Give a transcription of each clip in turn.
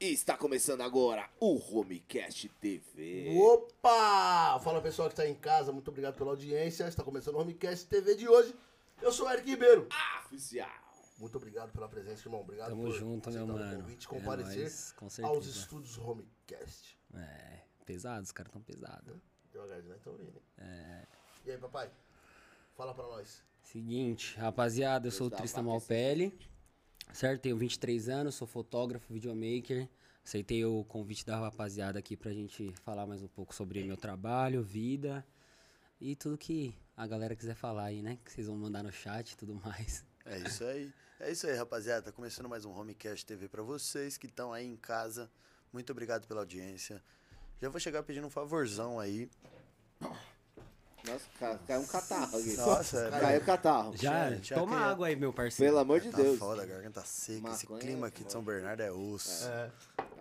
E está começando agora o Homecast TV. Opa! Fala pessoal que está em casa, muito obrigado pela audiência. Está começando o Homecast TV de hoje. Eu sou o Eric Ribeiro. Oficial. Muito obrigado pela presença, irmão. Obrigado Tamo por junto, meu mano. convite, É comparecer nóis, com aos estúdios Homecast. É, pesado, os caras tão pesados. Devagarzinho, né? Então, vindo. É. E aí, papai? Fala pra nós. Seguinte, rapaziada, eu sou o Tristan Malpelli, certo? Tenho 23 anos, sou fotógrafo, videomaker. Aceitei o convite da rapaziada aqui pra gente falar mais um pouco sobre meu trabalho, vida e tudo que a galera quiser falar aí, né? Que vocês vão mandar no chat e tudo mais. É isso aí. É isso aí, rapaziada. Tá começando mais um Homecast TV pra vocês que estão aí em casa. Muito obrigado pela audiência. Já vou chegar pedindo um favorzão aí. Nossa, ca- caiu um catarro aqui. Nossa, é, caiu o catarro. Já, já toma água aí, meu parceiro. Pelo amor de tá Deus. foda, a garganta seca. Esse Maconha clima é aqui de. São Bernardo é osso. É,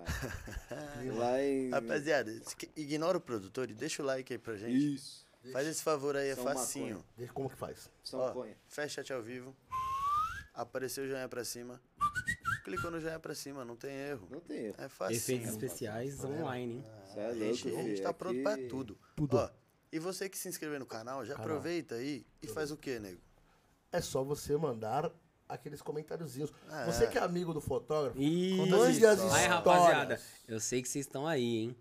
Lá em. Rapaziada, ignora o produtor e deixa o like aí pra gente. Isso. Faz esse favor aí, é São facinho. maconha. como que faz. São Ó, maconha. fecha chat ao vivo. Apareceu o joinha pra cima. Clicou no joinha pra cima, não tem erro. Não tem erro. É facinho. Efeitos especiais online, hein? É A louco, gente, a gente tá pronto Aqui- pra tudo. Tudo. Ó, e você que se inscreveu no canal, já Canal. aproveita aí e faz o quê, nego? É só você mandar aqueles comentáriozinhos. Ah, Você é. que é amigo do fotógrafo, E... Mande as histórias. Aí, rapaziada, eu sei que vocês estão aí, hein?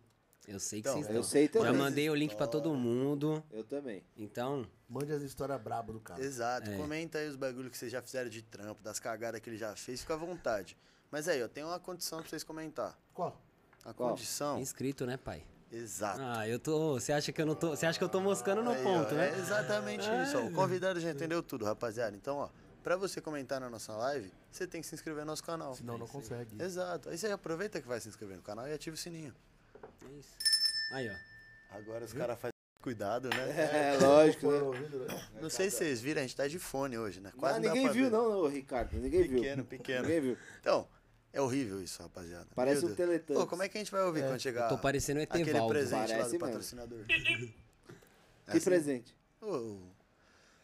Eu sei que Então, vocês eu estão. sei também. Já mandei o link pra todo mundo. Eu também. Então, Mande as histórias brabo do cara. Exato. É. Comenta aí os bagulhos que vocês já fizeram de trampo, das cagadas que ele já fez, fica à vontade. Mas aí, ó, tem uma condição pra vocês comentar. Qual? A Qual? condição. inscrito, né, pai? Exato. Ah, eu tô. Você acha que eu não tô. Você acha que eu tô moscando no Aí, ó, ponto, É né? exatamente isso. Ó. O convidado já entendeu tudo, rapaziada. Então, ó, pra você comentar na nossa live, você tem que se inscrever no nosso canal. Senão não consegue. Exato. Aí você aproveita que vai se inscrever no canal e ativa o sininho. É isso. Aí, ó. Agora os caras fazem cuidado, né? É, lógico, né? ouvido, né? Não sei se vocês viram, a gente tá de fone hoje, né? Quase Ah, dá ninguém viu, ver. não, não, Ricardo. Ninguém viu. Pequeno, pequeno. Ninguém viu. Então, é horrível isso, rapaziada. Parece Meu um. Teletubbies. Pô, como é que a gente vai ouvir quando chegar Tô parecendo o aquele Etevaldo. presente lá Parece do mesmo. patrocinador? Que presente? Ô,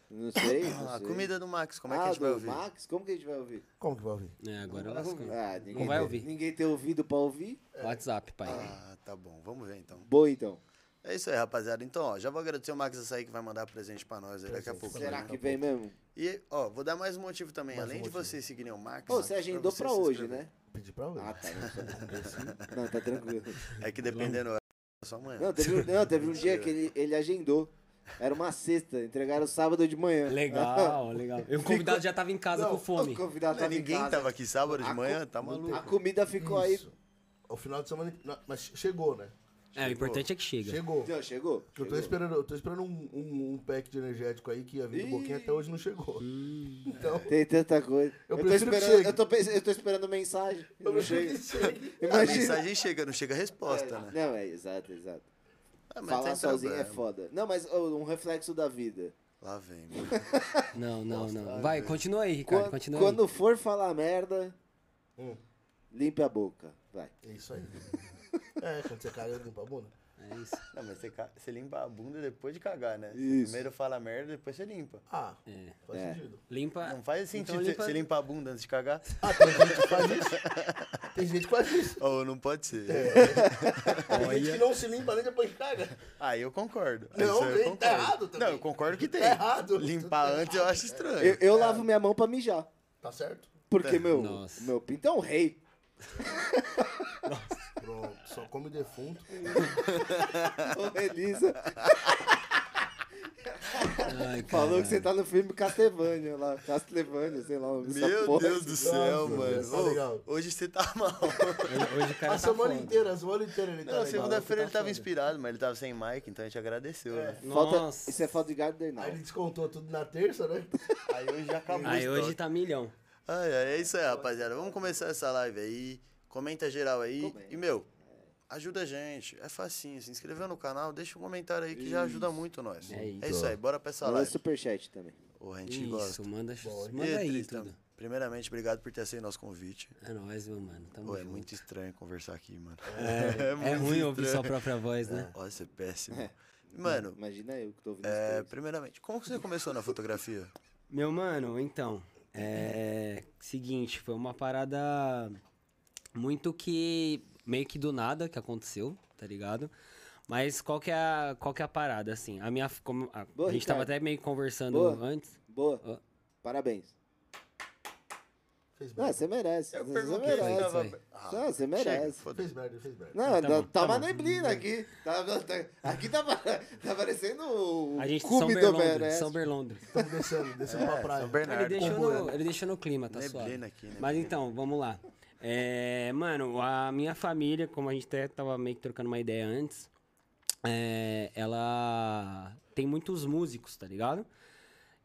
Não sei. Não a sei. comida do Max, como é que ah, a gente vai do ouvir? Max? Como que a gente vai ouvir? Como que vai ouvir? É, agora lascou. Ah, ninguém Não vai tem- ouvir. Ninguém tem ouvido pra ouvir? WhatsApp, pai. Ah, tá bom, vamos ver então. Boa, então. É isso aí, rapaziada. Então, ó, já vou agradecer o Max Açaí que vai mandar presente pra nós aí daqui a pouco. Será né? que vem mesmo? E, ó, vou dar mais um motivo também. Mais um Além de motivo. vocês seguirem o Max. Pô, você agendou você pra se hoje, né? Pedir pra ouvir. Ah, tá. Não, só- não, tá tranquilo. É que dependendo, é só amanhã. Não, teve, um- não, teve um dia que ele, ele agendou. Era uma sexta, entregaram sábado de manhã. Legal, legal. E o convidado já tava em casa Não, com fome. O convidado Não, tava em ninguém casa. tava aqui sábado de A manhã, co- tá maluco. A comida ficou aí. Isso. O final de semana. Mas chegou, né? É, o importante é que chega. Chegou. Então, chegou? Eu tô Chegou. esperando, eu tô esperando um, um, um pack de energético aí que ia vir do. Boquinha até hoje não chegou. Então, Tem tanta coisa. Eu tô prefiro que esperando, eu, tô, eu tô esperando mensagem. eu Não prefiro chega. A mensagem chega, não chega a resposta, né? Não, é, exato, exato. Ah, Falar sozinho é foda. Não, mas ô, um reflexo da vida. Lá vem, mano. Não, não, não. Ai, Vai, continua aí, Ricardo. Quando, Continua quando for falar merda, Hum, limpe a boca. Vai. é isso aí. É, quando você caga, limpa a bunda. É isso. Não, mas você, ca- você limpa a bunda depois de cagar, né? Você Isso. Primeiro fala merda, depois você limpa. Ah, É. faz É. sentido. Limpa. Não faz sentido Então você- limpa- você limpar a bunda antes de cagar? Ah, tem gente que faz isso. Tem gente que faz isso. Ou não pode ser. Tem gente que não se limpa nem depois que caga. Aí eu concordo. Não, Isso eu tem- tá concordo. errado também. Não, eu concordo que tem. Tá errado. Limpar Tá antes eu acho estranho. Eu, eu lavo minha mão pra mijar. Tá certo? Porque meu, Nossa. meu pinto é um rei. Pronto, só come defunto. Ô, Elisa Ai, falou que você tá no filme Castlevania lá. Castlevania, sei lá. Meu porra. Deus do céu, Nossa, mano. tá Ô, legal. hoje você tá mal. Hoje, cara A tá semana foda. inteira, a semana inteira ele tá Não, segunda-feira tá ele tava foda. inspirado, mas ele tava sem mic, então a gente agradeceu, né? Falta, Nossa. isso é falta de Gardernal. Aí ele descontou tudo na terça, né? Aí hoje já acabou. Aí hoje tá milhão. Ai, ai, é isso aí, rapaziada. Vamos começar essa live aí. Comenta geral aí. Comenta. E, meu, ajuda a gente. É facinho. Se inscreveu no canal, deixa um comentário aí que já ajuda muito nós. É isso. É isso aí, bora pra essa Manda live. superchat também. Ô, a gente gosta. Isso, manda, Bom, manda E, aí Tristan, tudo. Primeiramente, obrigado por ter aceito nosso convite. É nóis, meu mano. Tamo Pô, é junto. muito estranho conversar aqui, mano. É, muito ruim ouvir sua própria voz, né? Nossa, é péssimo. Mano, Imagina eu que tô ouvindo é, isso. primeiramente, como que você começou na fotografia? Meu mano, então, é. Seguinte, foi uma parada muito que meio que do nada que aconteceu, tá ligado? Mas qual que é a, qual que é a parada, assim? A minha. Como, a, Boa, a gente tava Ricardo. até meio conversando Boa. antes. Boa. Ó. Parabéns. Fez Não, merda. você merece. Eu Você perguntei, merece. tava... Ah, Não, você merece. Fez merda, fez merda. Não, Tá tá, bom, tá uma bom. neblina aqui. Tá, tá- aqui tá, tá parecendo o A gente São cume do Berlondres. Everest. São Berlondres. Estamos descendo, descendo É, pra praia. São Bernardo. Ele deixou, no, ele deixou no clima, tá suave. Neblina aqui, né? Mas então, vamos lá. É, mano, a minha família, como a gente até tava meio que trocando uma ideia antes, é, ela tem muitos músicos, tá ligado?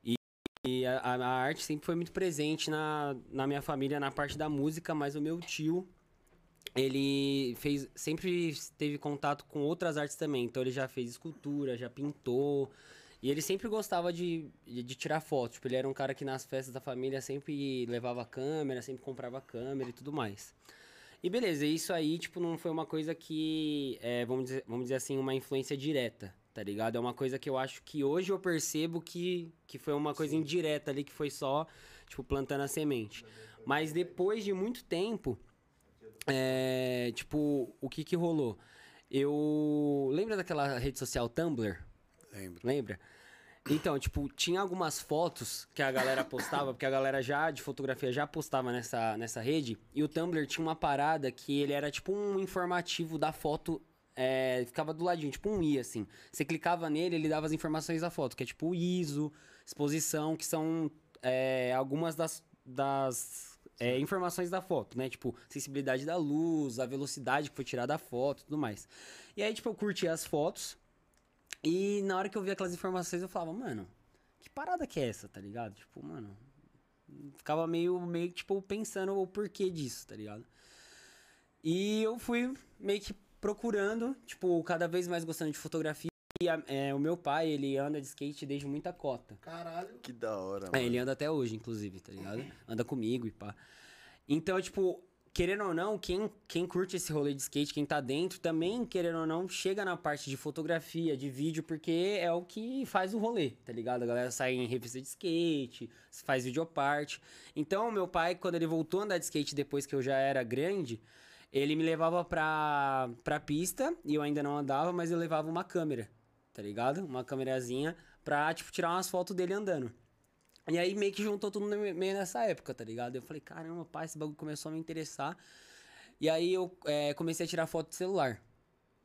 E, e a, a- arte sempre foi muito presente na, na minha família, na parte da música, mas o meu tio, ele fez, sempre teve contato com outras artes também. Então ele já fez escultura, já pintou. E ele sempre gostava de, de, tirar fotos. Tipo, ele era um cara que nas festas da família sempre levava câmera, sempre comprava câmera e tudo mais. E beleza, isso aí, tipo, não foi uma coisa que, é, vamos, dizer, vamos dizer assim, uma influência direta, tá ligado? É uma coisa que eu acho que hoje eu percebo que, que foi uma coisa indireta ali, que foi só, tipo, plantando a semente. Mas depois de muito tempo, é, tipo, o que que rolou? Eu... Lembra daquela rede social Tumblr? Lembro. Lembra? Então, tipo, tinha algumas fotos que a galera postava, porque a galera já de fotografia já postava nessa, nessa rede, e o Tumblr tinha uma parada que ele era tipo um informativo da foto, é, ficava do ladinho, tipo um i, assim. Você clicava nele, ele dava as informações da foto, que é tipo ISO, exposição, que são é, algumas das, das é, informações da foto, né? Tipo, sensibilidade da luz, a velocidade que foi tirada a foto e tudo mais. E aí, tipo, eu curtia as fotos, e na hora que eu vi aquelas informações, eu falava, mano, que parada que é essa, tá ligado? Tipo, mano. Ficava meio, meio, tipo, pensando o porquê disso, tá ligado? E eu fui meio que procurando, tipo, cada vez mais gostando de fotografia. E a- é, o meu pai, ele anda de skate desde muita cota. Caralho. Que da hora, É, mano. ele anda até hoje, inclusive, tá ligado? Anda comigo e pá. Então, tipo, querendo ou não, quem, quem curte esse rolê de skate, quem tá dentro, também, querendo ou não, chega na parte de fotografia, de vídeo, porque é o que faz o rolê, tá ligado? A galera sai em revista de skate, faz videoparte. Então, meu pai, quando ele voltou a andar de skate depois que eu já era grande, ele me levava pra, pra pista, e eu ainda não andava, mas eu levava uma câmera, tá ligado? Uma câmerazinha pra, tipo, tirar umas fotos dele andando. E aí meio que juntou tudo meio nessa época, tá ligado? Eu falei, caramba, pai, esse bagulho começou a me interessar. E aí eu é, comecei a tirar foto de celular.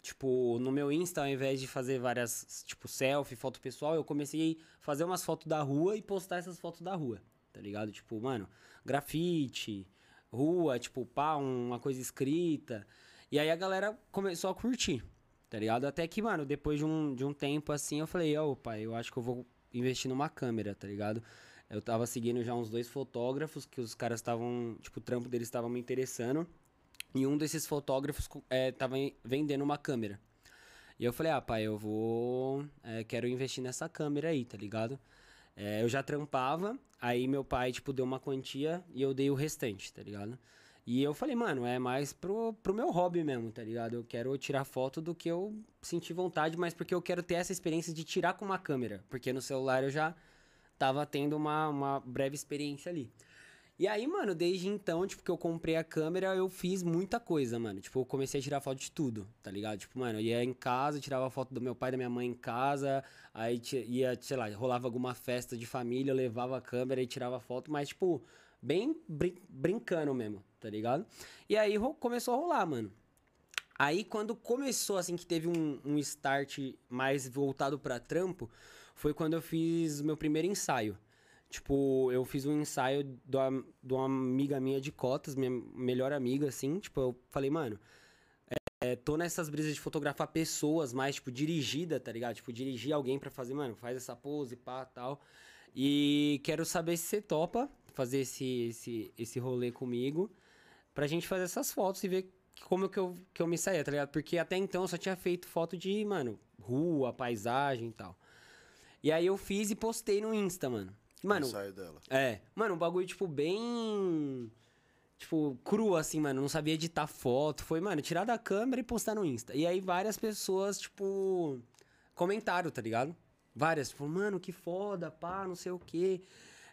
Tipo, no meu Insta, ao invés de fazer várias, tipo, selfie, foto pessoal, eu comecei a fazer umas fotos da rua e postar essas fotos da rua, tá ligado? Tipo, mano, grafite, rua, tipo, pá, uma coisa escrita. E aí a galera começou a curtir, tá ligado? Até que, mano, depois de um, de um tempo assim, eu falei, ô, pai, eu acho que eu vou investir numa câmera, tá ligado? Eu tava seguindo já uns dois fotógrafos que os caras estavam, tipo, o trampo deles estava me interessando. E um desses fotógrafos é, tava vendendo uma câmera. E eu falei, ah, pai, eu vou. é, quero investir nessa câmera aí, tá ligado? É, eu já trampava, aí meu pai, tipo, deu uma quantia e eu dei o restante, tá ligado? E eu falei, mano, é mais pro, pro meu hobby mesmo, tá ligado? Eu quero tirar foto do que eu senti vontade, mas porque eu quero ter essa experiência de tirar com uma câmera. Porque no celular eu já tava tendo uma, uma breve experiência ali. E aí, mano, desde então, tipo, que eu comprei a câmera, eu fiz muita coisa, mano. Tipo, eu comecei a tirar foto de tudo, tá ligado? Tipo, mano, eu ia em casa, tirava foto do meu pai, da minha mãe em casa, aí ia, sei lá, rolava alguma festa de família, eu levava a câmera e tirava foto, mas, tipo, bem brin- brincando mesmo, tá ligado? E aí começou a rolar, mano. Aí quando começou, assim, que teve um, um start mais voltado pra trampo, foi quando eu fiz meu primeiro ensaio. Tipo, eu fiz um ensaio de uma, amiga minha de cotas, minha melhor amiga, assim. Tipo, eu falei, mano, é, tô nessas brisas de fotografar pessoas mais, tipo, dirigida, tá ligado? Tipo, dirigir alguém pra fazer, mano, faz essa pose, pá, tal. E quero saber se você topa fazer esse, esse, esse rolê comigo pra gente fazer essas fotos e ver como que eu, que eu me saía, tá ligado? Porque até então eu só tinha feito foto de, mano, rua, paisagem e tal. E aí eu fiz e postei no Insta, mano. Mano, Ensaio dela. é. Mano, um bagulho, tipo, bem. Tipo, cru, assim, mano. Não sabia editar foto. Foi, mano, tirar da câmera e postar no Insta. E aí várias pessoas, tipo, comentaram, tá ligado? Várias. Tipo, mano, que foda, pá, não sei o quê.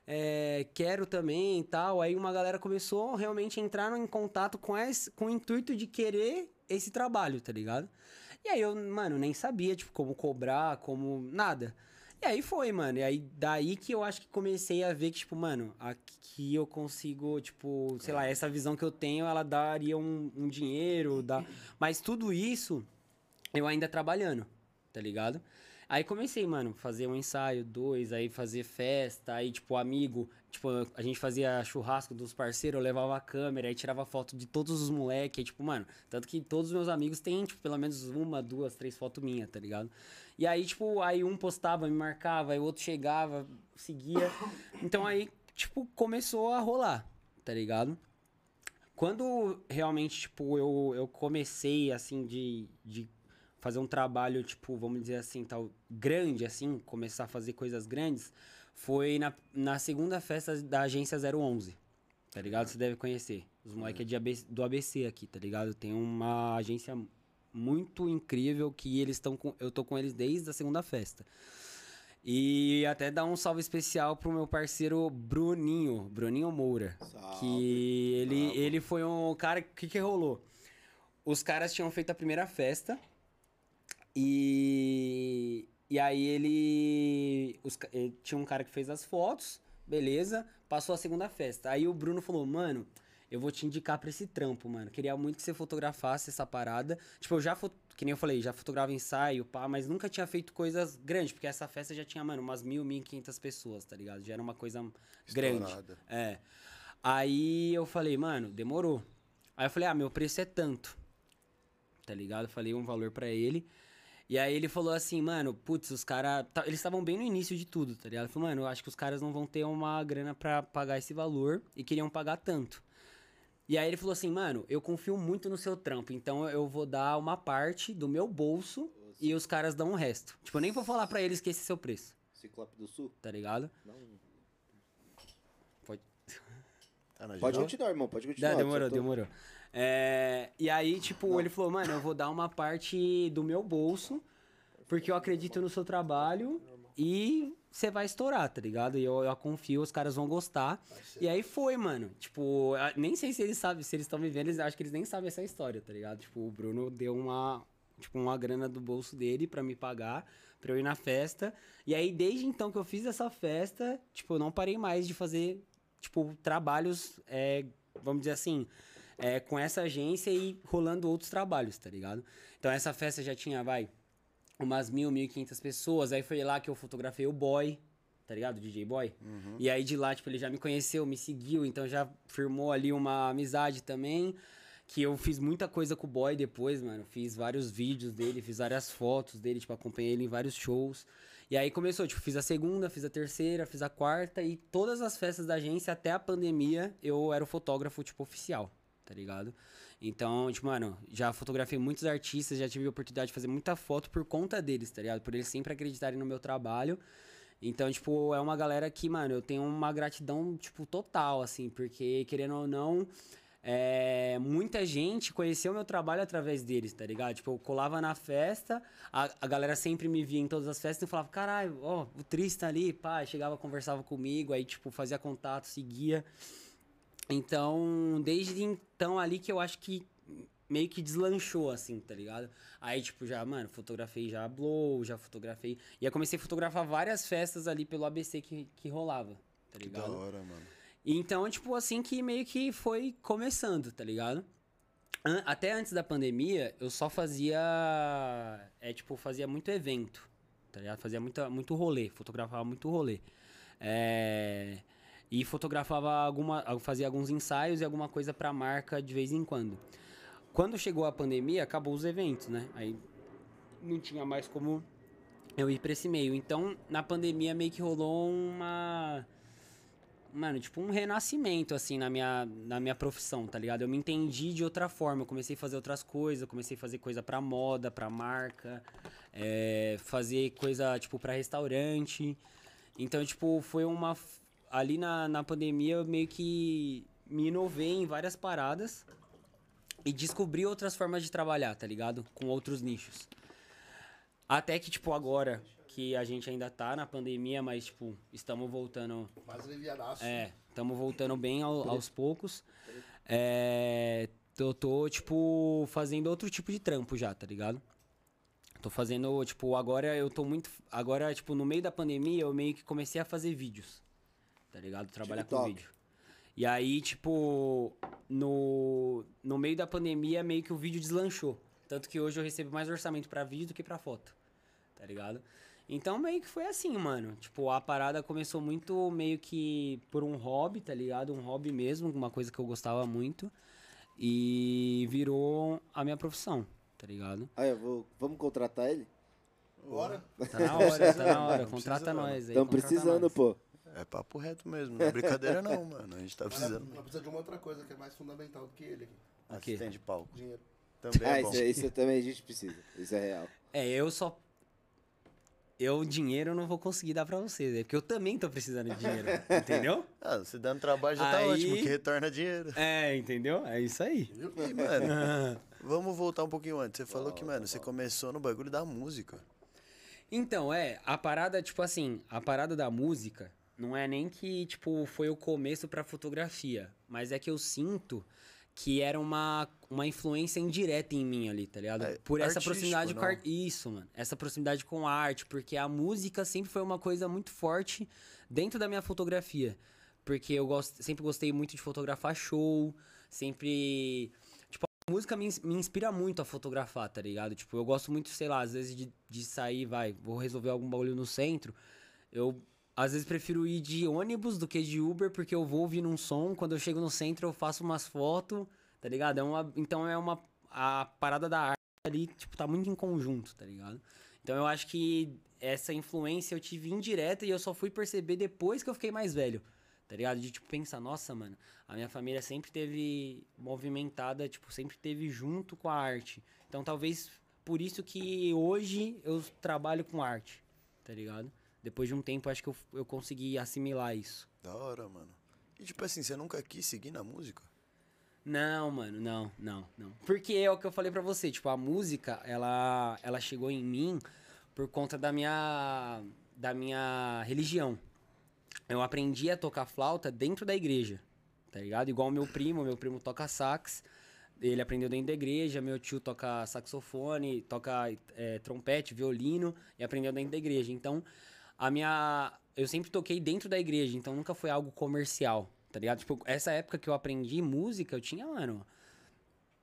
é, quero também e tal. Aí uma galera começou realmente a entrar em contato com, esse, com o intuito de querer esse trabalho, tá ligado? E aí eu, mano, nem sabia, tipo, como cobrar, como. nada. E aí foi, mano. E aí daí que eu acho que comecei a ver que, tipo, mano, aqui eu consigo, tipo, sei lá, essa visão que eu tenho, ela daria um, um dinheiro, dá. Mas tudo isso eu ainda trabalhando, tá ligado? Aí comecei, mano, fazer um ensaio, dois, aí fazer festa, aí, tipo, amigo, tipo, a gente fazia churrasco dos parceiros, eu levava a câmera, aí tirava foto de todos os moleques, tipo, mano, tanto que todos os meus amigos têm, tipo, pelo menos uma, duas, três fotos minhas, tá ligado? E aí, tipo, aí um postava, me marcava, aí o outro chegava, seguia. Então aí, tipo, começou a rolar, tá ligado? Quando realmente, tipo, eu, eu comecei, assim, de, de fazer um trabalho, tipo, vamos dizer assim, tal, grande, assim, começar a fazer coisas grandes, foi na, na segunda festa da agência 011. Tá ligado? Você deve conhecer. Os moleques é ABC, do ABC aqui, tá ligado? Tem uma agência muito incrível que eles estão com. Eu tô com eles desde a segunda festa. E até dar um salve especial pro meu parceiro Bruninho, Bruninho Moura. Salve. Que ele, ele foi um cara. O que, que rolou? Os caras tinham feito a primeira festa. E. E aí ele, os ele- Tinha um cara que fez as fotos, beleza. Passou a segunda festa. Aí o Bruno falou, mano. Eu vou te indicar pra esse trampo, mano. Queria muito que você fotografasse essa parada. Tipo, eu já, que nem eu falei, já fotografava ensaio, pá, mas nunca tinha feito coisas grandes, porque essa festa já tinha, mano, umas mil, mil e quinhentas pessoas, tá ligado? Já era uma coisa grande. Estourada. É. Aí eu falei, mano, demorou. Aí eu falei, ah, meu preço é tanto. Tá ligado? Eu falei um valor pra ele. E aí ele falou assim, mano, putz, os caras. Eles estavam bem no início de tudo, tá ligado? Eu falei, mano, eu acho que os caras não vão ter uma grana pra pagar esse valor e queriam pagar tanto. E aí ele falou assim, mano, eu confio muito no seu trampo, então eu vou dar uma parte do meu bolso e os caras dão o resto. Tipo, eu nem vou falar pra eles que esse é seu preço, Ciclope do Sul? tá ligado? Não. Pode. Tá Pode continuar, irmão. Pode continuar. Não, demorou, tô- demorou. É, e aí, tipo, ele falou, mano, eu vou dar uma parte do meu bolso, porque eu acredito no seu trabalho e você vai estourar, tá ligado? E eu, eu confio, os caras vão gostar. E aí foi, mano. Tipo, nem sei se eles sabem, se eles estão vivendo, eles acho que eles nem sabem essa história, tá ligado? Tipo, o Bruno deu uma, tipo, uma grana do bolso dele pra me pagar, pra eu ir na festa. E aí, desde então que eu fiz essa festa, tipo, eu não parei mais de fazer, tipo, trabalhos, é, vamos dizer assim, é, com essa agência e rolando outros trabalhos, tá ligado? Então essa festa já tinha, vai, umas mil, mil e quinhentas pessoas. Aí foi lá que eu fotografei o boy, tá ligado? O DJ Boy. E aí de lá, tipo, ele já me conheceu, me seguiu, então já firmou ali uma amizade também. Que eu fiz muita coisa com o boy depois, mano. Fiz vários vídeos dele, fiz várias fotos dele, tipo, acompanhei ele em vários shows. E aí começou, tipo, fiz a segunda, fiz a terceira, fiz a quarta e todas as festas da agência, até a pandemia, eu era o fotógrafo, tipo, oficial, tá ligado? Então, tipo, mano, já fotografei muitos artistas, já tive a oportunidade de fazer muita foto por conta deles, tá ligado? Por eles sempre acreditarem no meu trabalho. Então, tipo, é uma galera que, mano, eu tenho uma gratidão, tipo, total, assim, porque, querendo ou não, é, muita gente conheceu meu trabalho através deles, tá ligado? Tipo, eu colava na festa, a, a galera sempre me via em todas as festas e falava, caralho, ó, o Tris tá ali, pá, chegava, conversava comigo, aí, tipo, fazia contato, seguia. Então, desde então ali que eu acho que meio que deslanchou, assim, tá ligado? Aí, tipo, já, mano, fotografei já a Blow, já fotografei. E eu comecei a fotografar várias festas ali pelo ABC que, que rolava, tá Que da ligado? hora, mano. Então, tipo, assim que meio que foi começando, tá ligado? An- Até antes da pandemia, eu só fazia. É, tipo, fazia muito evento, tá ligado? Fazia muita, muito rolê, fotografava muito rolê. É. E fotografava alguma. Fazia alguns ensaios e alguma coisa pra marca de vez em quando. Quando chegou a pandemia, acabou os eventos, né? Aí não tinha mais como eu ir pra esse meio. Então, na pandemia, meio que rolou uma. Mano, tipo um renascimento, assim, na minha, na minha profissão, tá ligado? Eu me entendi de outra forma. Eu comecei a fazer outras coisas, eu comecei a fazer coisa pra moda, pra marca, é, fazer coisa, tipo, pra restaurante. Então, tipo, foi uma. Ali na, na pandemia, eu meio que me inovei em várias paradas e descobri outras formas de trabalhar, tá ligado? Com outros nichos. Até que, tipo, agora, que que a gente ainda tá na pandemia, mas, tipo, estamos voltando. Mais aliviadaço. É, estamos voltando bem ao- aos poucos. É, eu tô, tipo, fazendo outro tipo de trampo já, tá ligado? Tô fazendo, tipo, agora eu tô muito. Agora, tipo, no meio da pandemia, eu meio que comecei a fazer vídeos. Tá ligado? Trabalhar com TikTok. vídeo. E aí, tipo, no, no meio da pandemia, meio que o vídeo deslanchou. Tanto que hoje eu recebo mais orçamento pra vídeo do que pra foto. Tá ligado? Então meio que foi assim, mano. Tipo, a parada começou muito meio que por um hobby, tá ligado? Um hobby mesmo, uma coisa que eu gostava muito. E virou a minha profissão, tá ligado? Aí, eu vou, vamos contratar ele? Bora. Tá na hora, tá na hora. Contrata precisa, nós aí. Estamos precisando, nós. pô. É papo reto mesmo, não é brincadeira não, mano. A gente tá Mas precisando. nós precisa de uma outra coisa que é mais fundamental do que ele aqui. Assistente de palco. Dinheiro. Também Ah, é bom. isso, isso também a gente precisa. Isso é real. É, eu só. Eu, dinheiro, eu não vou conseguir dar pra vocês. É porque eu também tô precisando de dinheiro. entendeu? Ah, você dando trabalho já tá Aí- ótimo, que retorna dinheiro. É, entendeu? É isso aí. E, mano, vamos voltar um pouquinho antes. Você falou que, mano, você começou no bagulho da música. Então, é, a parada, tipo assim, a parada da música não é nem que, tipo, foi o começo pra fotografia, mas é que eu sinto que era uma, uma influência indireta em mim ali, tá ligado? É, Por essa proximidade com a não? arte. Isso, mano. Essa proximidade com a arte, porque a música sempre foi uma coisa muito forte dentro da minha fotografia. Porque eu gosto, sempre gostei muito de fotografar show, sempre. Tipo, a música me, me inspira muito a fotografar, tá ligado? Tipo, eu gosto muito, sei lá, às vezes de, de sair, vai, vou resolver algum bagulho no centro. Eu às vezes prefiro ir de ônibus do que de Uber, porque eu vou ouvindo um som. Quando eu chego no centro, eu faço umas fotos, tá ligado? É uma, então é uma. A parada da arte ali, tipo, tá muito em conjunto, tá ligado? Então eu acho que essa influência eu tive indireta e eu só fui perceber depois que eu fiquei mais velho. Tá ligado? De tipo pensar, nossa, mano, a minha família sempre teve movimentada, tipo, sempre teve junto com a arte. Então talvez por isso que hoje eu trabalho com arte, tá ligado? Depois de um tempo acho que eu, eu consegui assimilar isso. Da hora, mano. E tipo assim, você nunca quis seguir na música? Não, mano, não, não, não. Porque é o que eu falei pra você, tipo, a música, ela, ela chegou em mim por conta da minha, da minha religião. Eu aprendi a tocar flauta dentro da igreja, tá ligado? Igual meu primo, meu primo toca sax, ele aprendeu dentro da igreja, meu tio toca saxofone, toca é, trompete, violino, e aprendeu dentro da igreja. Então, a minha... Eu sempre toquei dentro da igreja, então nunca foi algo comercial, tá ligado? Tipo, essa época que eu aprendi música, eu tinha, mano,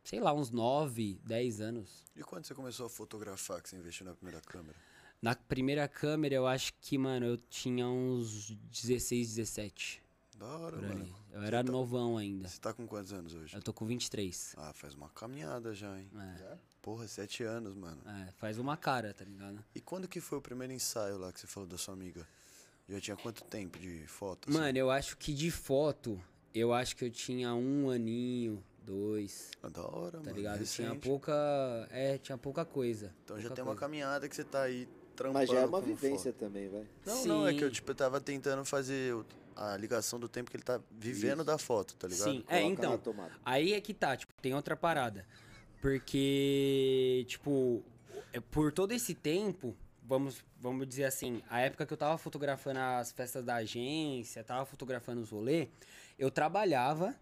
sei lá, uns 9, 10 anos. E quando você começou a fotografar, que você investiu na primeira câmera? Na primeira câmera, eu acho que, mano, eu tinha uns 16, 17, Da hora, mano. Eu era tá- novão ainda. Você tá com quantos anos hoje? Eu tô com 23. Ah, faz uma caminhada já, hein? É, Porra, sete anos, mano. é, faz uma cara, tá ligado? E quando que foi o primeiro ensaio lá que você falou da sua amiga? Já tinha quanto tempo de foto? assim? Mano, eu acho que de foto, eu acho que eu tinha um aninho, dois, Ah, da hora, tá mano. ligado? Tinha recente. pouca. É, tinha pouca coisa. Então já pouca tem uma coisa. caminhada que você tá aí trampando Mas já é uma vivência foto. também, vai. Não, não, é que eu Sim. tipo, eu tava tentando fazer a ligação do tempo que ele tá vivendo Isso. da foto, tá ligado? Sim, é, Coloca então. na tomada. Aí é que tá, tipo, tem outra parada. Porque, tipo, é, por todo esse tempo, vamos, vamos dizer assim, a época que eu tava fotografando as festas da agência, tava fotografando os rolê, eu trabalhava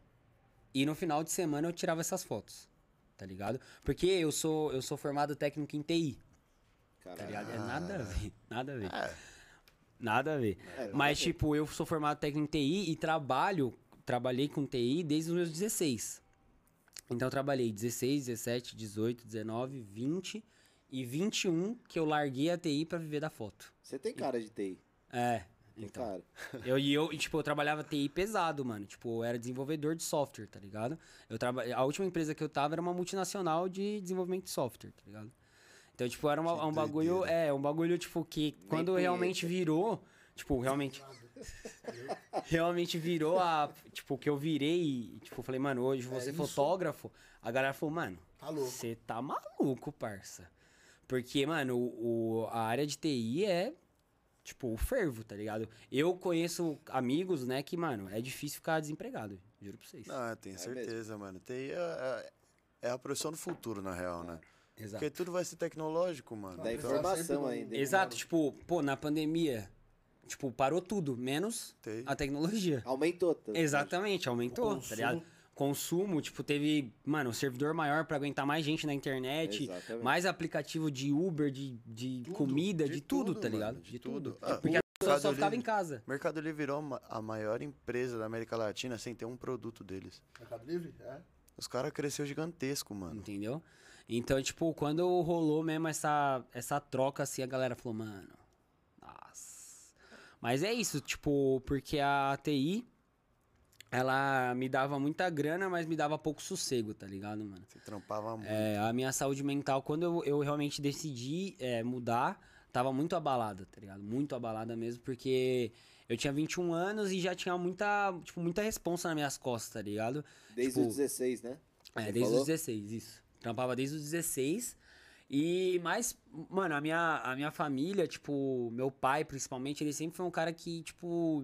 e no final de semana eu tirava essas fotos. Tá ligado? Porque eu sou, eu sou formado técnico em TI, tá Caralho. ligado? É nada a ver, nada a ver. É, Nada a ver. É, Mas, tipo, eu sou formado técnico em TI e trabalho, trabalhei com TI desde os meus 16. Então, eu trabalhei 16, 17, 18, 19, 20 e 21 que eu larguei a TI pra viver da foto. Você tem cara de TI. É, Tem então. cara. Eu, e eu, e, tipo, eu trabalhava TI pesado, mano. Tipo, eu era desenvolvedor de software, tá ligado? Eu traba... A última empresa que eu tava era uma multinacional de desenvolvimento de software, tá ligado? Então, tipo, era uma- um bagulho. É, um bagulho, tipo, que quando realmente virou. Tipo, realmente. realmente virou a. Tipo, que eu virei. Tipo, eu falei, mano, hoje vou É isso. fotógrafo. A galera falou, mano, Tá você tá maluco, parça. Porque, mano, o, a área de TI é, tipo, o fervo, tá ligado? Eu conheço amigos, né, que, mano, é difícil ficar desempregado. Juro pra vocês. não, tenho É certeza, mano. TI é, é- é a profissão do futuro, na real, né? Exato. Porque tudo vai ser tecnológico, mano. Da Então, informação ainda. Exato, tipo, pô, na pandemia, tipo, parou tudo, menos Tem. a tecnologia. Aumentou. tá? Exatamente, aumentou, consumo. tá ligado? Consumo, tipo, teve, mano, um servidor maior pra aguentar mais gente na internet, Exatamente. mais aplicativo de Uber, de, de comida, de, tudo, tá mano, ligado? de tudo. Ah, Porque o a pessoa só ficava Livre- em casa. Mercado Livre virou a maior empresa da América Latina sem ter um produto deles. Mercado Livre? É. Os caras cresceu gigantesco, mano. Entendeu? Então, tipo, quando rolou mesmo essa, essa troca, assim, a galera falou, mano. Mas é isso, tipo, porque a TI, ela me dava muita grana, mas me dava pouco sossego, tá ligado, mano? Você trampava muito. É, a minha saúde mental, quando eu, eu realmente decidi é, mudar, tava muito abalada, tá ligado? Muito abalada mesmo, porque eu tinha 21 anos e já tinha muita, tipo, muita responsa nas minhas costas, tá ligado? Desde Tipo, os 16, né? É, Você desde falou? os 16, isso. Trampava desde os 16. E mais, mano, a minha, a minha família, tipo, meu pai principalmente, ele sempre foi um cara que, tipo,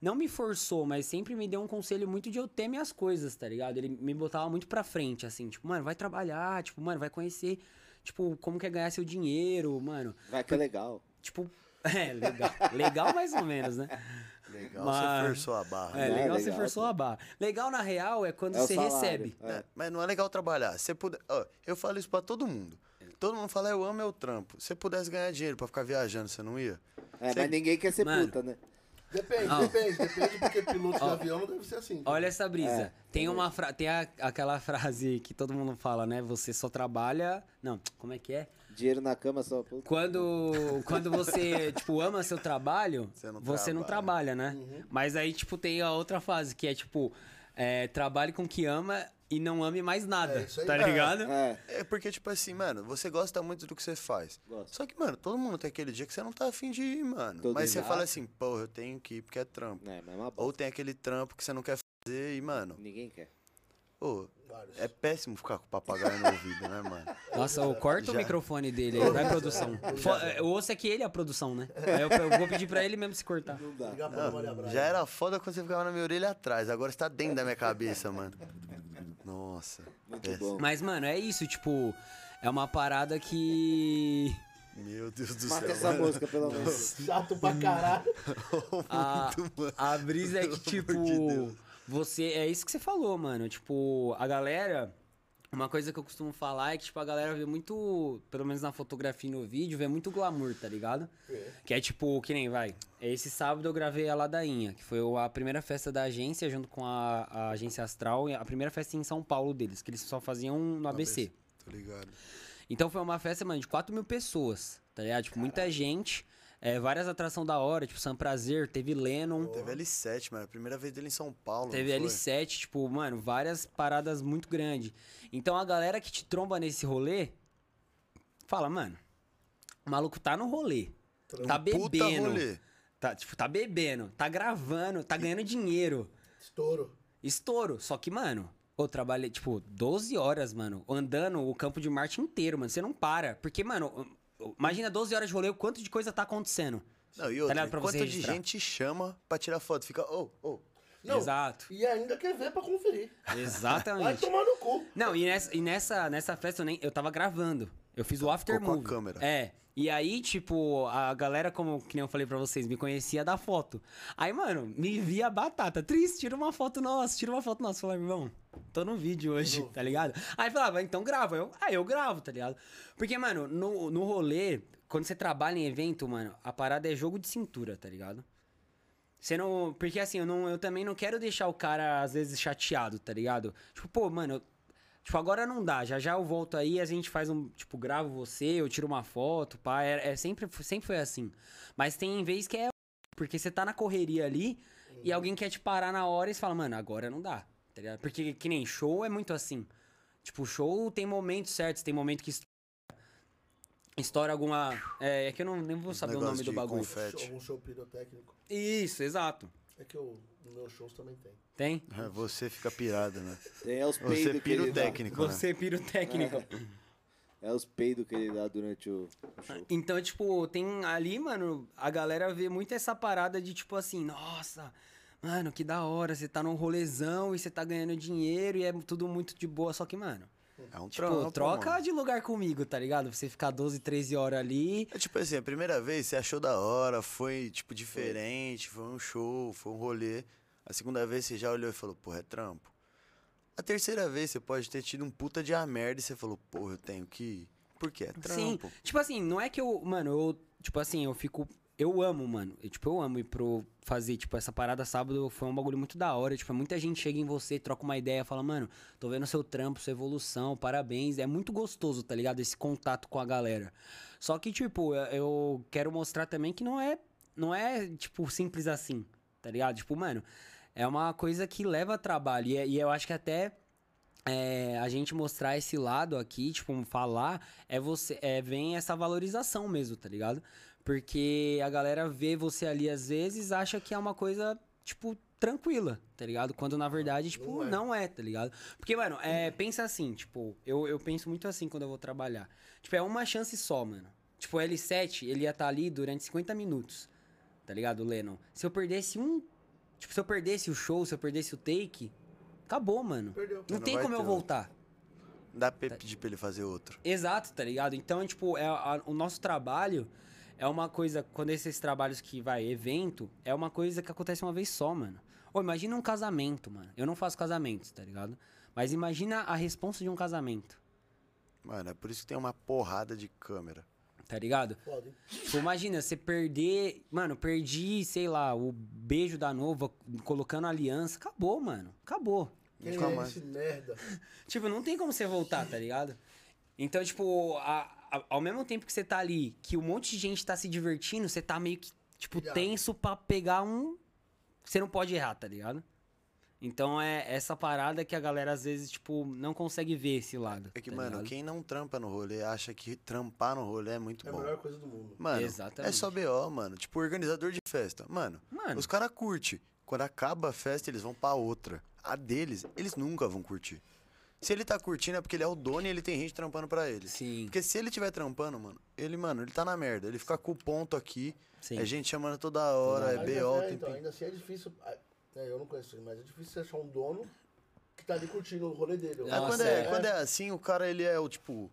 não me forçou, mas sempre me deu um conselho muito de eu ter minhas coisas, tá ligado? Ele me botava muito pra frente, assim, tipo, mano, vai trabalhar, tipo, mano, vai conhecer, tipo, como que é ganhar seu dinheiro, mano. Vai que é legal. Tipo, é, legal. legal mais ou menos, né? Legal, mas- você forçou a barra. É, Não, é legal você legal, forçou a barra. Legal, na real, é quando É você salário, recebe. é. É, mas não é legal trabalhar. Se puder, eu falo isso pra todo mundo. Todo mundo fala, eu amo meu trampo. Se você pudesse ganhar dinheiro pra ficar viajando, você não ia? É, Cê- mas ninguém quer ser Mano. puta, né? Depende, Ó. depende, depende, porque piloto de avião não deve ser assim. Olha essa brisa. É, tem uma fra... tem a- aquela frase que todo mundo fala, né? Você só trabalha. Não, como é que é? Dinheiro na cama só. puta. Quando, quando você, tipo, ama seu trabalho, Você não você não trabalha, né? Mas aí, tipo, tem a outra fase, que é tipo, é, trabalhe com o que ama e não ame mais nada. É, isso aí. tá É. ligado? É, É porque, tipo assim, mano, você gosta muito do que você faz. Gosto. Só que, mano, todo mundo tem aquele dia que você não tá afim de ir, mano. Todo Mas você fala assim, pô, eu tenho que ir porque é trampo. é, mas é uma bosta. Ou tem aquele trampo que você não quer fazer e, mano, Ninguém quer. Pô, Vários. é péssimo ficar com o papagaio no ouvido, né, mano? Nossa, eu corta o Já. microfone dele aí, vai produção. Fo- é, O osso é que ele é a produção, né? Aí eu, eu vou pedir pra ele mesmo se cortar. Não dá. Braga. Já era foda quando você ficava na minha orelha atrás, agora você tá dentro da minha cabeça, mano. Nossa. Muito bom. Mas, mano, é isso, tipo, é uma parada que. Meu Deus do Mata céu. essa mano. música, pelo menos. Chato pra caralho. A, a brisa é que, tipo, de Deus. Você. É isso que você falou, mano. Tipo, a galera. Uma coisa que eu costumo falar é que, tipo, a galera vê muito, pelo menos na fotografia e no vídeo, vê muito glamour, tá ligado? Que é tipo, que nem vai. Esse sábado eu gravei a Ladainha, que foi a primeira festa da agência, junto com a, a agência Astral, a primeira festa em São Paulo deles, que eles só faziam no ABC. Tô ligado. Então foi uma festa, mano, de 4 mil pessoas, tá ligado? Tipo, muita gente, é, várias atrações da hora, tipo, Sam Prazer, teve Lennon. Teve L7, mano. Primeira vez dele em São Paulo. Teve não foi? L7, tipo, mano, várias paradas muito grandes. Então a galera que te tromba nesse rolê fala, mano, o maluco tá no rolê. Tá Um Puta bebendo. rolê. Tá, tipo, tá bebendo, tá gravando, tá ganhando dinheiro. Estouro. Estouro. Só que, mano, eu trabalhei, tipo, 12 horas, mano, andando o campo de Marte inteiro, mano. Você não para. Porque, mano, imagina 12 horas de rolê, o quanto de coisa tá acontecendo. Não, e Tá outra, ligado? Pra quanto de gente chama pra tirar foto? Fica, ô, ô. Não, Exato. E ainda quer ver pra conferir. Vai Exatamente. tomar no cu. Não, e nessa, e nessa, nessa festa eu, nem, eu tava gravando. Eu fiz o after ficou com a movie. câmera. É. E aí, tipo, a galera, como que nem eu falei pra vocês, me conhecia da foto. Aí, mano, me via batata. Triste, tira uma foto nossa, tira uma foto nossa. Falei, irmão, tô no vídeo hoje, tá ligado? Aí falava, então grava. Eu, aí eu gravo, tá ligado? Porque, mano, no, no rolê, quando você trabalha em evento, mano, a parada é jogo de cintura, tá ligado? Você não. Porque assim, eu, não, eu também não quero deixar o cara, às vezes, chateado, tá ligado? Tipo, pô, mano. Tipo, agora não dá. Já já eu volto aí, a gente faz um. Tipo, gravo você, eu tiro uma foto, pá. É, é sempre, sempre foi assim. Mas tem vez que é. Porque você tá na correria ali e alguém quer te parar na hora e você fala, mano, agora não dá. Tá ligado? Porque que nem show é muito assim. Tipo, show tem momentos certos, tem momento que estoura, estoura alguma. É, é que eu não nem vou saber o nome do de bagulho. confete. Algum show pirotécnico. Isso, exato. É que eu, meus shows também tem. Tem? É, Você fica pirado, né? Tem é os Você peidos é dá. pirotécnico, né? Você é pirotécnico. É os peidos que ele dá durante o o show. Então, tipo, tem ali, mano, a galera vê muito essa parada de tipo assim, nossa, mano, que da hora, você tá num rolezão e você tá ganhando dinheiro e é tudo muito de boa, só que, mano, É um Tipo, trampo, troca mano. de lugar comigo, tá ligado? Pra você ficar 12, 13 horas ali. É tipo assim, a primeira vez você achou da hora, foi, tipo, diferente, foi um show, foi um rolê. A segunda vez você já olhou e falou, porra, é trampo. A terceira vez você pode ter tido um puta de a merda e você falou, porra, eu tenho que ir. Por quê? É Sim. trampo. Tipo assim, não é que eu. Mano, eu. Tipo assim, eu fico. Eu amo, mano. Eu, tipo, eu amo ir pro fazer, tipo, essa parada sábado foi um bagulho muito da hora. Tipo, muita gente chega em você, troca uma ideia, fala, mano, tô vendo seu trampo, sua evolução, parabéns. É muito gostoso, tá ligado? Esse contato com a galera. Só que, tipo, eu- quero mostrar também que não é. Não é, tipo, simples assim, tá ligado? Tipo, mano, é uma coisa que leva trabalho. E, é- e eu acho que até é, a gente mostrar esse lado aqui, tipo, falar, é você, é, vem essa valorização mesmo, tá ligado? Porque a galera vê você ali às vezes, acha que é uma coisa, tipo, tranquila, tá ligado? Quando na verdade, tipo, não é. não é, tá ligado? Porque, mano, é, pensa assim, tipo, eu, eu penso muito assim quando eu vou trabalhar. Tipo, é uma chance só, mano. Tipo, o L7, ele ia estar ali durante 50 minutos, tá ligado, Lennon? Se eu perdesse um. Tipo, se eu perdesse o show, se eu perdesse o take, acabou, mano. Perdeu. Não Não tem como eu voltar. Dá pra pedir pra ele fazer outro. Exato, tá ligado? Então, tipo, é a- o nosso trabalho é uma coisa, quando esses trabalhos que vai, evento, é uma coisa que acontece uma vez só, mano. Ô, imagina um casamento, mano. Eu não faço casamentos, tá ligado? Mas imagina a responsa de um casamento, Mano, é por isso que tem uma porrada de câmera. tá ligado? Tipo, imagina, você perder. Mano, perdi, sei lá, o beijo da noiva colocando aliança. Acabou, mano. Acabou. Quem é esse merda? Tipo, não tem como você voltar, tá ligado? Então, tipo, a- ao mesmo tempo que você tá ali, que um monte de gente tá se divertindo, você tá meio que, tipo, tenso pra pegar um. Você não pode errar, tá ligado? Então é essa parada que a galera às vezes, tipo, não consegue ver esse lado. É que, tá mano, ligado? quem não trampa no rolê acha que trampar no rolê é muito É a bom. melhor coisa do mundo. Mano, é Exatamente. só BO, mano. Tipo, organizador de festa. Mano, Mano. os caras curtem. Quando acaba a festa, eles vão pra outra. A deles, eles nunca vão curtir. Se ele tá curtindo é porque ele é o dono e ele tem gente trampando pra ele. Sim. Porque se ele tiver trampando, mano, ele, mano, ele tá na merda. Ele fica com o ponto aqui. Sim. É gente chamando toda hora, é Ainda- BO. é, tem- então, ainda assim é difícil. é, é, eu não conheço ele, mas é difícil você achar um dono que tá ali curtindo o rolê dele. Nossa, quando, é, é. quando é assim, o cara, ele é o, tipo,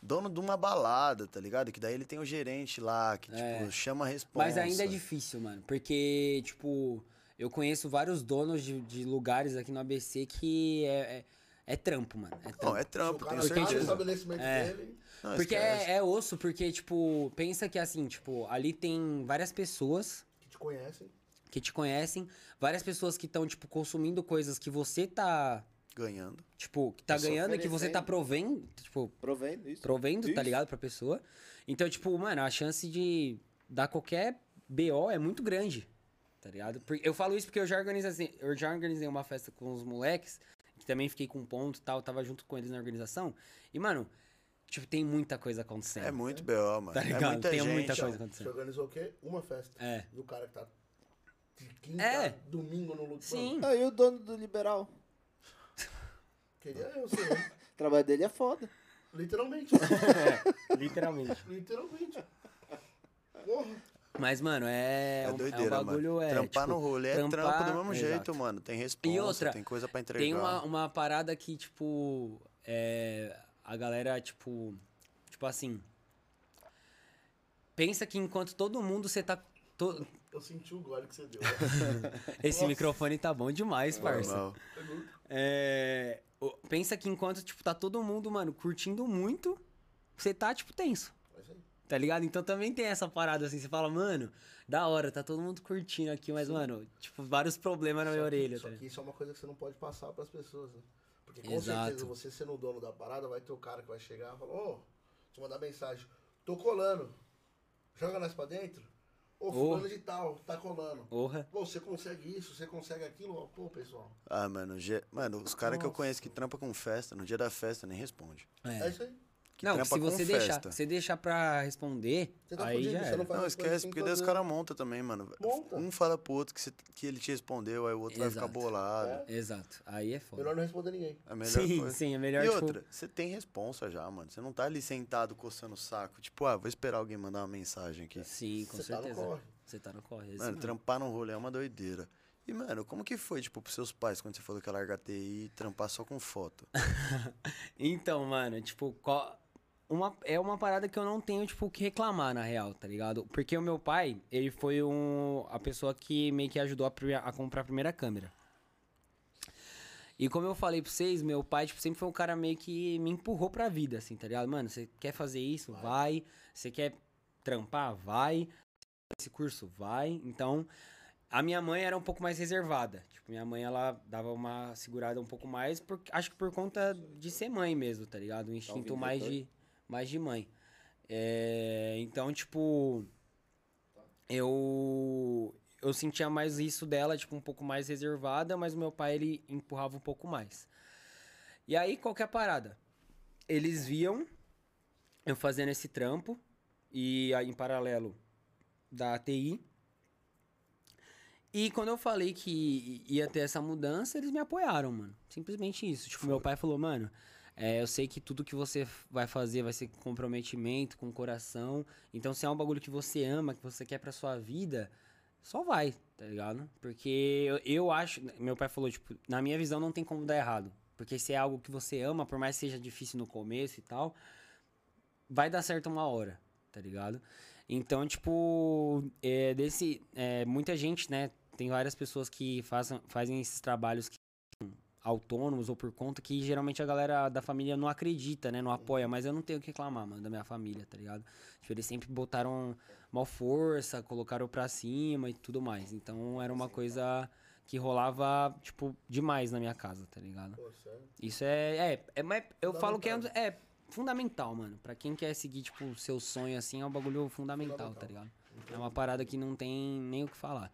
dono de uma balada, tá ligado? Que daí ele tem o gerente lá, que, tipo, É. chama a resposta. Mas ainda é difícil, mano. Porque, tipo, eu conheço vários donos de, de lugares aqui no ABC que é, é, é trampo, mano. É trampo. Não, é trampo, tenho tá certeza. estabelecimento É. dele. Não, Porque é, é osso, porque, tipo, pensa que assim, tipo, ali tem várias pessoas que te conhecem. que te conhecem, várias pessoas que estão, tipo, consumindo coisas que você tá, Ganhando. tipo, que tá Isso, ganhando e que você tá provendo, tipo, Provendo isso. provendo, tá Isso. ligado, pra pessoa. Então, tipo, mano, a chance de dar qualquer BO é muito grande, tá ligado? Eu falo isso porque eu já organizei, eu já organizei uma festa com os moleques, que também fiquei com um ponto e tal, tava junto com eles na organização. E, mano, tipo, tem muita coisa acontecendo. É muito BO, mano. Tá é ligado? muita Tem gente. muita coisa Você acontecendo. organizou o quê? Uma festa. É. E o cara que tá de quinta, É. domingo no lugar. Sim. Aí o dono do Liberal. Queria eu ser. O trabalho dele é foda. Literalmente. Literalmente. Literalmente. Porra. Mas, mano, é, É um- doideira, é um bagulho, mano. é. Trampar tipo, no rolê é trampar- trampo do mesmo Exato. jeito, mano. Tem resposta, E outra, tem coisa pra entregar. Tem uma, uma parada que, tipo, é, a galera, tipo, tipo assim, pensa que enquanto todo mundo você tá, to- Eu senti o gole que você deu. esse Nossa. microfone tá bom demais, parça. Normal. É, pensa que enquanto, tipo, tá todo mundo, mano, curtindo muito, você tá, tipo, tenso. É. Tá ligado? Então também tem essa parada assim, você fala, mano, da hora, tá todo mundo curtindo aqui, mas, mano, tipo, vários problemas na minha orelha. Só tá que isso é uma coisa que você não pode passar pras pessoas, né? Porque com Exato. certeza você sendo o dono da parada, vai ter o cara que vai chegar e falar, ô, te mandar mensagem, tô colando. Joga nós pra dentro? Ô, fulano de tal, tá colando. Porra. Pô, você consegue isso, você consegue aquilo, ó, pô, pessoal. Ah, mano, ge- mano, os caras que eu conheço que trampa com festa, no dia da festa nem responde. É, isso aí. Que Não, trampa se com você festa. deixar, você deixar pra responder, Você tá aí fudido, já você era. não faz Não, esquece, porque que daí os caras montam também, mano. Monta. Um fala pro outro que, você- que ele te respondeu, aí o outro vai Exato. ficar bolado. Exato. Aí é foda. Melhor não responder ninguém. É melhor sim, coisa. sim, é melhor, E tipo, outra, você tem responsa já, mano. Você não tá ali sentado coçando o saco. Tipo, ah, vou esperar alguém mandar uma mensagem aqui. Sim, com Você tá no certeza. corre. Você tá no corre. é Mano, trampar no rolê é uma doideira. E, mano, como que foi, tipo, pros seus pais quando você falou que ia largar TI e trampar só com foto? Então, mano, tipo, qual- uma, é uma parada que eu não tenho, tipo, o que reclamar, na real, tá ligado? Porque o meu pai, ele foi um, a pessoa que meio que ajudou a, a comprar a primeira câmera. E como eu falei pra vocês, meu pai, tipo, sempre foi um cara meio que me empurrou pra vida, assim, tá ligado? Mano, você quer fazer isso? Vai. Você quer trampar? Vai. Esse curso? Vai. Então, a minha mãe era um pouco mais reservada. Tipo, minha mãe, ela dava uma segurada um pouco mais, por, acho que por conta de ser mãe mesmo, tá ligado? Um instinto mais de, mais de mãe. É, então, tipo, eu eu sentia mais isso dela, tipo, um pouco mais reservada, mas o meu pai, ele empurrava um pouco mais. E aí, qual que é a parada? Eles viam eu fazendo esse trampo, e aí, em paralelo da TI, e quando eu falei que ia ter essa mudança, eles me apoiaram, mano. Simplesmente isso. Tipo, meu pai falou, mano, é, eu sei que tudo que você vai fazer vai ser com comprometimento, com coração. Então, se é um bagulho que você ama, que você quer pra sua vida, só vai, tá ligado? Porque eu, eu acho. Meu pai falou, tipo, na minha visão não tem como dar errado. Porque se é algo que você ama, por mais que seja difícil no começo e tal, vai dar certo uma hora, tá ligado? Então, tipo, é, desse, é, muita gente, né? Tem várias pessoas que façam, fazem esses trabalhos que autônomos ou por conta que geralmente a galera da família não acredita, né? Não apoia, mas eu não tenho o que reclamar, mano, da minha família, tá ligado? Tipo, eles sempre botaram mal força, colocaram pra cima e tudo mais. Então era uma coisa que rolava, tipo, demais na minha casa, tá ligado? Isso é. É, é mas eu falo que é, é fundamental, mano. Pra quem quer seguir, tipo, o seu sonho assim, é um bagulho fundamental, tá ligado? É uma parada que não tem nem o que falar.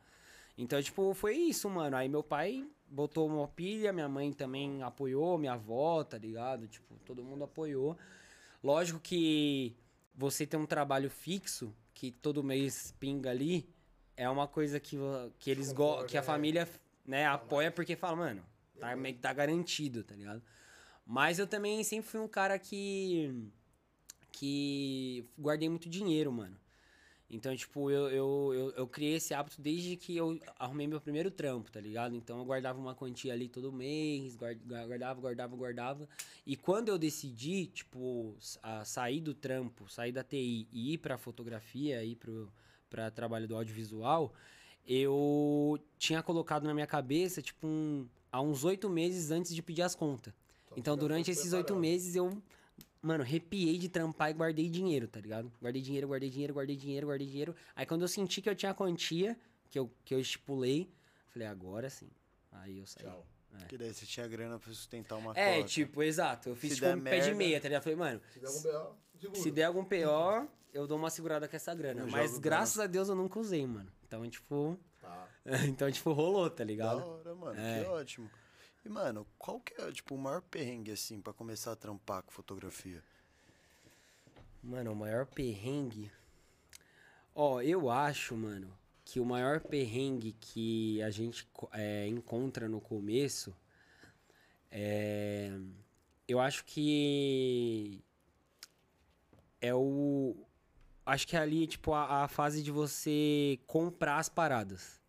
Então, tipo, foi isso, mano. Aí meu pai botou uma pilha, minha mãe também apoiou, minha avó, tá ligado? Tipo, todo mundo apoiou. Lógico que você ter um trabalho fixo, que todo mês pinga ali, é uma coisa que, que eles go que a é. família, né, apoia porque fala, mano, tá, meio que tá garantido, tá ligado? Mas eu também sempre fui um cara que. que guardei muito dinheiro, mano. Então, tipo, eu, eu, eu, eu criei esse hábito desde que eu arrumei meu primeiro trampo, tá ligado? Então eu guardava uma quantia ali todo mês, guard- guardava, guardava, guardava. E quando eu decidi, tipo, sair do trampo, sair da TI e ir pra fotografia, ir pro, pra trabalho do audiovisual, eu tinha colocado na minha cabeça, tipo, um, há uns oito meses antes de pedir as contas. Então, já durante esses oito meses, eu, mano, arrepiei de trampar e guardei dinheiro, tá ligado? Guardei dinheiro, guardei dinheiro, guardei dinheiro, guardei dinheiro. Aí, quando eu senti que eu tinha a quantia, que eu, que eu estipulei, falei, agora sim. Aí eu saí. Tchau. Que daí você tinha grana pra sustentar uma É, cota. tipo, exato. Eu fiz Se tipo um pé de meia, tá ligado? Falei, mano, Se der algum B.O., segura. se der algum PO, eu dou uma segurada com essa grana. Eu Mas graças a Deus eu nunca usei, mano. Então, tipo. Tá. então, tipo, rolou, tá Da ligado? hora, mano. É. Que ótimo. E, mano, qual que é, tipo, o maior perrengue, assim, pra começar a trampar com fotografia? Mano, o maior perrengue. Ó, eu acho, mano, que o maior perrengue que a gente é, encontra no começo é. Eu acho que. É o. Acho que é ali, tipo, a, a fase de você comprar as paradas.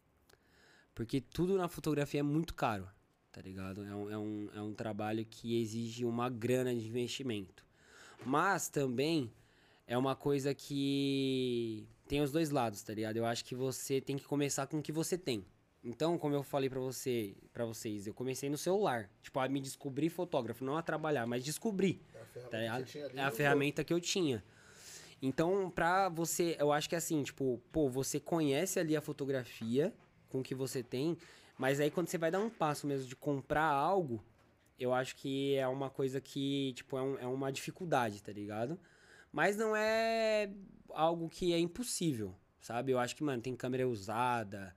Porque tudo na fotografia é muito caro, tá ligado? É um, é um, é um trabalho que exige uma grana de investimento. Mas também é uma coisa que tem os dois lados, tá ligado? Eu acho que você tem que começar com o que você tem. Então, como eu falei pra você, para vocês, eu comecei no celular, tipo, a me descobrir fotógrafo, não a trabalhar, mas descobrir, É a ferramenta tá tinha ali, É a ferramenta que eu tinha. Então, pra você, eu acho que assim, tipo, pô, você conhece ali a fotografia com o que você tem, mas aí quando você vai dar um passo mesmo de comprar algo, eu acho que é uma coisa que, tipo, é, um- é uma dificuldade, tá ligado? Mas não é algo que é impossível, sabe? Eu acho que, mano, tem câmera usada.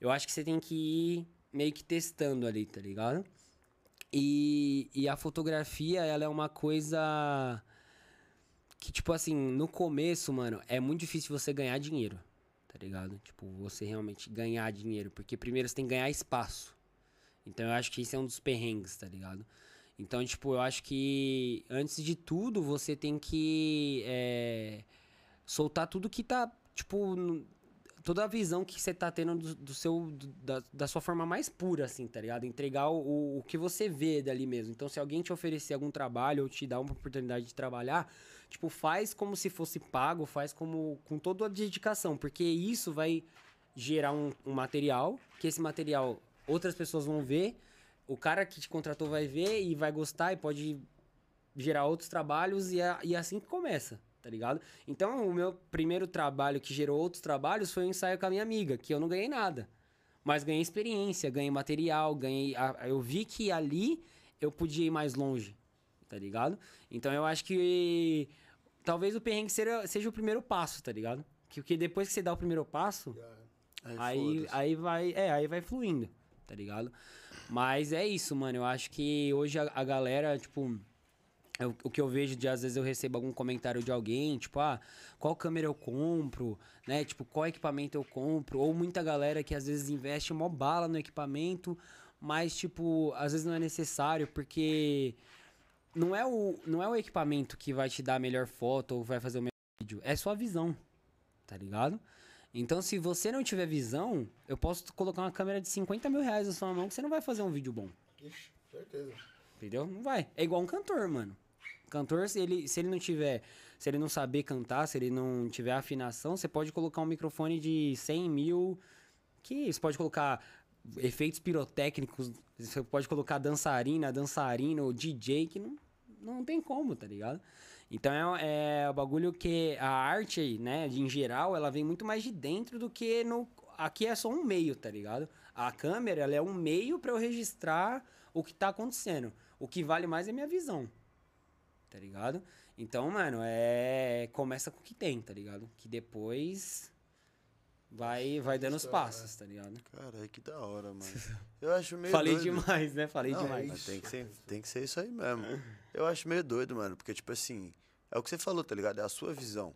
Eu acho que você tem que ir meio que testando ali, tá ligado? E, e a fotografia, ela é uma coisa que, tipo assim, no começo, mano, é muito difícil você ganhar dinheiro, tá ligado? Tipo, você realmente ganhar dinheiro. Porque primeiro você tem que ganhar espaço. Então eu acho que esse é um dos perrengues, tá ligado? Então, tipo, eu acho que antes de tudo você tem que é, soltar tudo que tá, tipo, toda a visão que você tá tendo do, do seu do- da, da sua forma mais pura assim, tá ligado? Entregar o, o que você vê dali mesmo. Então, se alguém te oferecer algum trabalho ou te dar uma oportunidade de trabalhar, tipo, faz como se fosse pago, faz como com toda a dedicação, porque isso vai gerar um, um material, que esse material outras pessoas vão ver, o cara que te contratou vai ver e vai gostar e pode gerar outros trabalhos e, é- e é assim que começa, tá ligado? Então, o meu primeiro trabalho que gerou outros trabalhos foi um ensaio com a minha amiga, que eu não ganhei nada. Mas ganhei experiência, ganhei material, ganhei. a- eu vi que ali eu podia ir mais longe, tá ligado? Então eu acho que talvez o perrengue seja, seja o primeiro passo, tá ligado? Que, que depois que você dá o primeiro passo, Aí, Aí, aí vai, é, aí vai fluindo, tá ligado? Mas é isso, mano. Eu acho que hoje a, a galera, tipo, é o que eu vejo de às vezes eu recebo algum comentário de alguém, tipo, ah, qual câmera eu compro, né? Tipo, qual equipamento eu compro? Ou muita galera que às vezes investe mó bala no equipamento, mas, tipo, às vezes não é necessário, porque não é o, não é o equipamento que vai te dar a melhor foto ou vai fazer o melhor vídeo, é sua visão, tá ligado? Então, se você não tiver visão, eu posso colocar uma câmera de 50 mil reais na sua mão que você não vai fazer um vídeo bom. Ixi, certeza. Entendeu? Não vai. É igual um cantor, mano. Cantor, se ele, se ele não tiver. Se ele não saber cantar, se ele não tiver afinação, você pode colocar um microfone de 100 mil. Que você pode colocar efeitos pirotécnicos. Você pode colocar dançarina, dançarino, DJ, que não, não tem como, tá ligado? Então é, é o bagulho que a arte, né, em geral, ela vem muito mais de dentro do que no. Aqui é só um meio, tá ligado? A câmera, ela é um meio pra eu registrar o que tá acontecendo. O que vale mais é minha visão. Tá ligado? Então, mano, é. Começa com o que tem, tá ligado? Que depois vai, vai dando os Funciona, passos, tá ligado? Cara, que da hora, mano. Eu acho meio Falei doido. demais, né? Falei Não, demais. mas tem que, ser, tem que ser isso aí mesmo. Eu acho meio doido, mano, porque, tipo assim, é o que você falou, tá ligado? É a sua visão.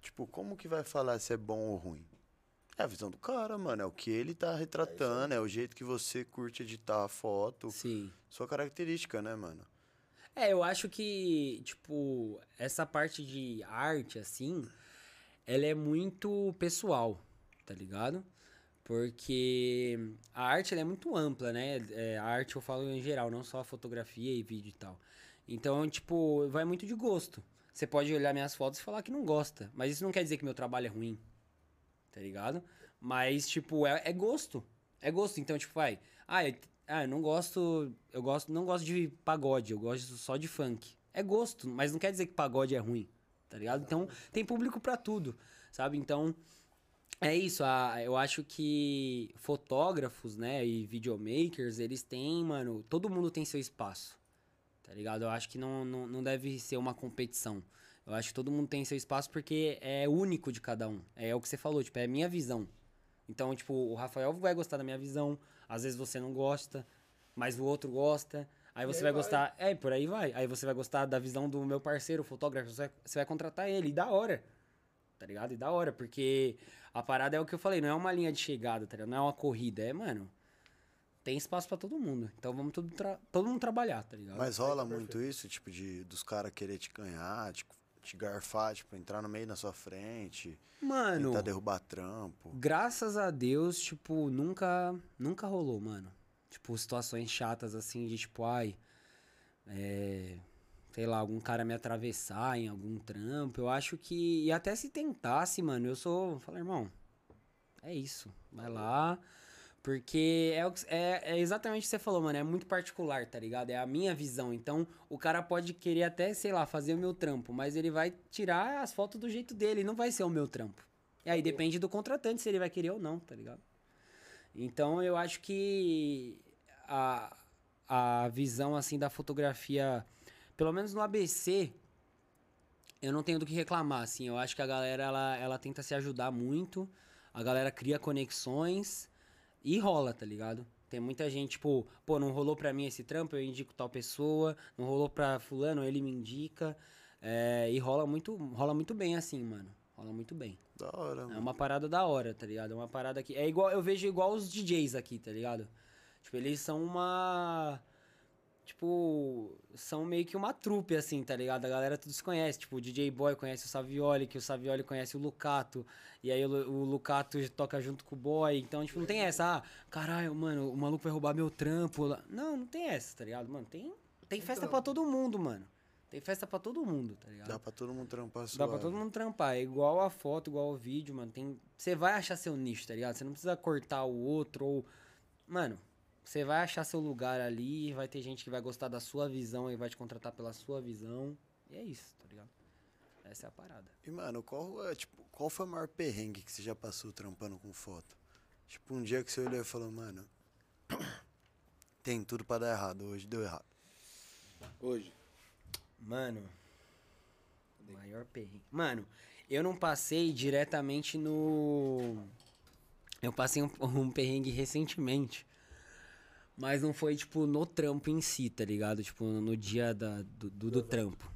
Tipo, como que vai falar se é bom ou ruim? É a visão do cara, mano. É o que ele tá retratando, é o jeito que você curte editar a foto. Sim. Sua característica, né, mano? É, eu acho que, tipo, essa parte de arte, assim, ela é muito pessoal, tá ligado? Porque a arte é muito ampla, né? É, a arte eu falo em geral, não só fotografia e vídeo e tal. Então, tipo, vai muito de gosto. Você pode olhar minhas fotos e falar que não gosta, mas isso não quer dizer que meu trabalho é ruim, tá ligado? Mas, tipo, é, é gosto. É gosto. Então, tipo, vai. Ah, eu, ah, eu não gosto. Eu gosto, não gosto de pagode, eu gosto só de funk. É gosto, mas não quer dizer que pagode é ruim, tá ligado? Então, tem público pra tudo, sabe? Então, é isso. A, eu acho que fotógrafos, né, e videomakers, eles têm, mano. Todo mundo tem seu espaço, tá ligado? Eu acho que não, não, não deve ser uma competição. Eu acho que todo mundo tem seu espaço porque é único de cada um. É o que você falou, tipo, é a minha visão. Então, tipo, o Rafael vai gostar da minha visão, às vezes você não gosta, mas o outro gosta. Aí você aí vai vai. gostar. É, por aí vai. Aí você vai gostar da visão do meu parceiro, o fotógrafo. Você vai, você vai contratar ele. E da hora. Tá ligado? E da hora. Porque a parada é o que eu falei, não é uma linha de chegada, tá ligado? Não é uma corrida. É, mano. Tem espaço pra todo mundo. Então vamos todo, todo mundo trabalhar, tá ligado? Mas rola muito isso, tipo, de dos caras querer te ganhar, te, te garfar, tipo, entrar no meio na sua frente, Mano. tentar derrubar trampo. Graças a Deus, tipo, nunca, nunca rolou, mano. Tipo, situações chatas assim de tipo, ai, é, sei lá, algum cara me atravessar em algum trampo. Eu acho que e até se tentasse, mano, eu sou, falo, irmão, é isso, vai lá, porque é, é, é exatamente o que você falou, mano, é muito particular, tá ligado? É a minha visão. Então, o cara pode querer até, sei lá, fazer o meu trampo, mas ele vai tirar as fotos do jeito dele, não vai ser o meu trampo. E aí depende do contratante se ele vai querer ou não, tá ligado? Então eu acho que a, a visão assim da fotografia, pelo menos no ABC, eu não tenho do que reclamar, assim. Eu acho que a galera ela, ela tenta se ajudar muito, a galera cria conexões e rola, tá ligado? Tem muita gente, tipo, pô, não rolou pra mim esse trampo, eu indico tal pessoa, não rolou pra fulano, ele me indica. É, e rola muito, rola muito bem assim, mano. Rola muito bem. Da hora, É mano. uma parada da hora, tá ligado? É uma parada que. É igual, eu vejo igual os DJs aqui, tá ligado? Tipo, eles são uma. tipo, são meio que uma trupe, assim, tá ligado? A galera tudo se conhece. Tipo, o DJ Boy conhece o Savioli, que o Savioli conhece o Lucato. E aí o, o Lucato toca junto com o Boy. Então, tipo, não tem essa, ah, caralho, mano, o maluco vai roubar meu trampo. Não, não tem essa, tá ligado? Mano, tem, tem festa Então. pra todo mundo, mano. Tem festa pra todo mundo, tá ligado? Dá pra todo mundo trampar Dá suave. pra todo mundo trampar. É igual a foto, igual o vídeo, mano. Tem... Você vai achar seu nicho, tá ligado? Você não precisa cortar o outro ou. Mano, você vai achar seu lugar ali, vai ter gente que vai gostar da sua visão e vai te contratar pela sua visão. E é isso, tá ligado? Essa é a parada. E, mano, qual, é, tipo, qual foi o maior perrengue que você já passou trampando com foto? Tipo, um dia que você olhou e falou, mano, tem tudo pra dar errado, hoje deu errado. Hoje. Mano. Maior perrengue. Mano, eu não passei diretamente no. Eu passei um, um perrengue recentemente. Mas não foi, tipo, no trampo em si, tá ligado? Tipo, no dia da, do, do, do trampo.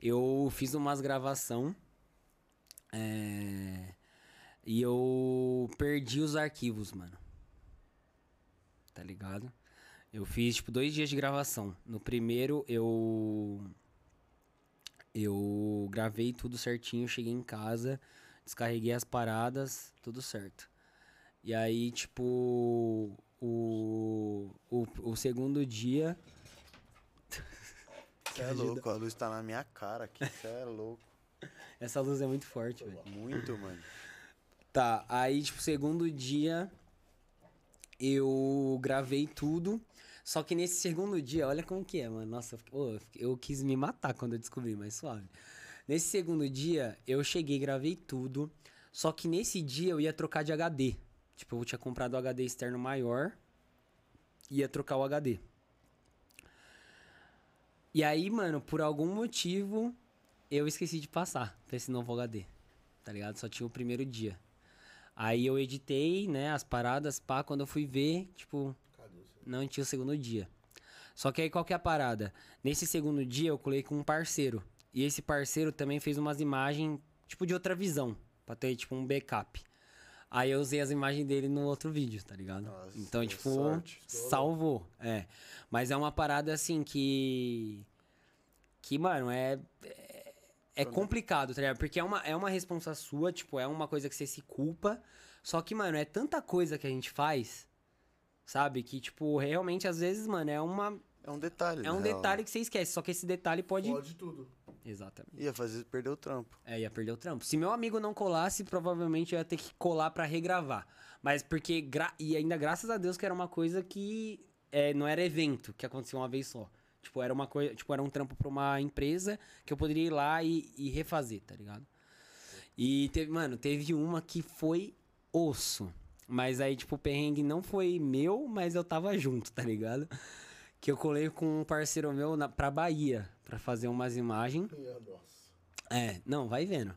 Eu fiz umas gravação. é, E eu perdi os arquivos, mano. Tá ligado? Eu fiz, tipo, dois dias de gravação. No primeiro, eu. Eu gravei tudo certinho, cheguei em casa, descarreguei as paradas, tudo certo. E aí, tipo. O. O, o segundo dia. Você é louco, a luz tá na minha cara aqui, você é louco. Essa luz é muito forte, velho. Muito, mano. Tá, aí, tipo, segundo dia, eu gravei tudo. Só que nesse segundo dia, olha como que é, mano. Nossa, eu, eu quis me matar quando eu descobri, mas suave. Nesse segundo dia, eu cheguei, gravei tudo. Só que nesse dia eu ia trocar de HD. Tipo, eu tinha comprado o HD externo maior. Ia trocar o HD. E aí, mano, por algum motivo, eu esqueci de passar pra esse novo HD. Tá ligado? Só tinha o primeiro dia. Aí eu editei, né, as paradas, pá, quando eu fui ver, tipo? Não tinha o segundo dia. Só que aí qual que é a parada? Nesse segundo dia eu colei com um parceiro. E esse parceiro também fez umas imagens, tipo, de outra visão. Pra ter, tipo, um backup. Aí eu usei as imagens dele no outro vídeo, tá ligado? Nossa, então, tipo, sorte. salvou. É. Mas é uma parada assim que. Que, mano, é. É, é complicado, tá ligado? Porque é uma, é uma responsa sua, tipo, é uma coisa que você se culpa. Só que, mano, é tanta coisa que a gente faz, sabe? Que, tipo, realmente, às vezes, mano, é uma. É um detalhe, É um real, detalhe né? que você esquece. Só que esse detalhe pode. Pode tudo. Exatamente. Ia fazer perder o trampo. É, ia perder o trampo. Se meu amigo não colasse, provavelmente eu ia ter que colar pra regravar. Mas porque. gra- E ainda graças a Deus que era uma coisa que é, não era evento, que acontecia uma vez só. Tipo, era uma coisa. Tipo, era um trampo pra uma empresa que eu poderia ir lá e, e refazer, tá ligado? E teve, mano, teve uma que foi osso. Mas aí, tipo, o perrengue não foi meu, mas eu tava junto, tá ligado? Que eu colei com um parceiro meu na, pra Bahia, pra fazer umas imagens. Minha nossa. É, não, vai vendo.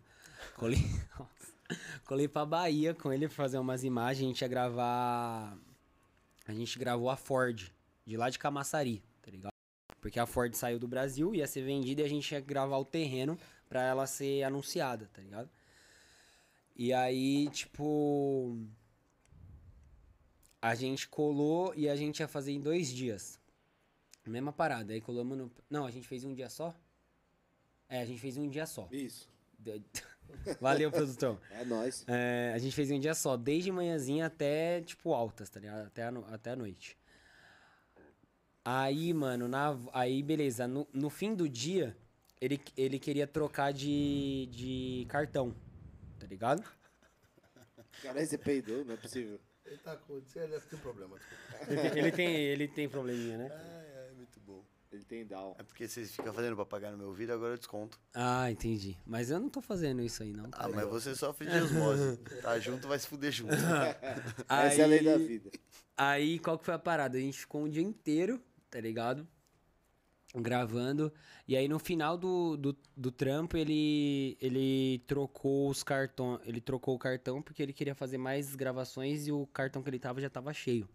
Colei. Colei pra Bahia com ele pra fazer umas imagens. A gente ia gravar. A gente gravou a Ford, de lá de Camaçari, tá ligado? Porque a Ford saiu do Brasil, ia ser vendida e a gente ia gravar o terreno pra ela ser anunciada, tá ligado? E aí, tipo. A gente colou e a gente ia fazer em dois dias. Mesma parada. Aí colamos no. Não, a gente fez um dia só? É, a gente fez um dia só. Isso. Valeu, produtor. É nóis. É, a gente fez um dia só, desde manhãzinha até, tipo, altas, tá ligado? Até a, no- até a noite. Aí, mano, na, aí, beleza. No, no fim do dia, ele, ele queria trocar de, de cartão, tá ligado? Caralho, você peidou, não é possível. Ele tá com. Ele deve ter um problema. desculpa. Ele, tem- ele tem, ele tem probleminha, né? É, é muito bom. Ele tem down. É porque vocês ficam fazendo pra pagar no meu vídeo, agora eu desconto. Ah, entendi. Mas eu não tô fazendo isso aí, não. Ah, mas você sofre de osmose. Tá junto, vai se fuder junto. Essa é a lei da Aí- vida. Aí, qual que foi a parada? A gente ficou um dia inteiro, tá ligado? Gravando. E aí, no final do, do, do trampo, ele, ele trocou os cartões. Ele trocou o cartão porque ele queria fazer mais gravações e o cartão que ele tava já tava cheio.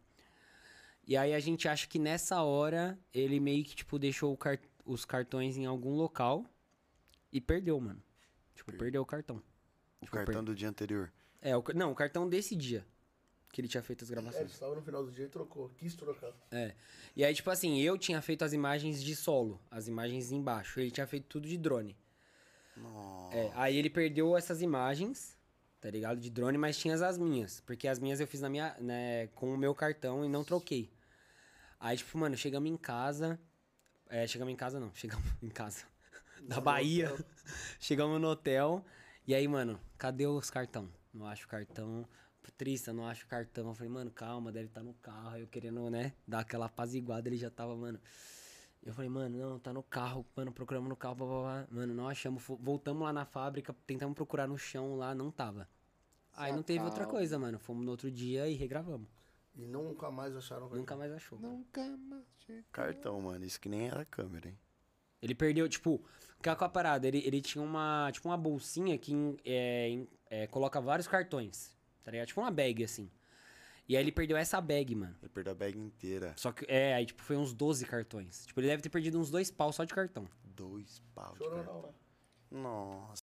E aí, a gente acha que nessa hora, ele meio que, tipo, deixou car- os cartões em algum local e perdeu, mano. Tipo, perdeu o cartão. O Tipo, cartão do dia anterior. É, o, não, o cartão desse dia. Que ele tinha feito as É, ele gravações. estava no final do dia e trocou. Quis trocar. É. E aí, tipo assim, eu tinha feito as imagens de solo, as imagens embaixo. Ele tinha feito tudo de drone. Nossa. É, aí ele perdeu essas imagens, tá ligado? De drone, mas tinha as minhas. Porque as minhas eu fiz na minha, né, com o meu cartão e não troquei. Aí, tipo, mano, chegamos em casa. É, chegamos em casa não, chegamos em casa. Da Bahia. chegamos no hotel. E aí, mano, cadê os cartão? Não acho o cartão. Triste, eu não acho o cartão. Eu falei, mano, calma, deve estar no carro. Aí eu querendo, né, dar aquela apaziguada, ele já tava, mano. Eu falei, mano, não, tá no carro, mano, procuramos no carro, blá, blá, blá. mano, não achamos, voltamos lá na fábrica, tentamos procurar no chão lá, não tava. Aí não teve outra coisa, mano, fomos no outro dia e regravamos. E nunca mais acharam o Nunca mais achou. Nunca mais chegou. Cartão, mano. Isso que nem era câmera, hein? Ele perdeu, tipo, que com a parada, ele, ele tinha uma, tipo, uma bolsinha que é, é, coloca vários cartões, tá ligado? Tipo uma bag, assim. E aí ele perdeu essa bag, mano. Ele perdeu a bag inteira. Só que, é, aí, tipo, foi uns 12 cartões. Tipo, ele deve ter perdido uns dois pau só de cartão. Dois pau de Chorou cartão. não? Nossa.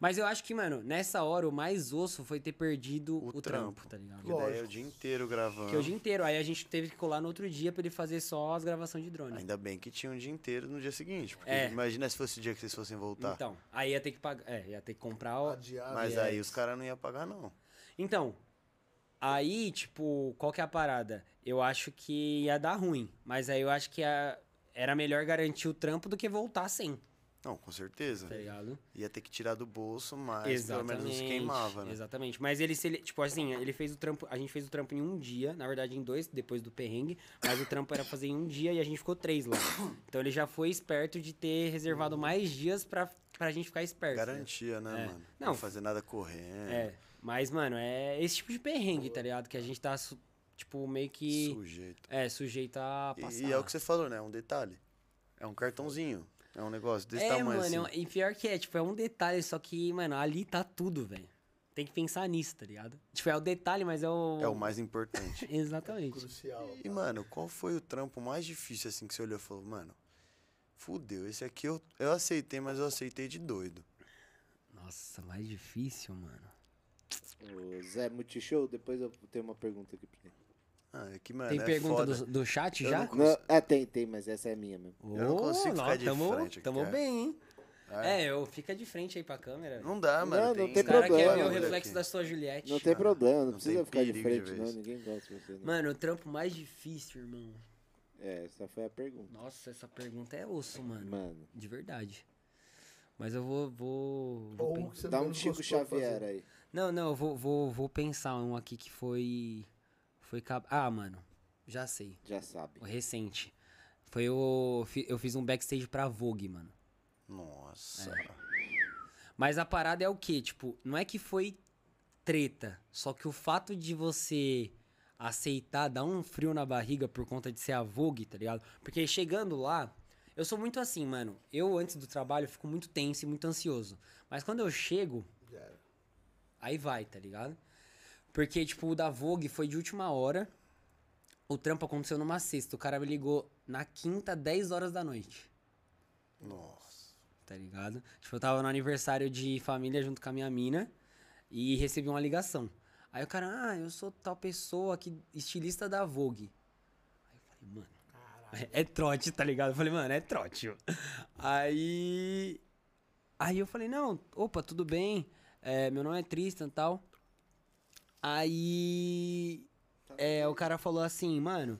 Mas eu acho que, mano, nessa hora o mais osso foi ter perdido o, O trampo, trampo. tá ligado? Porque daí é o dia inteiro gravando. Que é o dia inteiro. Aí a gente teve que colar no outro dia pra ele fazer só as gravações de drone. Ainda bem que tinha um dia inteiro no dia seguinte. Porque É. imagina se fosse o dia que vocês fossem voltar. Então, aí ia ter que pagar. É, ia ter que comprar. o- Adiado. Mas é aí os caras não iam pagar, não. Então, aí, tipo, qual que é a parada? Eu acho que ia dar ruim. Mas aí eu acho que ia- era melhor garantir o trampo do que voltar sem, Não, com certeza. tá ligado? Ia ter que tirar do bolso, mas pelo menos não se queimava, né? Exatamente. Mas ele, se ele, tipo assim, ele fez o trampo, a gente fez o trampo em um dia, na verdade em dois, depois do perrengue, mas o trampo era fazer em um dia e a gente ficou três lá. Então ele já foi esperto de ter reservado mais dias pra, pra gente ficar esperto. né? Garantia, né, É. mano? Não, Não fazer nada correndo. É, mas, mano, é esse tipo de perrengue, tá ligado? Que a gente tá, tipo, meio que, Sujeito. é, sujeito a E- passar. E, é o que você falou, né? É um detalhe. É um cartãozinho. É um negócio desse é, tamanho mano, assim. é um- e pior que é, tipo, é um detalhe, só que, mano, ali tá tudo, velho. Tem que pensar nisso, tá ligado? Tipo, é o detalhe, mas é o... É o mais importante. Exatamente. Crucial. E, mano, qual foi o trampo mais difícil, assim, que você olhou e falou, mano, fudeu, esse aqui eu, eu aceitei, mas eu aceitei de doido. Nossa, mais difícil, mano. O Zé Multishow, depois eu tenho uma pergunta aqui pra ele. Ah, é que, mano, Tem é pergunta do, do chat Eu já? não Não, é, tem, tem, mas essa é minha mesmo. Eu não consigo ficar de tamo, frente aqui, Tamo cara. bem, hein? É. É, eu fica de frente aí pra câmera. Não dá, mano. Não, não Os tem caras querem ver o problema, reflexo aqui. da sua Juliette. Não tem problema, não, não precisa tem ficar de de frente, ver não. Ninguém gosta de você. Não. Mano, o trampo mais difícil, irmão. É, essa foi a pergunta. Nossa, essa pergunta é osso, mano. Mano, De verdade. Mas eu vou. vou, vou dá um Chico de Xavier fazer. aí. Não, não, eu vou, vou, vou pensar um aqui que foi. Foi. Ah, mano. Já sei. Já sabe. O recente. Foi o. Eu fiz um backstage pra Vogue, mano. Nossa. É. Mas a parada é o quê? Tipo, não é que foi treta. Só que o fato de você aceitar dar um frio na barriga por conta de ser a Vogue, tá ligado? Porque chegando lá, eu sou muito assim, mano. Eu, antes do trabalho, fico muito tenso e muito ansioso. Mas quando eu chego, era. Aí vai, tá ligado? Porque, tipo, o da Vogue foi de última hora. O trampo aconteceu numa sexta. O cara me ligou na quinta, 10 horas da noite Nossa. tá ligado? Tipo, eu tava no aniversário de família junto com a minha mina e recebi uma ligação. Aí o cara, ah, eu sou tal pessoa aqui, estilista da Vogue. Aí eu falei, mano, é, é trote, tá ligado? Eu falei, mano, é trote. Aí. Aí eu falei, não, opa, tudo bem. É, meu nome é Tristan e tal. Aí. É, o cara falou assim, mano,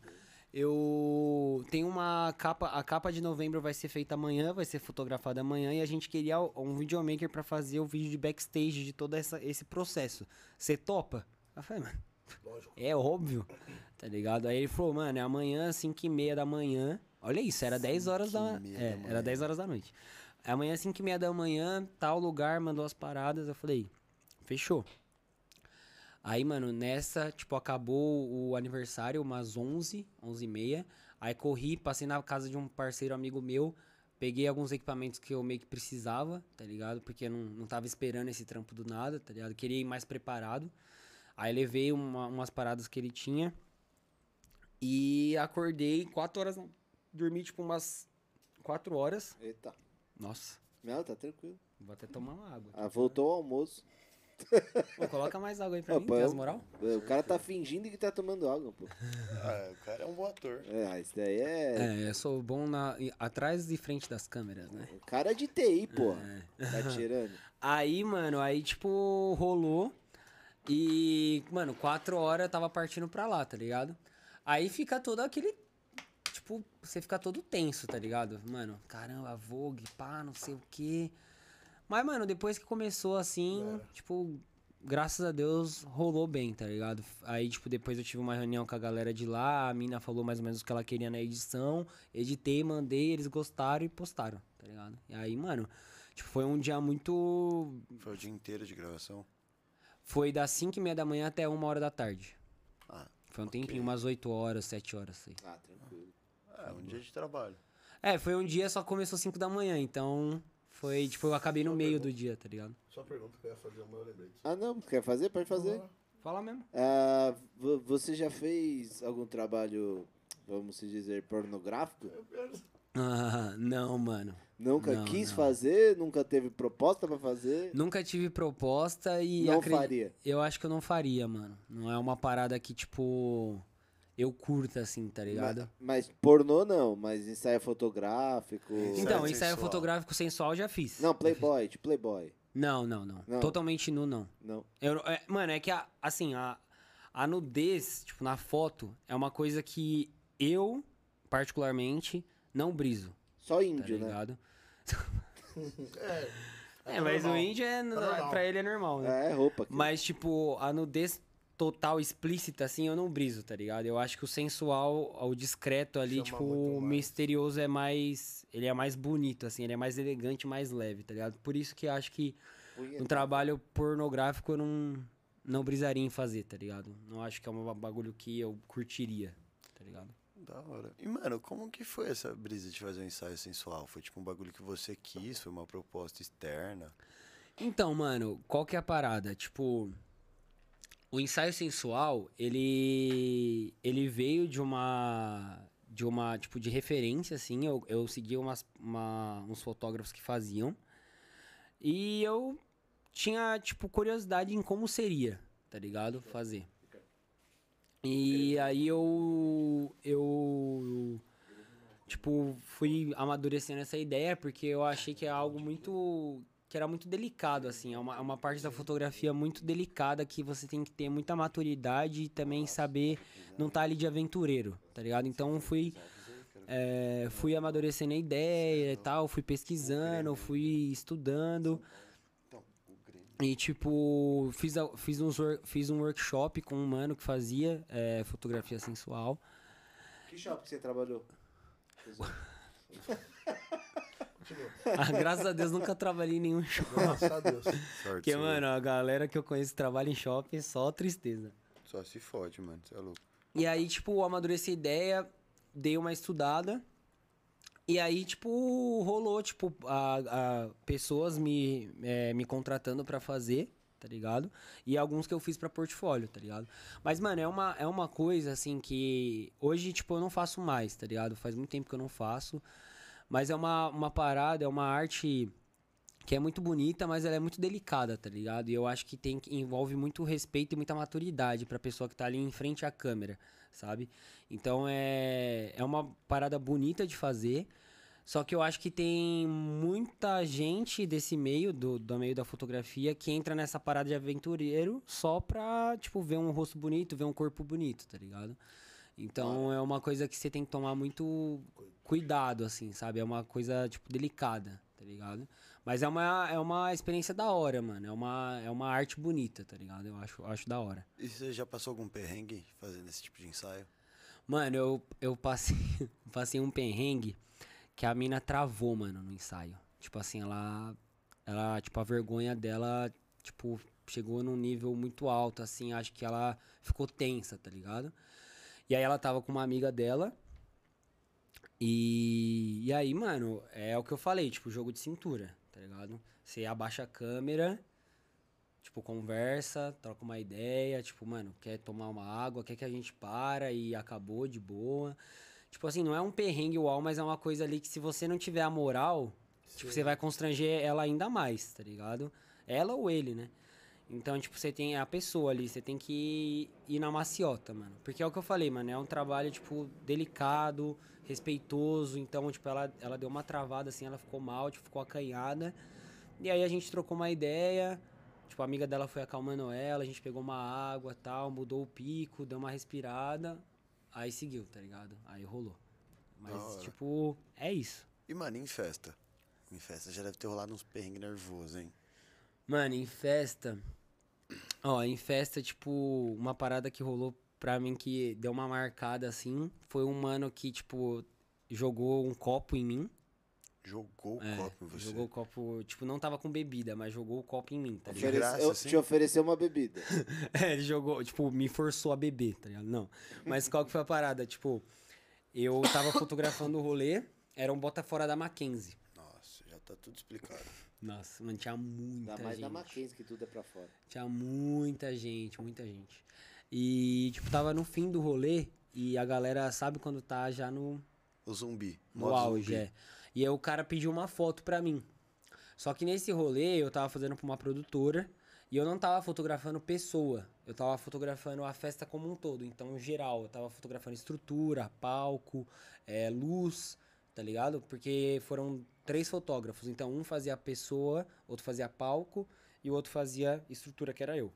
eu tenho uma capa, a capa de novembro vai ser feita amanhã, vai ser fotografada amanhã e a gente queria um videomaker pra fazer o vídeo de backstage de todo essa, esse processo. Você topa? Eu falei, mano, Lógico. é óbvio, tá ligado? Aí ele falou, mano, é amanhã, 5 e meia da manhã. Olha isso, era 10 horas da, 5 meia é, da era 10 horas da noite. Amanhã, 5 e meia da manhã, tal lugar, mandou as paradas. Eu falei, fechou. Aí, mano, nessa, tipo, acabou o aniversário, umas 11, 11 e meia. Aí corri, passei na casa de um parceiro amigo meu, peguei alguns equipamentos que eu meio que precisava, tá ligado? Porque eu não, não tava esperando esse trampo do nada, tá ligado? Queria ir mais preparado. Aí levei uma- umas paradas que ele tinha e acordei 4 horas, dormi tipo umas 4 horas. Eita. Nossa, Não, tá tranquilo. vou até tomar uma água. Ah, voltou ao almoço. Pô, coloca mais água aí pra Ó, mim, pô, tem as eu- moral? O cara tá fingindo que tá tomando água, pô. Ah, o cara é um bom ator. É, isso daí é. É, eu sou bom na, atrás e frente das câmeras, né? O cara é de TI, pô. É. Tá tirando. Aí, mano, aí, tipo, rolou. E, mano, quatro horas eu tava partindo pra lá, tá ligado? Aí fica todo aquele. Tipo, você fica todo tenso, tá ligado? Mano, caramba, Vogue, pá, não sei o quê. Mas, mano, depois que começou assim, tipo, graças a Deus rolou bem, tá ligado? Aí, tipo, depois eu tive uma reunião com a galera de lá, a mina falou mais ou menos o que ela queria na edição, editei, mandei, eles gostaram e postaram, tá ligado? E aí, mano, tipo, foi um dia muito. Foi o dia inteiro de gravação. Foi das 5 e meia da manhã até uma hora da tarde. Ah, Foi um ok. tempinho, umas 8 horas, 7 horas, sei. Ah, tranquilo. É, um dia de trabalho. É, foi um dia, só começou 5 da manhã, então foi, tipo, eu acabei no meio do dia, tá ligado? Só pergunta que eu ia fazer, mas eu lembrei disso. Ah, não, quer fazer? Pode fazer. Fala mesmo. Ah, vo- você já fez algum trabalho, vamos se dizer, pornográfico? Ah, não, mano. Nunca Não, quis não. fazer? Nunca teve proposta pra fazer? Nunca tive proposta e. Não acredi- faria. Eu acho que eu não faria, mano. Não é uma parada que, tipo. Eu curto assim, tá ligado? Mas, mas pornô não, mas ensaio fotográfico. Então, Ensaio sensual. fotográfico sensual eu já fiz. Não, Playboy, tipo Playboy. Não, não, não. Não. Totalmente nu, não. Não. Eu- é, mano, é que, a, assim, a, a nudez, tipo, na foto, é uma coisa que eu, particularmente, não briso, Só tá índio, né? ligado? É, É, mas o normal. índio, é, normal. pra ele é normal, né? É, roupa. aqui. Mas, tipo, a nudez total, explícita, assim, eu não briso, tá ligado? Eu acho que o sensual, o discreto ali, Chama tipo, o misterioso é mais... Ele é mais bonito, assim, ele é mais elegante, mais leve, tá ligado? Por isso que eu acho que um trabalho pornográfico eu não, não brisaria em fazer, tá ligado? Não acho que é um bagulho que eu curtiria, tá ligado? Da hora. E, mano, como que foi essa brisa de fazer um ensaio sensual? Foi tipo um bagulho que você quis? Foi uma proposta externa? Então, mano, qual que é a parada? Tipo, o ensaio sensual, ele ele veio de uma de uma tipo de referência assim, eu, eu segui umas, uma- uns fotógrafos que faziam. E eu tinha tipo curiosidade em como seria, tá ligado? Fazer. E aí eu eu tipo fui amadurecendo essa ideia porque eu achei que é algo muito que era muito delicado assim, é uma, é uma parte da fotografia muito delicada que você tem que ter muita maturidade e também saber não estar ali de aventureiro, tá ligado? Então fui é, fui amadurecendo a ideia e tal, fui pesquisando, fui estudando. E, tipo, fiz, fiz, uns, fiz um workshop com um mano que fazia é, fotografia sensual. Que shopping que você trabalhou? Continua. Ah, graças a Deus nunca trabalhei em nenhum shopping. Graças a Deus. Sorte. Porque, mano, a galera que eu conheço que trabalha em shopping é só tristeza. Só se fode, mano. Você é louco. E aí, tipo, amadureci a ideia, dei uma estudada. E aí, tipo, rolou, tipo, a, a pessoas me, é, me contratando pra fazer, tá ligado? E alguns que eu fiz pra portfólio, tá ligado? Mas, mano, é uma, é uma coisa, assim, que hoje, tipo, eu não faço mais, tá ligado? Faz muito tempo que eu não faço. Mas é uma, uma parada, é uma arte que é muito bonita, mas ela é muito delicada, tá ligado? E eu acho que tem envolve muito respeito e muita maturidade pra pessoa que tá ali em frente à câmera, sabe? Então é é uma parada bonita de fazer. Só que eu acho que tem muita gente desse meio, do, do meio da fotografia, que entra nessa parada de aventureiro só pra, tipo, ver um rosto bonito, ver um corpo bonito, tá ligado? Então é uma coisa que você tem que tomar muito cuidado, assim, sabe? É uma coisa, tipo, delicada, tá ligado? Mas é uma, é uma experiência da hora, mano. É uma, é uma arte bonita, tá ligado? Eu acho, acho da hora. E você já passou algum perrengue fazendo esse tipo de ensaio? Mano, eu, eu passei, passei um perrengue que a mina travou, mano, no ensaio. Tipo assim, ela. Ela, tipo, a vergonha dela, tipo, chegou num nível muito alto, assim. Acho que ela ficou tensa, tá ligado? E aí ela tava com uma amiga dela. E, e aí, mano, é o que eu falei, tipo, jogo de cintura, tá ligado? Você abaixa a câmera, tipo, conversa, troca uma ideia, tipo, mano, quer tomar uma água, quer que a gente para e acabou de boa. Tipo assim, não é um perrengue uau, mas é uma coisa ali que se você não tiver a moral, tipo, você vai constranger ela ainda mais, tá ligado? Ela ou ele, né? Então, tipo, você tem a pessoa ali, você tem que ir na maciota, mano. Porque é o que eu falei, mano, é um trabalho, tipo, delicado, respeitoso. Então, tipo, ela, ela deu uma travada, assim, ela ficou mal, tipo, ficou acanhada. E aí a gente trocou uma ideia, tipo, a amiga dela foi acalmando ela, a gente pegou uma água tal, mudou o pico, deu uma respirada. Aí seguiu, tá ligado? Aí rolou. Mas, tipo, é isso. E, mano, em festa? Em festa já deve ter rolado uns perrengues nervosos, hein? Mano, em festa. Ó, em festa, tipo, uma parada que rolou pra mim que deu uma marcada assim. Foi um mano que, tipo, jogou um copo em mim. Jogou o É, copo em você. jogou o copo, tipo, não tava com bebida, mas jogou o copo em mim, tá ligado? Oferece- graça, eu- assim? Te ofereceu uma bebida. É, ele jogou, tipo, me forçou a beber, tá ligado? Não. Mas qual que foi a parada? Tipo, eu tava fotografando o rolê, era um bota fora da Mackenzie. Tá tudo explicado. Nossa, mano, tinha muita Ainda mais gente. na Mackenzie, que tudo é pra fora. Tinha muita gente, muita gente. E, tipo, tava no fim do rolê e a galera sabe quando tá já no, O zumbi. no auge, zumbi. é. E aí o cara pediu uma foto pra mim. Só que nesse rolê eu tava fazendo pra uma produtora e eu não tava fotografando pessoa. Eu tava fotografando a festa como um todo. Então, geral, eu tava fotografando estrutura, palco, é, luz, tá ligado? Porque foram três fotógrafos. Então, um fazia a pessoa, outro fazia palco e o outro fazia estrutura, que era eu.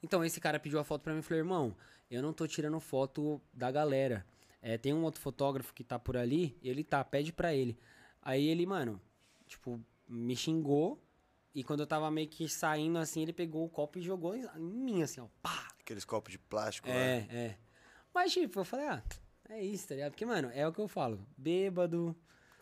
Então, esse cara pediu a foto pra mim e falou, irmão, eu não tô tirando foto da galera. É, tem um outro fotógrafo que tá por ali, ele tá, pede pra ele. Aí ele, mano, tipo, me xingou. E quando eu tava meio que saindo assim, ele pegou o copo e jogou em mim, assim, ó. Pá! Aqueles copos de plástico É, lá. é. Mas, tipo, eu falei, ah, é isso, tá ligado? Porque, mano, é o que eu falo. Bêbado.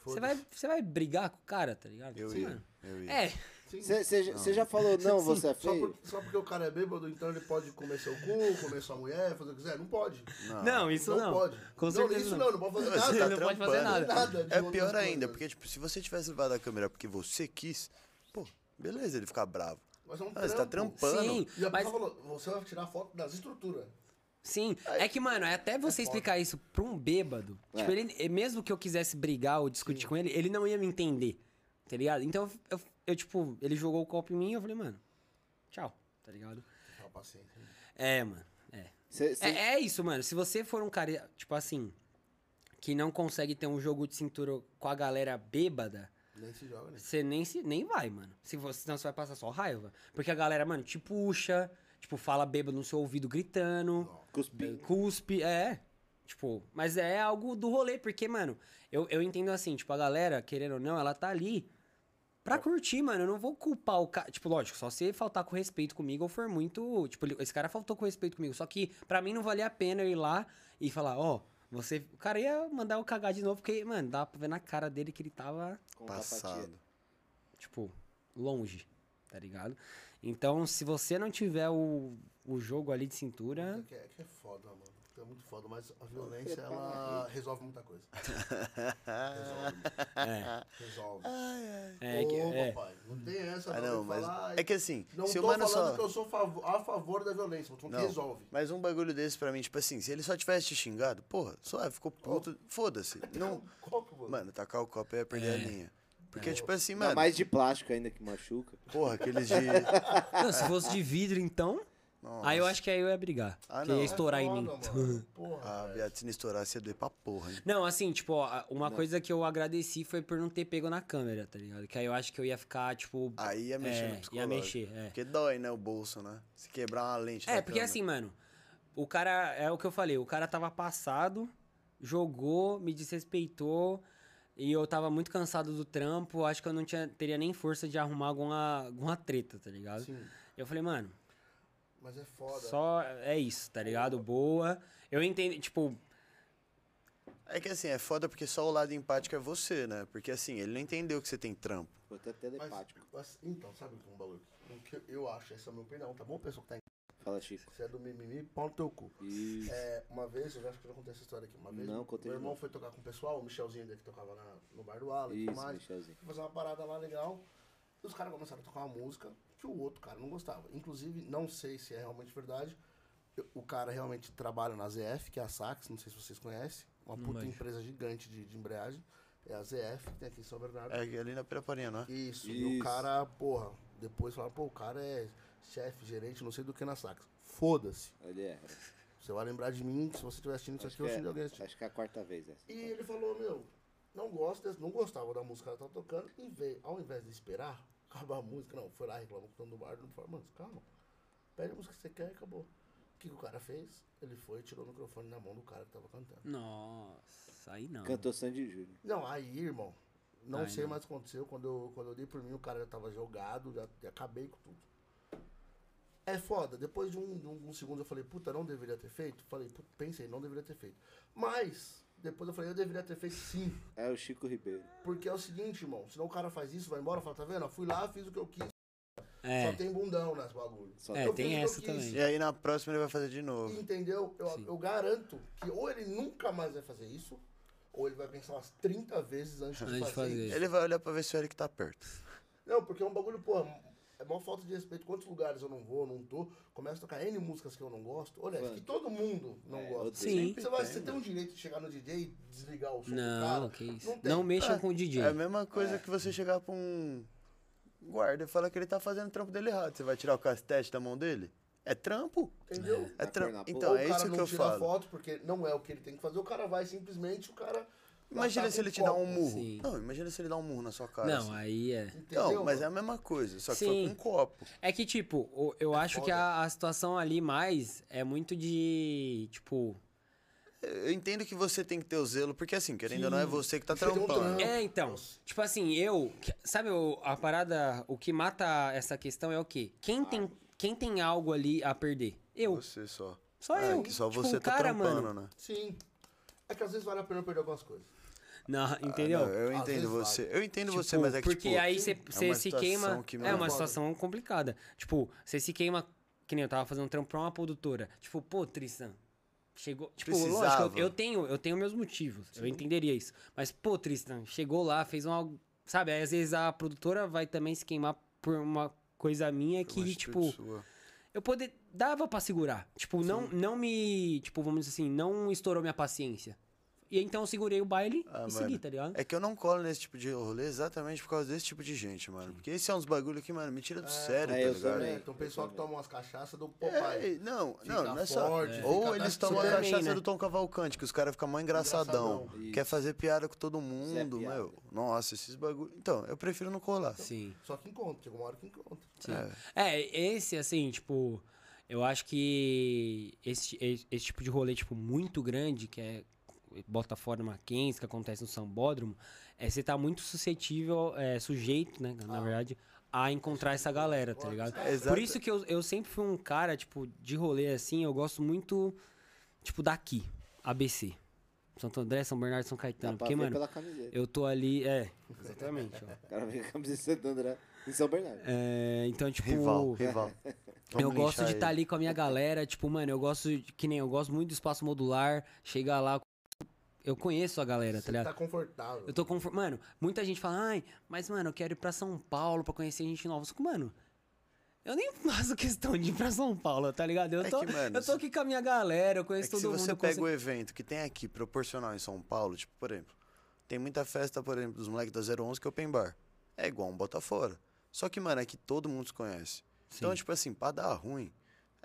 Você vai, você vai brigar com o cara, tá ligado? Eu Sim, ia, eu ia. É, Sim. Você já falou, não, você é Só, feio? por- só porque o cara é bêbado, então ele pode comer seu cu, comer sua mulher, fazer o que quiser? Não pode. não, isso não. pode. Com não, certeza isso não. não, não pode fazer Você nada. não pode fazer trampando. nada. Nada É outras pior ainda, coisas. porque, tipo, se você tivesse levado a câmera porque você quis, pô, beleza ele ficar bravo. Mas é um Ah, você tá trampando. Sim, E a mas pessoa falou, você vai tirar foto das estruturas. Sim, é que, mano, é até você explicar isso pra um bêbado. É. Tipo, ele, mesmo que eu quisesse brigar ou discutir com ele, ele não ia me entender, tá ligado? Então, eu, eu, tipo, ele jogou o copo em mim e eu falei, mano, tchau, tá ligado? Paciente. É, mano, é. Cê- cê- É, é isso, mano. Se você for um cara, tipo assim, que não consegue ter um jogo de cintura com a galera bêbada, Nem se joga, né? você nem, se, nem vai, mano. Se você, senão você vai passar só raiva. Porque a galera, mano, te puxa, tipo, fala bêbado no seu ouvido gritando. Cuspi. Cuspe, é. Tipo, mas é algo do rolê, porque, mano, eu, eu entendo assim, tipo, a galera, querendo ou não, ela tá ali pra curtir, mano. Eu não vou culpar o cara. Tipo, lógico, só se faltar com respeito comigo ou for muito. Tipo, esse cara faltou com respeito comigo. Só que pra mim não valia a pena eu ir lá e falar, ó, você. O cara ia mandar eu cagar de novo, porque, mano, dava pra ver na cara dele que ele tava. Passado. tipo, longe, tá ligado? Então, se você não tiver o, o jogo ali de cintura. É que é, que é foda, mano. É muito foda, mas a violência, ela resolve muita coisa. resolve. É, Resolve. é, que- Ô, é. papai, não tem essa Ah, não, mas. falar, É que assim, Não se o tô mano falando só. que eu sou fav- a favor da violência, que Não, resolve. mas um bagulho desse pra mim, tipo assim, se ele só tivesse te xingado, porra, suave, ficou puto, foda-se. Não. Copo, mano. Mano, tacar o copo ia perder a linha. Porque, tipo assim, Ainda mano, mais de plástico ainda que machuca. porra, aqueles de. Não, se fosse de vidro, então. Nossa. Aí eu acho que aí eu ia brigar. Ah, que não. ia É estourar em foda, mim. mano. Porra, Ah, viado, se não estourar, você ia doer pra porra, hein? Não, assim, tipo, ó, uma coisa que eu agradeci foi por não ter pego na câmera, tá ligado? Que aí eu acho que eu ia ficar, tipo. Aí ia mexer é, no ia mexer, é. Porque dói, né, o bolso, né? Se quebrar uma lente É, da porque câmera. assim, mano, o cara, é o que eu falei, o cara tava passado, jogou, me desrespeitou, e eu tava muito cansado do trampo, acho que eu não tinha, teria nem força de arrumar alguma, alguma treta, tá ligado? Sim, Eu falei, mano, mas é foda. só é isso, tá ligado? Boa. Eu entendo, tipo, É que assim, é foda porque só o lado empático é você, né? Porque assim, ele não entendeu que você tem trampo. Vou até telepático. Mas, então, sabe um bagulho? O que eu acho, essa é a minha opinião, tá bom, pessoal que tá em Fala, Chico. Você é do mimimi, pau no teu cu. Isso. É, uma vez, eu já acho que eu já contei essa história aqui. Uma vez, Não, contei meu irmão novo. foi tocar com o pessoal, o Michelzinho dele que tocava na- no bar do Alan e tudo Isso, mais. Michelzinho. Foi fazer uma parada lá legal. E os caras começaram a tocar uma música que o outro cara não gostava. Inclusive, não sei se é realmente verdade. eu- O cara realmente trabalha na ZF, que é a Sax, não sei se vocês conhecem. Uma Não puta empresa gigante de, de embreagem. É a ZF, que tem aqui em São Bernardo. É ali na Piraparinha, não é? Isso, e o Isso. cara, porra, Depois falaram, pô, o cara é chefe, gerente, não sei do que na Sax. Foda-se. Ele é. Você vai lembrar de mim, se você estiver assistindo isso aqui, que, eu assisti alguém é, assistindo. acho que é a quarta vez essa. E ele falou, meu, não gosto, desse- não gostava da música que ela tá tocando, em vez, ao invés de esperar acabar a música, não, foi lá, reclamou com o dono do bar, não falou, mano, calma, pede a música que você quer e acabou. O que, que o cara fez? Ele foi e tirou o microfone na mão do cara que tava cantando. Nossa, aí não. Cantou Sandy Júnior. Não, aí, irmão, não Ai, sei não. mais o que aconteceu, quando eu, quando eu dei por mim, o cara já tava jogado, já, já acabei com tudo. É foda, depois de um, de um, um segundo eu falei, puta, não deveria ter feito? Falei, puta, pensei, não deveria ter feito. Mas, depois eu falei, eu deveria ter feito sim. É o Chico Ribeiro. Porque é o seguinte, irmão, senão o cara faz isso, vai embora, fala, tá vendo? Eu fui lá, fiz o que eu quis, É, só tem bundão nesse bagulho. Só É, Eu tem essa também. E aí na próxima ele vai fazer de novo. Entendeu? Eu, Sim. eu garanto que ou ele nunca mais vai fazer isso, ou ele vai pensar umas 30 vezes antes, Antes de de fazer, fazer. isso. Ele vai olhar pra ver se o Eric tá perto. Não, porque é um bagulho, porra, é uma falta de respeito. Quantos lugares eu não vou, não tô, começa a tocar N músicas que eu não gosto. Olha, Funk. que todo mundo não É, gosta. Sim. Você, vai, você tem um direito de chegar no DJ e desligar o som do Não, cara? que isso. Não tem. Não mexam É, com o DJ. É a mesma coisa que você chegar pra um guarda e falar que ele tá fazendo o trampo dele errado. Você vai tirar o castete da mão dele? É trampo. Entendeu? É trampo. pôr na Então, Ou é o cara isso não que eu tira falo. foto porque não é o que ele tem que fazer, o cara vai simplesmente, o cara... Imagina matar se ele te dá um murro. Sim. Não, imagina se ele dá um murro na sua cara. Não, assim. aí é. Entendeu? Não, mas é a mesma coisa, só que Sim. foi com um copo. É que, tipo, eu acho que a, a situação ali mais é muito de. Tipo. Eu entendo que você tem que ter o zelo, porque assim, querendo ou não, é você que tá um trampando. É, então. Nossa. Tipo assim, eu. Sabe o- a parada. O que mata essa questão é o quê? Quem tem, quem tem algo ali a perder? Eu. Você só. Só É, eu. que só Tipo, você o tá cara, trampando, mano. né? Sim. É que às vezes vale a pena perder algumas coisas. Não, Ah, entendeu? não, eu entendo você. Eu entendo você, Tipo, mas é que porque tipo, aí você é você se queima. que, é uma situação complicada. Tipo, você se queima. Que nem eu tava fazendo um trampo pra uma produtora. Tipo, pô, Tristan. Chegou. Tipo, lógico, Precisava. eu, eu tenho, eu tenho meus motivos. Eu entenderia isso. Mas, pô, Tristan, chegou lá, fez um algo. Sabe, aí às vezes a produtora vai também se queimar por uma coisa minha que, tipo, sua. eu poder. Dava pra segurar. Tipo, não, não me. Tipo, vamos dizer assim, não estourou minha paciência. E então eu segurei o baile Ah, e mano, segui, tá ligado? É que eu não colo nesse tipo de rolê exatamente por causa desse tipo de gente, mano. Porque esse é uns bagulho que, mano, me tira do sério, é, tá eu ligado? também. É, então o pessoal que toma umas cachaças do É, Popeye. não, Fica não, não é só. forte, fica Ou eles tomam a cachaça né? do Tom Cavalcante, que os caras ficam mó engraçadão. Engraçadão. Quer fazer piada com todo mundo, piada. meu. Nossa, esses bagulho. Então, eu prefiro não colar. Sim. Só que encontra, chega uma hora que encontra. Sim. É. É, esse, assim, tipo, eu acho que esse, esse, esse tipo de rolê, tipo, muito grande, que é bota fora Mackenzie, que acontece no Sambódromo, é você tá muito suscetível, é, sujeito, né, na verdade, a encontrar essa galera, tá ligado? Exato. Por isso que eu, eu sempre fui um cara, tipo, de rolê, assim, eu gosto muito, tipo, daqui, ABC. Santo André, São Bernardo, São Caetano. Porque, mano, pela camiseta. eu tô ali, é, exatamente, ó. O cara vem com a camiseta de Santo André em São Bernardo. É, então, tipo... Rival, rival. eu gosto de estar ele. ali com a minha galera, tipo, mano, eu gosto, de, que nem eu gosto muito do espaço modular, chegar lá, eu conheço a galera, tá Você ligado? tá confortável. Eu tô com, mano, muita gente fala, ai, mas mano, eu quero ir pra São Paulo pra conhecer gente nova. Só que, mano, eu nem faço questão de ir pra São Paulo, tá ligado? Eu É tô, que, mano, eu tô aqui com a minha galera, eu É conheço que se todo mundo. você eu pega consigo- o evento que tem aqui proporcional em São Paulo, tipo, por exemplo, tem muita festa, por exemplo, dos moleques da 011 que é open bar. É igual um Botafora. Só que, mano, é que todo mundo se conhece. Então, Sim. tipo assim, pra dar ruim,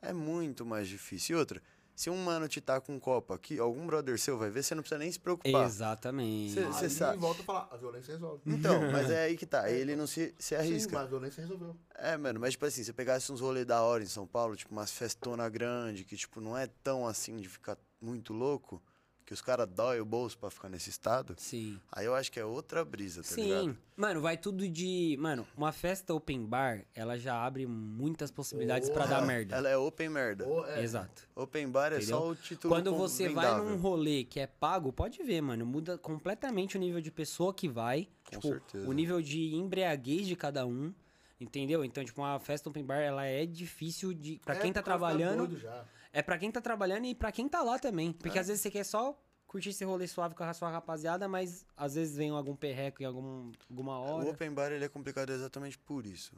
é muito mais difícil. E outra, se um mano te tá com um copo aqui, algum brother seu vai ver, você não precisa nem se preocupar. Exatamente. Cê- Aí Você sabe. volta a falar, a violência resolve. Então, mas é aí que tá. Ele não se, se Sim, arrisca. mas a violência resolveu. É, mano, mas tipo assim, você pegasse uns rolês da hora em São Paulo, tipo umas festona grande, que tipo não é tão assim de ficar muito louco, que os caras dói o bolso pra ficar nesse estado, Sim. aí eu acho que é outra brisa, tá Sim. ligado? Mano, vai tudo de. Mano, uma festa open bar, ela já abre muitas possibilidades pra Porra. dar merda. Ela é open merda. Ou é, Exato. Open bar é Entendeu? só o título Quando você vai num rolê que é pago, pode ver, mano. Muda completamente o nível de pessoa que vai. Com tipo, certeza. o nível de embriaguez de cada um. Entendeu? Então, tipo, uma festa open bar, ela é difícil de. Pra É, quem tá trabalhando. doido já. É pra quem tá trabalhando e pra quem tá lá também. Porque É. às vezes você quer só curtir esse rolê suave com a sua rapaziada, mas às vezes vem algum perreco em algum, alguma O hora. open bar ele é complicado exatamente por isso.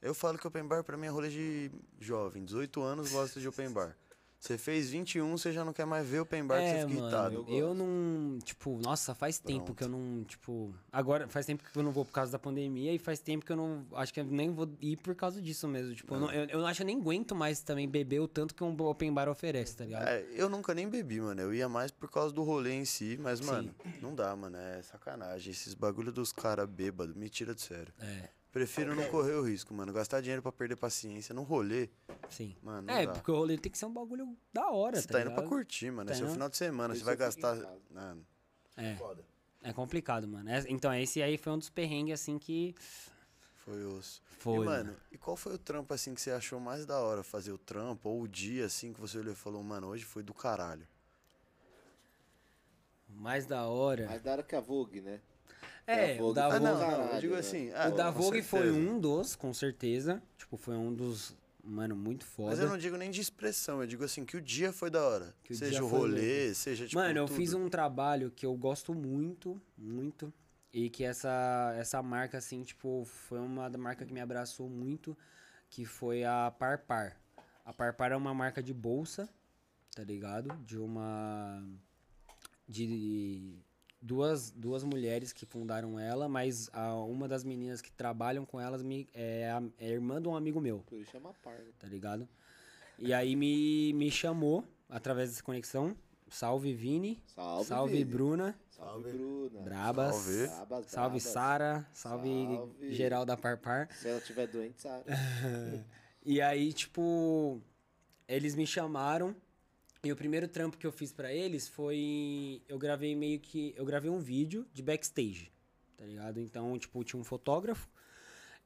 Eu falo que open bar pra mim é rolê de jovem, 18 anos gosta de open bar. Você fez 21, você já não quer mais ver o pen bar que É, você fica mano, irritado. eu, não, tipo, nossa, faz tempo Pronto. que eu não, tipo, agora faz tempo que eu não vou por causa da pandemia e faz tempo que eu não, acho que eu nem vou ir por causa disso mesmo, tipo, eu, não, eu, eu acho que eu nem aguento mais também beber o tanto que um open bar oferece, tá ligado? É, eu nunca nem bebi, mano. Eu ia mais por causa do rolê em si, mas, mano, não dá, mano. É sacanagem. Esses bagulho dos caras bêbados me tira de sério. É, Prefiro não correr o risco, mano. Gastar dinheiro pra perder paciência. No rolê, sim. mano, não É, dá. porque o rolê tem que ser um bagulho da hora, Você tá, tá indo pra curtir, mano. Tá Esse é o indo- final de semana. Você vai gastar. casa. Mano, É, Foda. é complicado, mano. É- então, esse aí foi um dos perrengues, assim, que foi osso. foi, e, mano, e qual foi o trampo, assim, que você achou mais da hora fazer o trampo? Ou o dia, assim, que você olhou e falou, mano, hoje foi do caralho. mais da hora. Mais da hora que a Vogue, né? É, o Vogue da foi Ah, não, Vogue, não, eu digo assim. ah, o da Vogue foi um dos, com certeza. Tipo, foi um dos, mano, muito foda. Mas eu não digo nem de expressão, eu digo assim, que o dia foi da hora. Que o seja o foi rolê, seja tipo. Mano, eu tudo. fiz um trabalho que eu gosto muito, muito. E que essa, essa marca, assim, tipo, foi uma da marca que me abraçou muito, que foi a Parpar. A Parpar é uma marca de bolsa, tá ligado? De uma. De duas, duas mulheres que fundaram ela, mas a, uma das meninas que trabalham com elas me, é, a, é irmã de um amigo meu Por isso chama parda. tá ligado? E aí me, me chamou através dessa conexão. Salve Vini. Salve, Vini. Vini. Bruna. Salve, Bruna. Brabas. Salve. Brabas, Salve. Sara. Salve, Salve. geral da Parpar. Se ela tiver doente, Sara. E aí, tipo, eles me chamaram. E o primeiro trampo que eu fiz pra eles foi. Eu gravei meio que. Eu gravei um vídeo de backstage, tá ligado? Então, tipo, tinha um fotógrafo.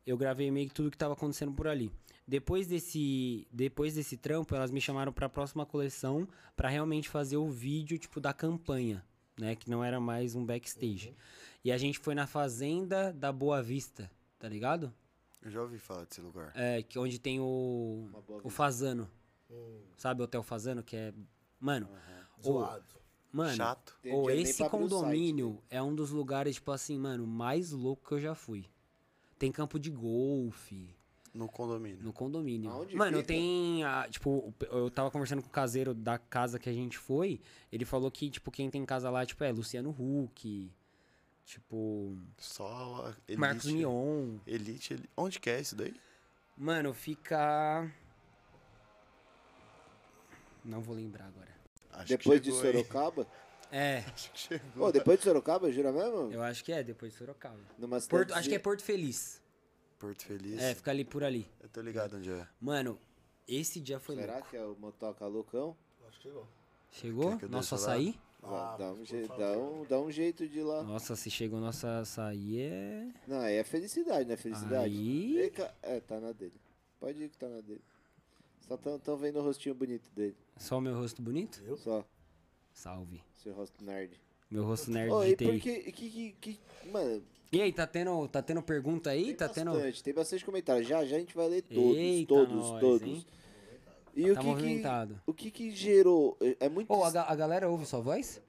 Eu gravei meio que tudo que tava acontecendo por ali. Depois desse, depois desse trampo, elas me chamaram pra próxima coleção pra realmente fazer o vídeo, tipo, da campanha, né? Que não era mais um backstage. E a gente foi na fazenda da Boa Vista, tá ligado? Eu já ouvi falar desse lugar. É, que onde tem o. O. Fazano. Hum, Sabe o Hotel Fazano? Que é. Mano, zoado. mano. Chato. Ou esse condomínio site, é um dos lugares, tipo assim, mano, mais louco que eu já fui. Tem campo de golfe No condomínio. no condomínio. Aonde mano, fica? tem. a- tipo, eu tava conversando com o caseiro da casa que a gente foi. Ele falou que, tipo, quem tem casa lá, tipo, é Luciano Huck. Tipo. Só elite. Marcos Mion. Elite, eli- Onde que é isso daí? Mano, fica. Não vou lembrar agora. Acho que Depois de chegou aí. Sorocaba? É, Acho que chegou. Ô, depois de Sorocaba, jura mesmo? eu acho que é, depois de Sorocaba. Numa Porto, acho que é Porto Feliz. Porto Feliz. É, fica ali por ali. Eu tô ligado onde é. Mano, esse dia foi Será louco. que é o Motoca Loucão? Acho que chegou. Eu Nosso lá? açaí? Dá- Ah, dá, um je- dá, um, dá um jeito de ir lá. Nossa, se chegou nosso açaí é. Não, aí é felicidade, né? Felicidade. Aí- É, tá na dele. Pode ir que tá na dele. Só tão, tão vendo o rostinho bonito dele. Só o meu rosto bonito? Eu? Só. Salve. Seu rosto nerd. Meu rosto nerd Ô, de e TI. por que, que, que, que- Mano, E aí, tá tendo, tá tendo pergunta aí? tem tá tendo. bastante, tem bastante comentário. Já, já a gente vai ler todos, Eita, todos, nós, todos. hein? E o Tá que que, movimentado. o que que gerou? É- muito... Ô, a, ga- a galera ouve sua voz?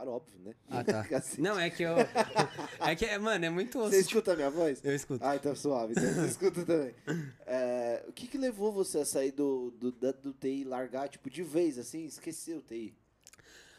Claro, óbvio, né? Ah, tá. Cacete. Não, é que eu. É que, mano, é muito osso. Você escuta a minha voz? Eu escuto. Ah, então suave. Então você escuta também. É, o que que levou você a sair do, do, da- do TI, largar, tipo, de vez, assim, esquecer o TI?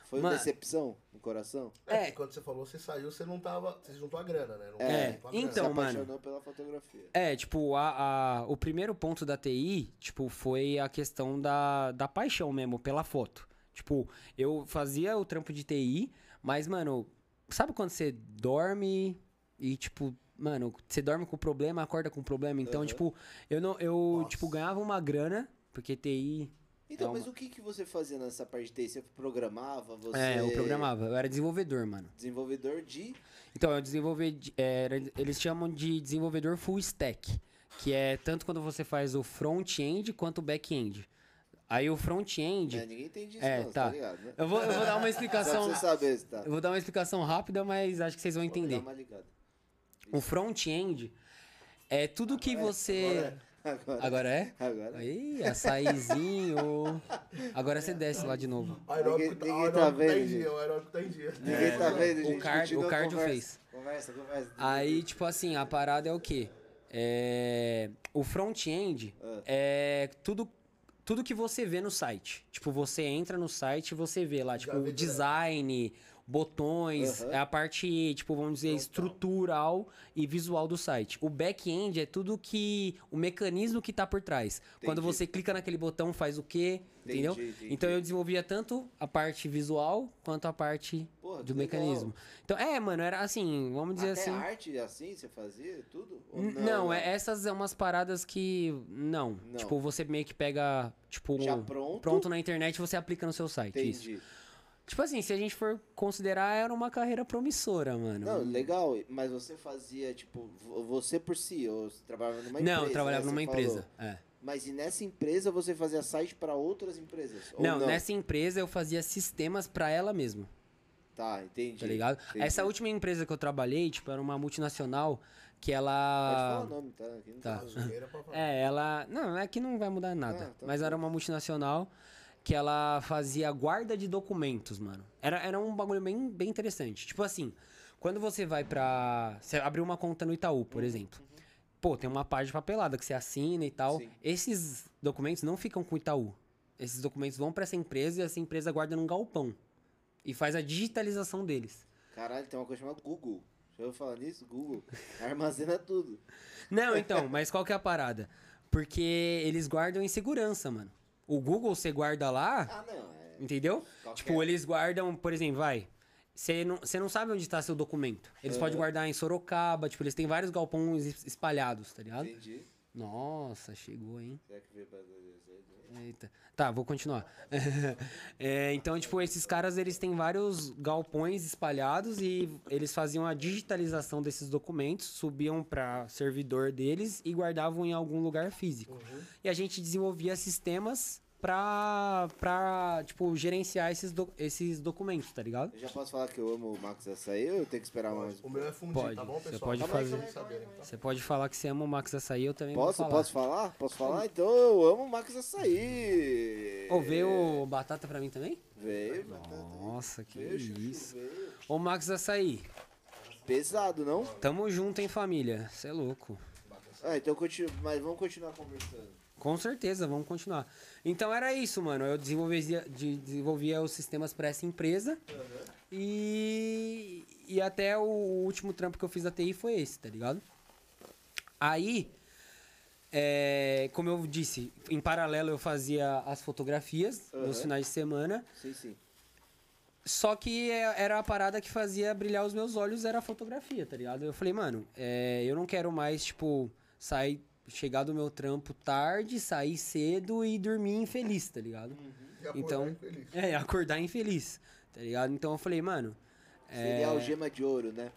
Foi uma decepção no coração? É, É. porque quando você falou, você saiu, você não tava. Você juntou a grana, né? Não É, grana. então, Se mano. apaixonou pela fotografia. É, tipo, a, a- o primeiro ponto da TI, tipo, foi a questão da, da paixão mesmo pela foto. Tipo, eu fazia o trampo de TI, mas, mano, sabe quando você dorme e, tipo, mano, você dorme com problema, acorda com problema? Então, Aham. tipo, eu não, eu, Nossa. tipo, ganhava uma grana, porque TI. Então, É mas uma- o que que você fazia nessa parte de TI? Você programava? Você... É, eu programava, eu era desenvolvedor, mano. Desenvolvedor de... Então, eu desenvolvi. de- era- eles chamam de desenvolvedor full stack. Que é tanto quando você faz o front-end quanto o back-end. Aí o front-end. É, ninguém entende isso É, não, tá. tá ligado, né? Eu vou, eu vou dar uma Só explicação. pra você saber, se tá? Eu vou dar uma explicação rápida, mas acho que vocês vão dar entender. uma ligada. O front-end é tudo que você. Agora, Agora é? agora. Aí, açaizinho. Agora você desce lá de novo. O aeróbico, Ninguém- o ninguém tá aeróbico tá vendo, em dia, o aeróbico tá em dia. Ninguém tá vendo, o gente. card- Continua o cardio conversa. fez. Conversa, conversa. Aí, tipo assim, a parada é o quê? É, o front-end Ah. é tudo tudo que você vê no site. Tipo, você entra no site e você vê lá, tipo, o direto. design, botões, é a parte, tipo, vamos dizer, estrutural e visual do site. O back-end é tudo que. o mecanismo que tá por trás. Quando Entendi. você clica naquele botão, faz o quê? Entendi, entendeu? entendi. Então eu desenvolvia tanto a parte visual quanto a parte Que do legal. mecanismo. Então, é, mano, era assim, vamos dizer Até assim. arte assim você fazia tudo? Ou N- Não, é, essas é umas paradas que. Não. Não. Tipo, você meio que pega, tipo, Já um- pronto? na internet e você aplica no seu site. Isso. Entendi. Tipo assim, se a gente for considerar, era uma carreira promissora, mano. Não, legal, mas você fazia, tipo, vo- você por si, ou você trabalhava numa empresa? Não, eu trabalhava né, numa empresa. É. Mas e nessa empresa você fazia site pra outras empresas? Ou Não, nessa empresa eu fazia sistemas pra ela mesmo, Tá, entendi. tá ligado? entendi. Essa última empresa que eu trabalhei, tipo, era uma multinacional que Pode ela. falar o nome, tá? Aqui não Tá. Zoeira pra falar. É, ela. Não, é que não vai mudar nada. Ah, tá mas era uma multinacional que ela fazia guarda de documentos, mano. Era, era um bagulho bem, bem interessante. Tipo assim, quando você vai pra. Você abriu uma conta no Itaú, por exemplo. Pô, tem uma página papelada que você assina e tal. Sim. Esses documentos não ficam com o Itaú. Esses documentos vão pra essa empresa e essa empresa guarda num galpão. E faz a digitalização deles. Caralho, tem uma coisa chamada Google. Já ouviu falar nisso? Google. Armazena tudo. Não, então, mas qual que é a parada? Porque eles guardam em segurança, mano. O Google você guarda lá, Ah, não. É... entendeu? Qualquer- Tipo, eles guardam, por exemplo, vai. Você não, não sabe onde tá seu documento. Eles podem guardar em Sorocaba, tipo, eles têm vários galpões es- espalhados, tá ligado? Entendi. Nossa, chegou, hein? Será que veio aí? Eita. Tá, vou continuar. É, então, tipo, esses caras, eles têm vários galpões espalhados e eles faziam a digitalização desses documentos, subiam para servidor deles e guardavam em algum lugar físico. E a gente desenvolvia sistemas pra, pra tipo, gerenciar esses, do- esses documentos, tá ligado? Eu já posso falar que eu amo o Max Açaí ou eu tenho que esperar mais? O meu é fundir, Pode, tá bom, você pessoal? pode Calma aí, fazer. pra vocês saberem, tá? Você pode falar que você ama o Max Açaí, eu também Posso? vou falar. Posso falar? Posso falar? Então eu amo o Max Açaí. Ô, veio batata pra mim também? Veio, batata. Nossa, que Veio, isso. veio. Ô, Max Açaí, Pesado, não? tamo junto, hein, família? Você é louco. Ah, então continua. Mas vamos continuar conversando. Com certeza, vamos continuar. Então era isso, mano. Eu desenvolvia, de- desenvolvia os sistemas para essa empresa. E, e até o último trampo que eu fiz da TI foi esse, tá ligado? Aí, é, como eu disse, em paralelo eu fazia as fotografias nos Aham. finais de semana. Sim, sim. Só que é- era a parada que fazia brilhar os meus olhos, era a fotografia, tá ligado? Eu falei, mano, é, eu não quero mais, tipo, sair, chegar do meu trampo tarde, sair cedo e dormir infeliz, tá ligado? E acordar Então, infeliz. é, acordar infeliz, tá ligado? Então eu falei, mano. Seria algema de ouro, né?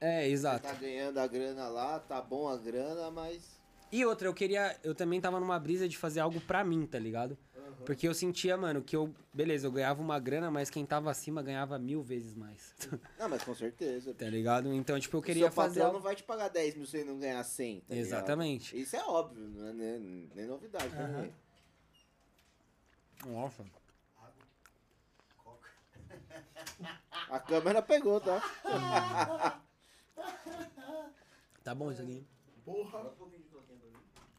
É, Você exato. tá ganhando a grana lá, tá bom a grana, mas. E outra, eu queria. Eu também tava numa brisa de fazer algo pra mim, tá ligado? Porque eu sentia, mano, que eu. Beleza, eu ganhava uma grana, mas quem tava acima ganhava mil vezes mais. Não, mas com certeza. tá ligado? Então, tipo, eu O queria seu fazer. patrão Algo... não vai te pagar 10 mil se ele não ganhar 100. tá ligado? Exatamente. Isso é óbvio, não é nem, nem novidade pra ninguém. Nossa. A câmera pegou, tá? Tá bom isso aqui. Porra.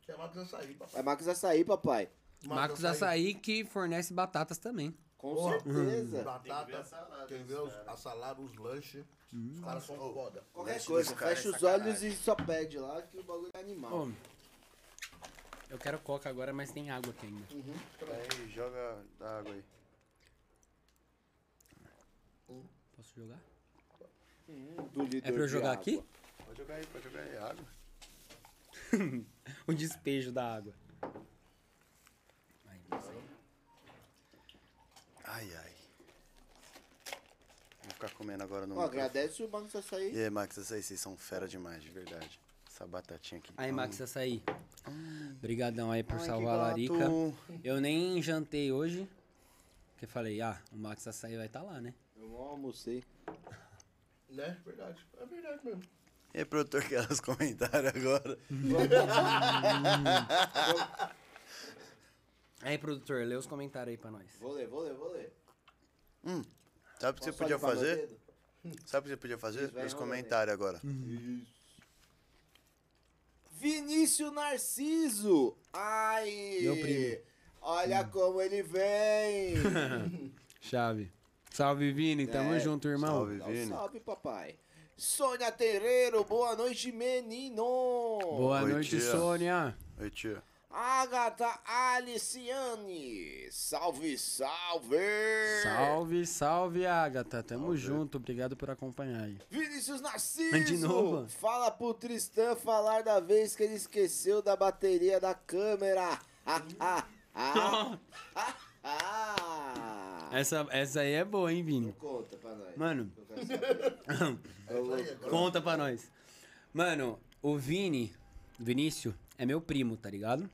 Que é Marcos Açaí, papai. É Max Açaí, papai. Marcos Açaí que fornece batatas também. Com Porra. certeza. Batata, tem que ver os, a salada, os lanches. Os caras são foda. Qualquer Lanche coisa, dos caras fecha é os olhos e só pede lá que o bagulho é animal. Ô, eu quero coca agora, mas tem água aqui ainda. Aí, joga da água aí. Posso jogar? Do líder É pra eu jogar aqui? Pode jogar aí, pode jogar aí. Água. O despejo da água. Aí. Ai, ai. Vou ficar comendo agora no Ó, microfone. agradece o Max Açaí. E aí, Max, essa aí, vocês são fera demais, de verdade. Essa batatinha aqui. Aí, Hum. Max, açaí. Obrigadão aí por Ai, salvar a Larica. Eu nem jantei hoje. Porque falei, ah, o Max Açaí vai estar lá, né? Eu não almocei. Né? Verdade. É verdade mesmo. E aí, produtor, quer os comentários agora? Aí, produtor, lê os comentários aí pra nós. Vou ler, vou ler, vou ler. Sabe o que você podia fazer? Sabe o que você podia fazer? Isso, enrolando aí. comentários agora. Vinícius Narciso! Ai! Meu primo. Olha como ele vem. Chave. Salve, Vini. Tamo É, junto, irmão. salve. Vini. salve, papai. Sônia Terreiro, boa noite, menino. Boa Oi, noite, tia. Sônia. Oi, tia. Agatha Aliciane, salve, salve. Salve, salve, Agatha. Tamo junto. Obrigado por acompanhar aí. Vinícius Narciso, De novo? fala pro Tristan falar da vez que ele esqueceu da bateria da câmera. Essa, essa aí é boa, hein, Vini? Conta pra nós. Mano, Conta pra nós. Mano, o Vini, Vinícius, é meu primo, tá ligado?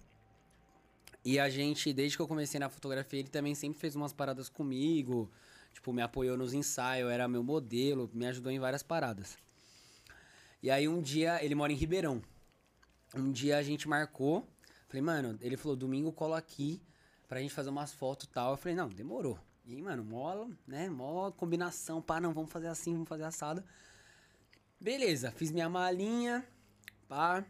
E a gente, desde que eu comecei na fotografia, ele também sempre fez umas paradas comigo. Tipo, me apoiou nos ensaios, era meu modelo, me ajudou em várias paradas. E aí um dia, ele mora em Ribeirão. Um dia a gente marcou. Falei, mano, ele falou, domingo cola aqui pra gente fazer umas fotos e tal. Eu falei, não, demorou. E aí, mano, mó, né, mó combinação, pá, não, vamos fazer assim, vamos fazer assado. Beleza, fiz minha malinha, pá.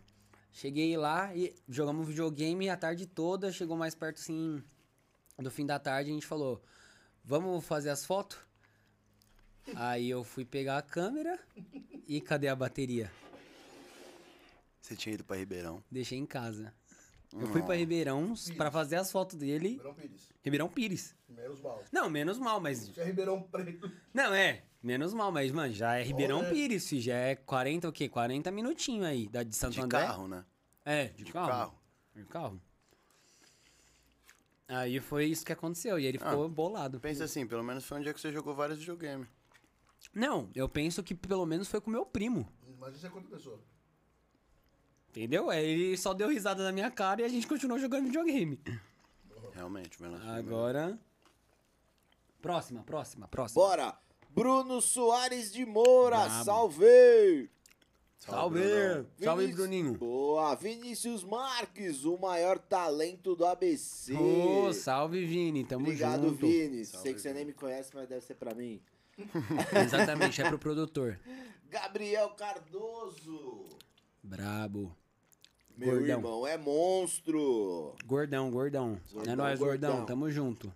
Cheguei lá e jogamos videogame a tarde toda. Chegou mais perto, assim, do fim da tarde, a gente falou, vamos fazer as fotos? Aí eu fui pegar a câmera e cadê a bateria? Você tinha ido pra Ribeirão. Deixei em casa. Eu fui pra Ribeirão pra fazer as fotos dele. Ribeirão Pires. Ribeirão Pires. Menos mal. Não, menos mal, mas. Tinha Ribeirão Preto. Não, é. Menos mal, mas, mano, já é Ribeirão Olha. Pires, fi, já é 40 o quê? 40 minutinhos aí, da de Santo De André. carro, né? É, de, De carro. carro. De carro. Aí foi isso que aconteceu, e ele ficou bolado. Pensa assim, pelo menos foi um dia que você jogou vários videogames. Não, eu penso que pelo menos foi com meu primo. Mas isso é quanto pessoa? Entendeu? Aí ele só deu risada na minha cara e a gente continuou jogando videogame. Realmente, vai lá. Agora. Próxima, próxima, próxima. Bora. Bruno Soares de Moura, Brabo. salve. Salve! Salve, Vinícius- Bruninho! Boa, Vinícius Marques, o maior talento do ABC. Ô, salve, Vini, tamo Obrigado, junto. Vini. Salve, Sei que você nem me conhece, mas deve ser pra mim. Exatamente, é pro produtor. Gabriel Cardoso. Brabo. Meu Gordão. irmão é monstro. Gordão, gordão. é Gordão, nóis, gordão. gordão. Tamo junto.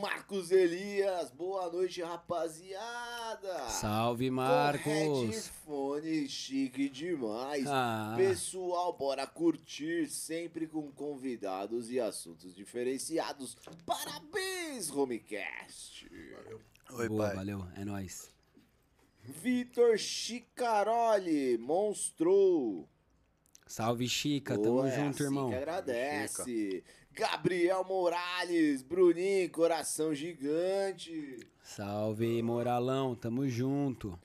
Marcos Elias, boa noite, rapaziada. Salve, Com Marcos. headphone chique demais. Ah. Pessoal, bora curtir sempre com convidados e assuntos diferenciados. Parabéns, Homecast. Oi, Boa, pai. valeu. É nóis. Vitor Chicaroli, monstro. Salve, Chica. Tamo Boa, é junto, assim irmão. que agradece. Gabriel Morales, Bruninho, coração gigante. Salve, Moralão. Tamo junto.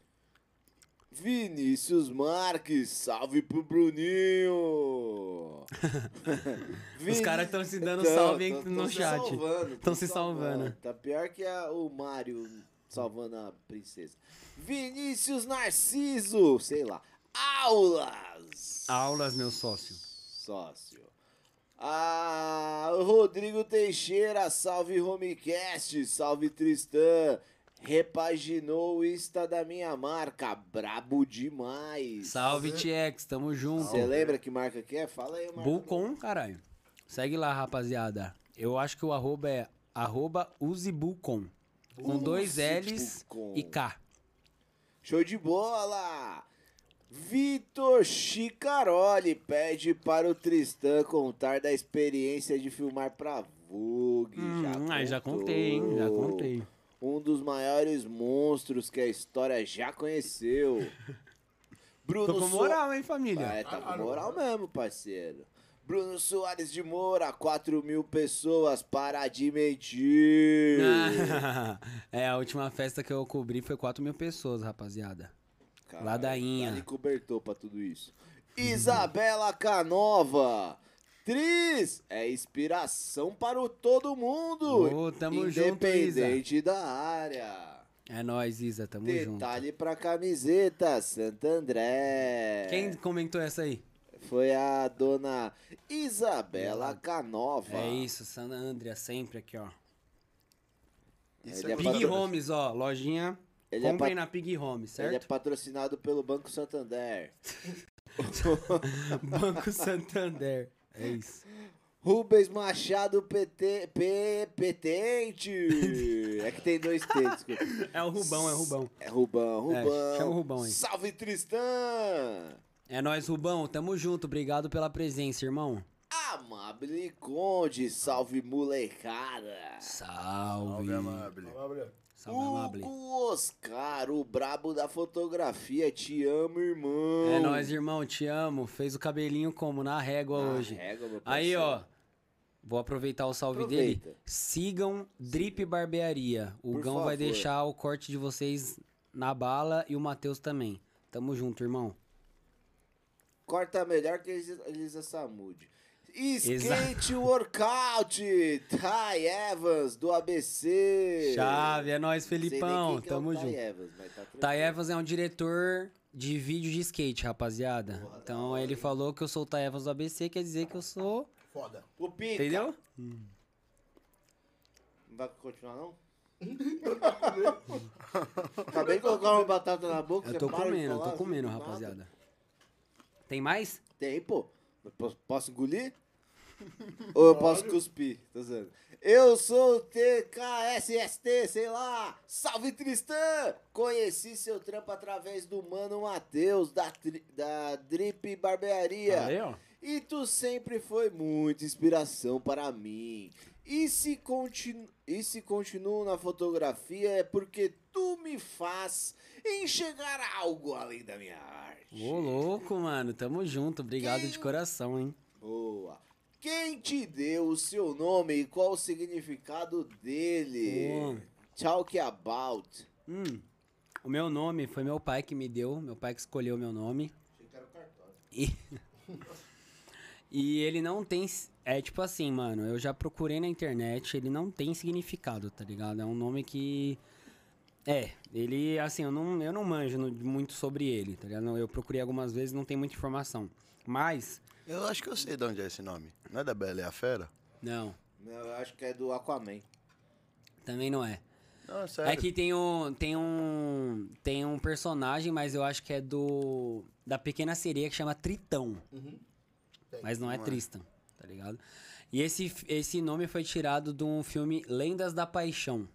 Vinícius Marques, salve pro Bruninho. Os caras estão se dando Tão- salve tão- no tão se chat. salvando, Tão tão se salvando. Tá pior que a- o Mário salvando a princesa. Vinícius Narciso, sei lá. Aulas. Aulas, meu sócio. Sócio. Ah, Rodrigo Teixeira, salve Homecast, salve Tristan. Repaginou o Insta da minha marca, brabo demais. Salve, TX. Tamo junto. Você lembra que marca que é? Fala aí, marca. Bucon, caralho. Segue lá, rapaziada. Eu acho que o arroba é arroba usebucon. Com dois L's Bucon. e K. Show de bola! Vitor Chicaroli pede para o Tristan contar da experiência de filmar pra Vogue. Hum, aí já contei, hein? Já contei. Um dos maiores monstros que a história já conheceu. Bruno Tô com moral, hein, família? Ah, é, tá com moral mesmo, parceiro. Bruno Soares de Moura, 4 mil pessoas para de mentir. é, a última festa que eu cobri foi 4 mil pessoas, rapaziada. Caralho, Ladainha. Dá-lhe cobertor pra tudo isso. Isabela Canova. Tris é inspiração para o todo mundo. Ô, tamo junto, independente da área. É nóis, Isa, tamo junto. Detalhe pra camiseta, Santo André. Quem comentou essa aí? Foi a dona Isabela Canova. É isso, Santa Andrea, sempre aqui, ó. Isso Ele é patro- Homes, ó, lojinha. Ele é Comprem pat- na Pig Homes, Ele é certo? patrocinado pelo Banco Santander. Banco Santander. É isso. Rubens Machado PT, P, Petente. É que tem dois T, desculpa. É o Rubão, é o Rubão. É Rubão, É, Rubão. chama o Rubão aí. Salve, Tristan. É nóis, Rubão. Tamo junto. Obrigado pela presença, irmão. Amable Conde, salve, molecada. Salve. Salve, amable. Amable. Hugo Oscar, o brabo da fotografia. Te amo, irmão. É nóis, irmão. Te amo. Fez o cabelinho como? Na régua Na hoje. régua, meu Aí, ó. Vou aproveitar o salve Aproveita. dele. Sigam Drip Barbearia. O Por Gão vai favor. deixar o corte de vocês na bala e o Matheus também. Tamo junto, irmão. Corta melhor que Elisa, Elisa Samud. Skate. Workout, Ty Evans, do ABC. Chave, é nóis, Felipão. que é Tamo Ty junto. Evans, mas tá. Ty Evans é um diretor de vídeo de skate, rapaziada. Porra, Então ele hein? falou que eu sou o Ty Evans do ABC, quer dizer que eu sou. Foda. O Pica. Entendeu? Não vai continuar, não? Acabei de colocar uma batata na boca. Eu tô comendo, eu tô comendo, rapaziada. Tem mais? Tem, pô. Posso, posso engolir? Ou eu posso cuspir? Tô zoando. Eu sou o TKSST, sei lá. Salve, Tristan! Conheci seu trampo através do mano Matheus, da, tri- da Drip Barbearia. Aí, ó. E tu sempre foi muita inspiração para mim. E se, continu e se continuo na fotografia é porque tu me faz enxergar algo além da minha arte. Ô, louco, mano. Tamo junto. Obrigado de coração, hein? Boa. Quem te deu o seu nome e qual o significado dele? Hum. Talk about. Hum. O meu nome foi meu pai que me deu. Meu pai que escolheu meu nome. E, e ele não tem. É tipo assim, mano. Eu já procurei na internet. Ele não tem significado, tá ligado? É um nome que. É, ele, assim, eu não, eu não manjo muito sobre ele, tá ligado? Eu procurei algumas vezes não tem muita informação. Mas, Eu acho que eu sei de onde é esse nome. Não é da Bela e a Fera? não, Não, eu acho que é do Aquaman. também não é. Não, é sério. É que tem um, tem um tem um personagem, mas eu acho que é do da Pequena Sereia que chama Tritão, Tem. mas não é Não é. Tristan, tá ligado? E esse esse nome foi tirado de um filme Lendas da Paixão,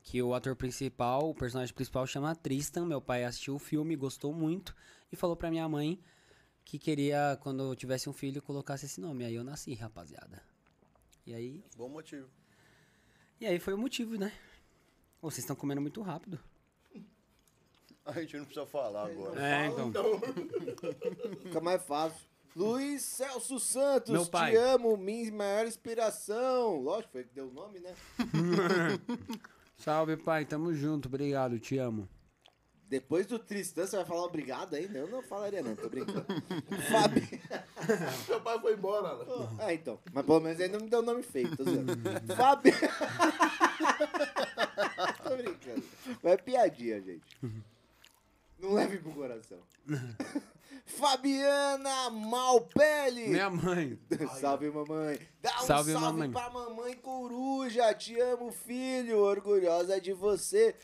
que o ator principal, o personagem principal chama Tristan. Meu pai assistiu o filme, gostou muito e falou pra minha mãe que queria quando eu tivesse um filho colocasse esse nome. Aí eu nasci, rapaziada. E aí, Bom motivo. e aí foi o motivo, né? Ô, vocês estão comendo muito rápido. A gente não precisa falar agora. É, então. Fica mais fácil. Luiz Celso Santos, Meu pai. te amo, minha maior inspiração. Lógico, foi que deu o nome, né? Salve, pai. Tamo junto. Obrigado. Te amo. Depois do Tristan, você vai falar obrigado ainda? Eu não falaria não, tô brincando. Fabi... Meu pai foi embora, né? Ah, então. Mas pelo menos ainda não me deu nome feio, tô. Fabi... tô brincando. Mas é piadinha, gente. Não leve pro coração. Fabiana Malpele. Minha mãe. Salve, mamãe. Dá um Salve, salve, mamãe. pra mamãe coruja. Te amo, filho. Orgulhosa de você.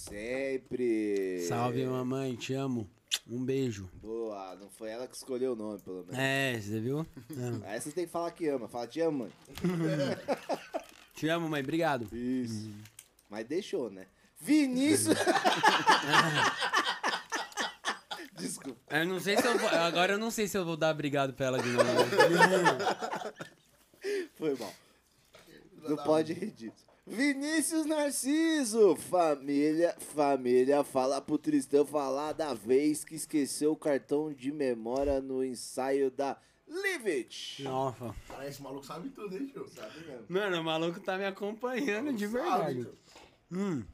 Sempre. Salve, mamãe. Te amo. Um beijo. Boa, não foi ela que escolheu o nome, pelo menos. É, você viu? É. Aí você tem que falar que ama. Fala, te amo, mãe. Te amo, mãe. Obrigado. Isso. Mas deixou, né? Vinícius. Desculpa. Eu não sei se eu vou, agora eu não sei se eu vou dar obrigado pra ela de novo. Foi mal. Não pode rir disso. Vinícius Narciso, família, família, fala pro Tristão falar da vez que esqueceu o cartão de memória no ensaio da Live It. Nossa. Cara, esse maluco sabe tudo, hein, tio? Sabe mesmo. Mano, o maluco tá me acompanhando de Sabe, verdade. tio. Hum.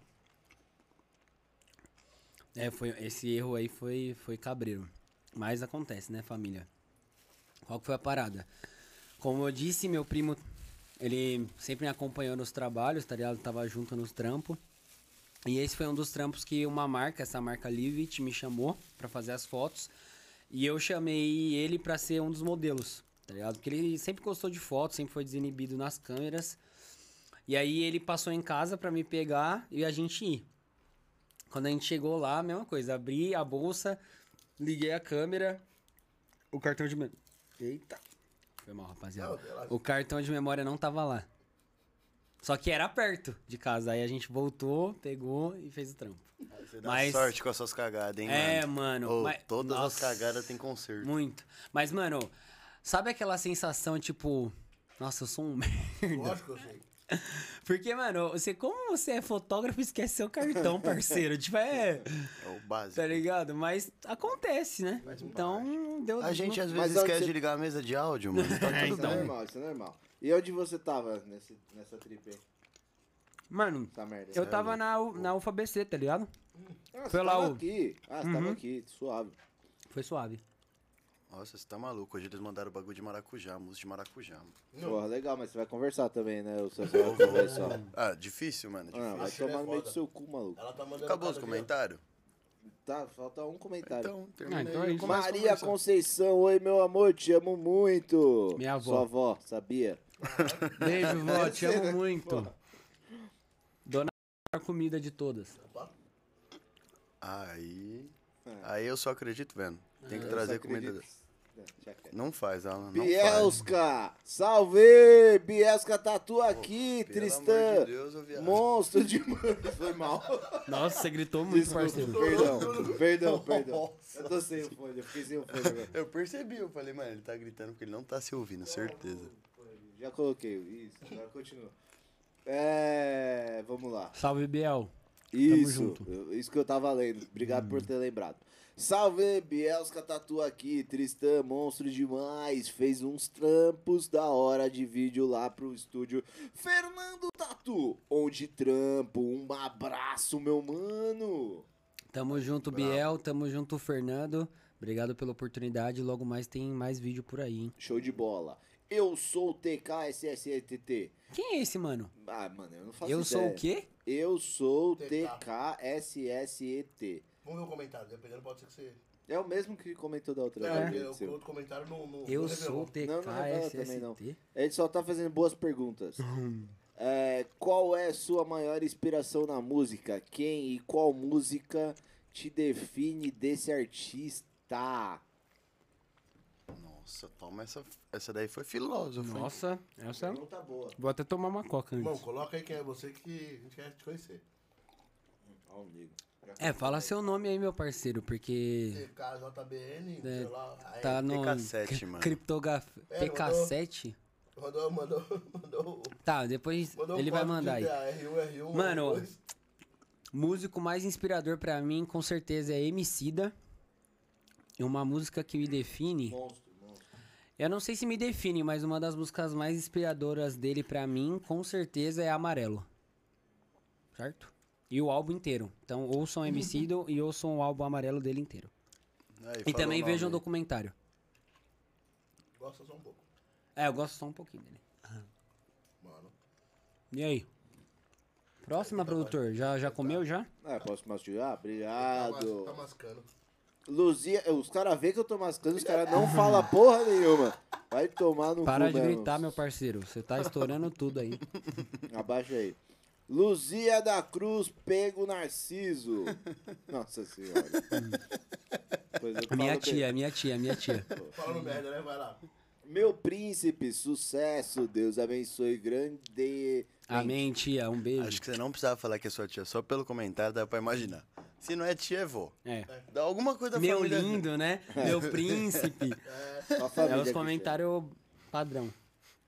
É, foi, esse erro aí foi, foi cabreiro. Mas acontece, né, família? Qual que foi a parada? Como eu disse, meu primo, ele sempre me acompanhou nos trabalhos, tá ligado? Tava junto nos trampos. E esse foi um dos trampos que uma marca, essa marca Livit, me chamou pra fazer as fotos. E eu chamei ele pra ser um dos modelos, tá ligado? Porque ele sempre gostou de fotos, sempre foi desinibido nas câmeras. E aí ele passou em casa pra me pegar e a gente ir. Quando a gente chegou lá, mesma coisa. Abri a bolsa, liguei a câmera, o cartão de... mem- Eita. Foi mal, rapaziada. O cartão de memória não tava lá. Só que era perto de casa. Aí a gente voltou, pegou e fez o trampo. Você dá Mas- sorte com as suas cagadas, hein, É, mano? mano. Ô, mas- todas as Nossa, cagadas têm conserto. Muito. Mas, mano, sabe aquela sensação, tipo... Nossa, eu sou um merda. Lógico que eu sei. Porque, mano, você, como você é fotógrafo, esquece seu cartão, parceiro. tipo, é... É o básico. Tá ligado? Mas acontece, né? Então, deu... A gente às Mas vezes onde esquece você- de ligar a mesa de áudio, mano. Tá É, tudo Isso é bem. normal, isso é normal. E onde você tava nesse, nessa trip aí? Mano, merda. eu tava na, na UFABC, tá ligado? Ah, você foi lá tava o- aqui. Ah, você tava aqui, suave. Foi suave. Nossa, você tá maluco. Hoje eles mandaram o bagulho de maracujá, música de maracujá. Mano. Porra, legal, mas você vai conversar também, né? O seu vai só. Ah, difícil, mano. Ah, Difícil. vai que ele tomar é no meio do seu cu, maluco. Ela tá mandando. Acabou os comentários? Tá, falta um comentário. Então, terminei. então é isso. Maria conversar. Conceição, oi meu amor, te amo muito. Minha avó. Sua avó, sabia? Beijo, vó, te amo né? muito. Porra. Dona a comida de todas. Aí. É. Aí eu só acredito vendo. Tem que Eu trazer comida. Não faz, Alan. Não faz. Bielska, salve! Bielska Tatu aqui, Pelo Tristan. amor de Deus. Monstro de. Foi mal. Nossa, você gritou muito, Desculpa, parceiro. perdão, perdão, perdão. Eu tô sem o fone, eu fiquei sem o fone agora. Eu percebi, eu falei, mano, ele tá gritando porque ele não tá se ouvindo, certeza. Já coloquei, isso, agora continua. É. Vamos lá. Salve, Biel. Isso, isso que eu tava lendo. Obrigado por ter lembrado. Salve, Bielska Tatu aqui, Tristan, monstro demais. Fez uns trampos da hora de vídeo lá pro estúdio Fernando Tatu, onde trampo. Um abraço, meu mano. Tamo junto, Biel. Tamo junto, Fernando. Obrigado pela oportunidade. Logo mais tem mais vídeo por aí, hein? Show de bola. Eu sou o TKSSETT. Quem é esse, mano? Ah, mano, eu não faço Eu sou ideia. o quê? Eu sou o TK. TKSSET. Vamos ver o comentário, dependendo, pode ser que você. É o mesmo que comentou da outra É, vez. seu. o outro comentário não. não Eu não sou o revelou. Não, não revela também, não. TKSST. Ele só tá fazendo boas perguntas. É, qual é sua maior inspiração na música? Quem e qual música te define desse artista? Nossa, toma essa. Essa daí foi filósofo. hein? Nossa, essa. Pergunta boa. Vou até tomar uma coca antes. coloca aí quem é você que a gente quer te conhecer. Ó, o nego. É, fala seu nome aí, meu parceiro, porque TKJBN, É, sei lá. aí tá no. TK7, cri- mano. Criptograf... É, TK7? Mandou, mandou, mandou. Tá, depois mandou ele um vai mandar aí. de R1, R1, Mano, R2. Músico mais inspirador pra mim, com certeza, é Emicida. E uma música que me define. Monstro, monstro. Eu não sei se me define, mas uma das músicas mais inspiradoras dele pra mim, com certeza, é Amarelo. Certo? E o álbum inteiro. Então, ouçam Emicida e ouçam o álbum Amarelo dele inteiro. Aí, E fala também o vejam o documentário. Gosta só um pouco. É, eu gosto só um pouquinho dele. Mano. E aí? Próxima, produtor. Já, já comeu já? É, posso mastigar? Tá, mas- Obrigado. tá mascando. Luzia, os caras veem que eu tô mascando, os caras não falam porra nenhuma. Vai tomar no Para cu de gritar, meu parceiro. Você tá estourando tudo aí. Abaixa aí. Luzia da Cruz, pego Narciso. Nossa senhora. A minha tia, a minha tia, a minha tia. Falando merda, né? Vai lá. Meu príncipe, sucesso. Deus abençoe grande. Amém, tia. Um beijo. Acho que você não precisava falar que é sua tia, só pelo comentário dá pra imaginar. Se não é tia, é vô. É. Dá alguma coisa Meu família. lindo, né? Meu príncipe. A família É os comentários padrão.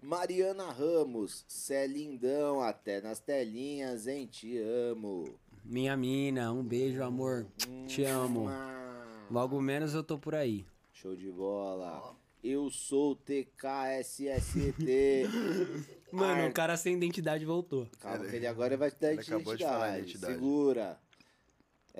Mariana Ramos, cê é lindão, até nas telinhas, hein? Te amo. Minha mina, um beijo, amor. Te amo. Ah, Logo menos eu tô por aí. Show de bola. Eu sou o TKSST. Mano, Ar- o cara sem identidade voltou. Calma, ele agora vai te dar Ele acabou de falar identidade. identidade. Segura.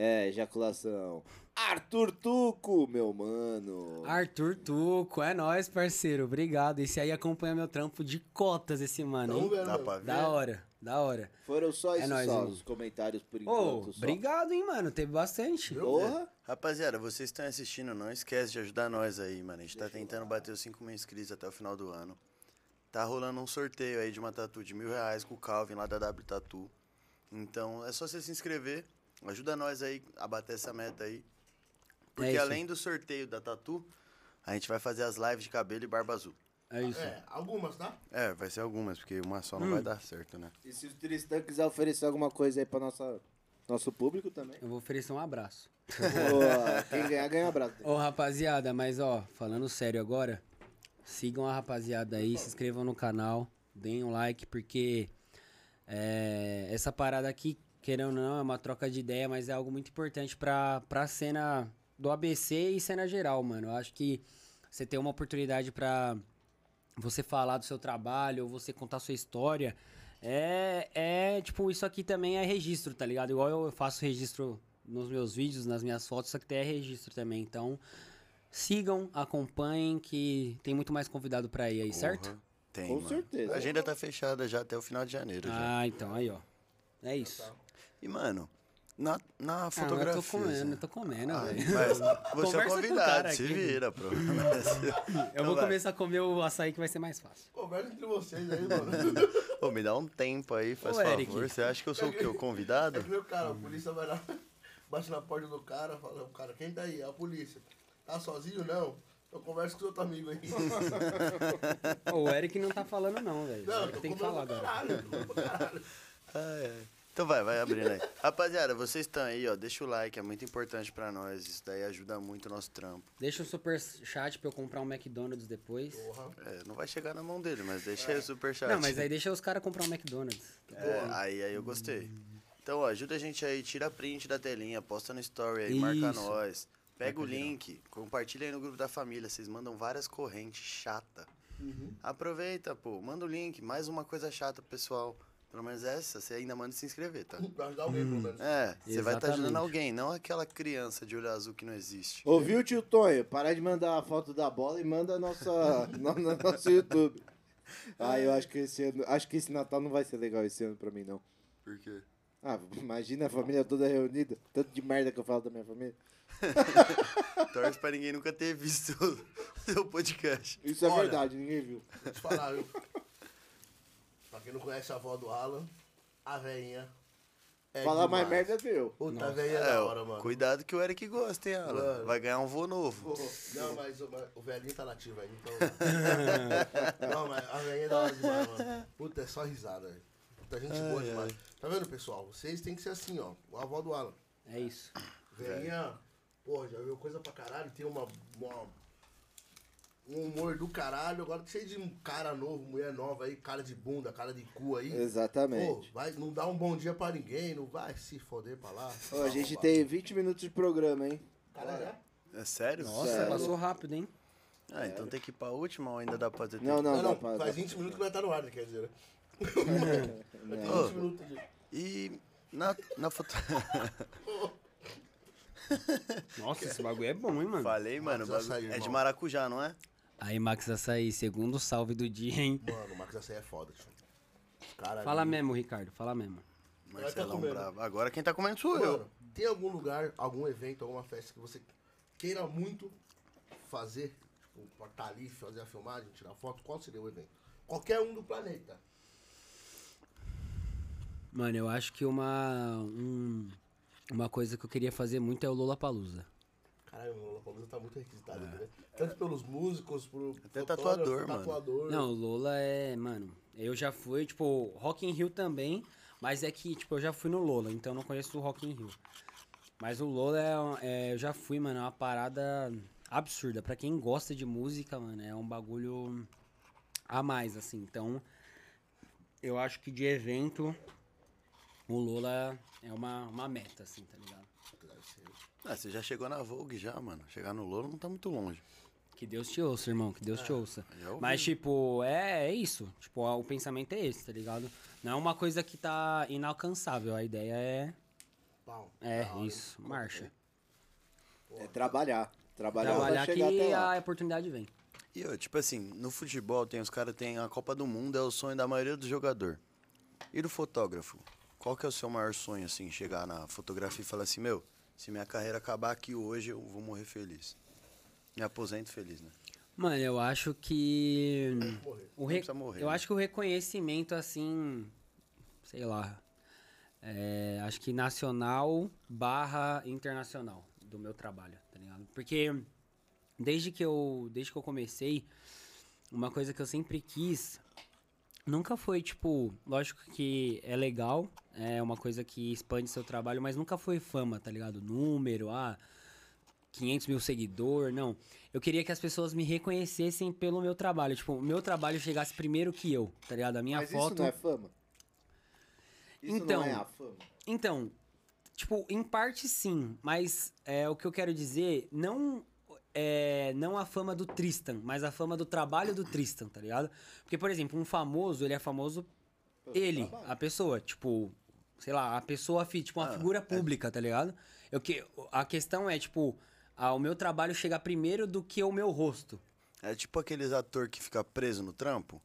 É, ejaculação. Arthur Tuco, meu mano. Arthur Tuco, é nóis, parceiro. Obrigado. Esse aí acompanha meu trampo de cotas, esse mano, Tamo hein? Dá pra ver? Da hora, da hora. Foram só É nóis, só, os comentários por Ô, enquanto. só. obrigado, hein, mano. Teve bastante. Porra. Rapaziada, vocês estão assistindo, não esquece de ajudar nós aí, mano. A gente tá tentando bater os 5 mil inscritos até o final do ano. Tá rolando um sorteio aí de uma tatu de mil reais com o Calvin lá da W Tatu. Então é só você se inscrever. Ajuda nós aí a bater essa meta aí. Porque É além do sorteio da tatu, a gente vai fazer as lives de cabelo e barba azul. É isso. É, algumas, tá? É, vai ser algumas, porque uma só não Hum. vai dar certo, né? E se o Tristan quiser oferecer alguma coisa aí pra nossa, nosso público também. Eu vou oferecer um abraço. Boa. Quem ganhar, ganha abraço. Ô, rapaziada, mas ó, falando sério agora, sigam a rapaziada aí, se inscrevam no canal, deem um like, porque é, essa parada aqui, querendo ou não, é uma troca de ideia, mas é algo muito importante pra, pra cena do ABC e cena geral, mano. Eu acho que você ter uma oportunidade pra você falar do seu trabalho, ou você contar sua história, é, é, tipo, isso aqui também é registro, tá ligado? Igual eu faço registro nos meus vídeos, nas minhas fotos, isso aqui é registro também. Então, sigam, acompanhem, que tem muito mais convidado pra ir aí, certo? Porra, Tem, Com mano. certeza. A agenda tá fechada já até o final de janeiro já. Ah, então, aí, ó. É isso. E, mano, na, na Ah, fotografia... eu tô comendo, assim, eu tô comendo, ah, velho. mas você é convidado, se aqui. vira, pô. Eu vou vai. começar a comer o açaí que vai ser mais fácil. Conversa entre vocês aí, mano. Pô, me dá um tempo aí, faz Ô, Eric. favor. Você acha que eu sou o quê? O É convidado? que meu cara, a polícia vai lá, bate na porta do cara, fala, o cara, quem tá aí? É a polícia. Tá sozinho? Não. Eu converso com outro amigo aí. Ô, o Eric não tá falando não, velho. Não, eu tô tem que falar pra agora. caralho, caralho. Ah, é. Então vai, vai abrindo aí. Rapaziada, vocês estão aí, ó. Deixa o like, é muito importante pra nós. Isso daí ajuda muito o nosso trampo. Deixa o super chat pra eu comprar um McDonald's depois. Porra. É, não vai chegar na mão dele, mas deixa aí o superchat. Não, mas aí deixa os caras comprar um McDonald's. É, aí, aí eu gostei. Então, ó, ajuda a gente aí, tira print da telinha, posta no story aí, marca Isso. nós. Pega o Marca link, compartilha aí no grupo da família. Vocês mandam várias correntes chata. Uhum. Aproveita, pô, manda o link, mais uma coisa chata pro pessoal. Pelo menos essa, você ainda manda se inscrever, tá? Pra ajudar alguém, pelo menos. É, você vai estar ajudando Exatamente. alguém, não aquela criança de olho azul que não existe. Ouviu, tio Tonho? Para de mandar a foto da bola e manda a nossa, no, no nosso YouTube. Ah, eu acho que esse ano. Acho que esse Natal não vai ser legal esse ano pra mim, não. Por quê? Ah, imagina a família toda reunida. Tanto de merda que eu falo da minha família. Torce pra ninguém nunca ter visto o seu podcast. Isso é Olha. verdade, ninguém viu. Vou te falar, viu? Quem não conhece a avó do Alan, a veinha. É Falar mais merda é meu. Puta, a veinha é É, da hora, mano. cuidado que o Eric gosta, hein, Alan? Mano. Vai ganhar um vô novo. Pô, Não, mas o, o velhinho tá nativo ainda, então. não, mas a veinha é da hora demais, mano. Puta, é só risada, velho. Puta, gente boa demais. Tá vendo, pessoal? Vocês têm que ser assim, ó. O avó do Alan. É isso. Veinha, pô, já viu coisa pra caralho, tem uma, uma- um humor do caralho, agora cheio de um cara novo, mulher nova aí, cara de bunda, cara de cu aí. Pô, Exatamente. vai, não dá um bom dia pra ninguém, não vai se foder pra lá. Ó, a gente tem 20 minutos de programa, hein? Caralho, é? É sério? Nossa, Sério? passou rápido, hein? Ah, então tem que ir pra última ou ainda dá pra ter Não, tempo? não, Não, não. não, pra- faz dá- 20 minutos que vai estar no ar, quer dizer, né? Ô. 20 minutos de... E na, na foto... Nossa, esse bagulho é bom, hein, mano? Falei, mano, bagulho- Açaí, é de maracujá, não é? Aí, Max Açaí, segundo salve do dia, hein? Mano, o Max Açaí é foda, tio. Cara, Fala mesmo, Ricardo, fala mesmo. Marcelão comendo. bravo. Agora quem tá comendo sou eu. Mano, tem algum lugar, algum evento, alguma festa que você queira muito fazer? Tipo, pra estar ali, fazer a filmagem, tirar foto? Qual seria o evento? Qualquer um do planeta. Mano, eu acho que uma. um- uma coisa que eu queria fazer muito é o Lollapalooza. Caralho, o Lollapalooza tá muito requisitado, né? Tanto pelos músicos, por Até tatuador, mano. tatuador. Não, o Lola é. Mano, eu já fui, tipo, Rock in Rio também, mas é que, tipo, eu já fui no Lola, então eu não conheço o Rock in Rio. Mas o Lola é, é- Eu já fui, mano, é uma parada absurda. Pra quem gosta de música, mano, é um bagulho a mais, assim. Então, eu acho que de evento, o Lola é uma, uma meta, assim, tá ligado? Deve ser. Ah, você já chegou na Vogue já, mano. Chegar no Lolo não tá muito longe. Que Deus te ouça, irmão, que Deus te ouça. ouvi. Mas, tipo, é, é isso. Tipo, o pensamento é esse, tá ligado? Não é uma coisa que tá inalcançável. A ideia é. Pau. É, hora, hein? isso. Marcha. É trabalhar. Trabalhar, Trabalhar pra que a oportunidade vem. E, eu, tipo assim, no futebol tem os caras tem a Copa do Mundo, é o sonho da maioria do jogador. E do fotógrafo? Qual que é o seu maior sonho, assim, chegar na fotografia e falar assim, meu, se minha carreira acabar aqui hoje, eu vou morrer feliz. Me aposento feliz, né? Mano, eu acho que. Morrer. O re- morrer, Eu né? acho que o reconhecimento, assim. Sei lá. é, acho que nacional barra internacional do meu trabalho, tá ligado? Porque desde que eu, desde que eu comecei, uma coisa que eu sempre quis. Nunca foi, tipo, lógico que é legal, é uma coisa que expande seu trabalho, mas nunca foi fama, tá ligado? Número, ah, 500 mil seguidor, não. Eu queria que as pessoas me reconhecessem pelo meu trabalho. Tipo, o meu trabalho chegasse primeiro que eu, tá ligado? A minha Mas foto. isso não é fama? Isso Então, não é a fama? Então, tipo, em parte sim, mas é, o que eu quero dizer, não é, não a fama do Tristan, mas a fama do trabalho do Tristan, tá ligado? Porque, por exemplo, um famoso, ele é famoso ele, a pessoa, tipo, sei lá, a pessoa, tipo, uma Ah, figura é. pública, tá ligado? Eu que, a questão é, tipo, ah, o meu trabalho chegar primeiro do que o meu rosto. É tipo aqueles ator que fica preso no trampo.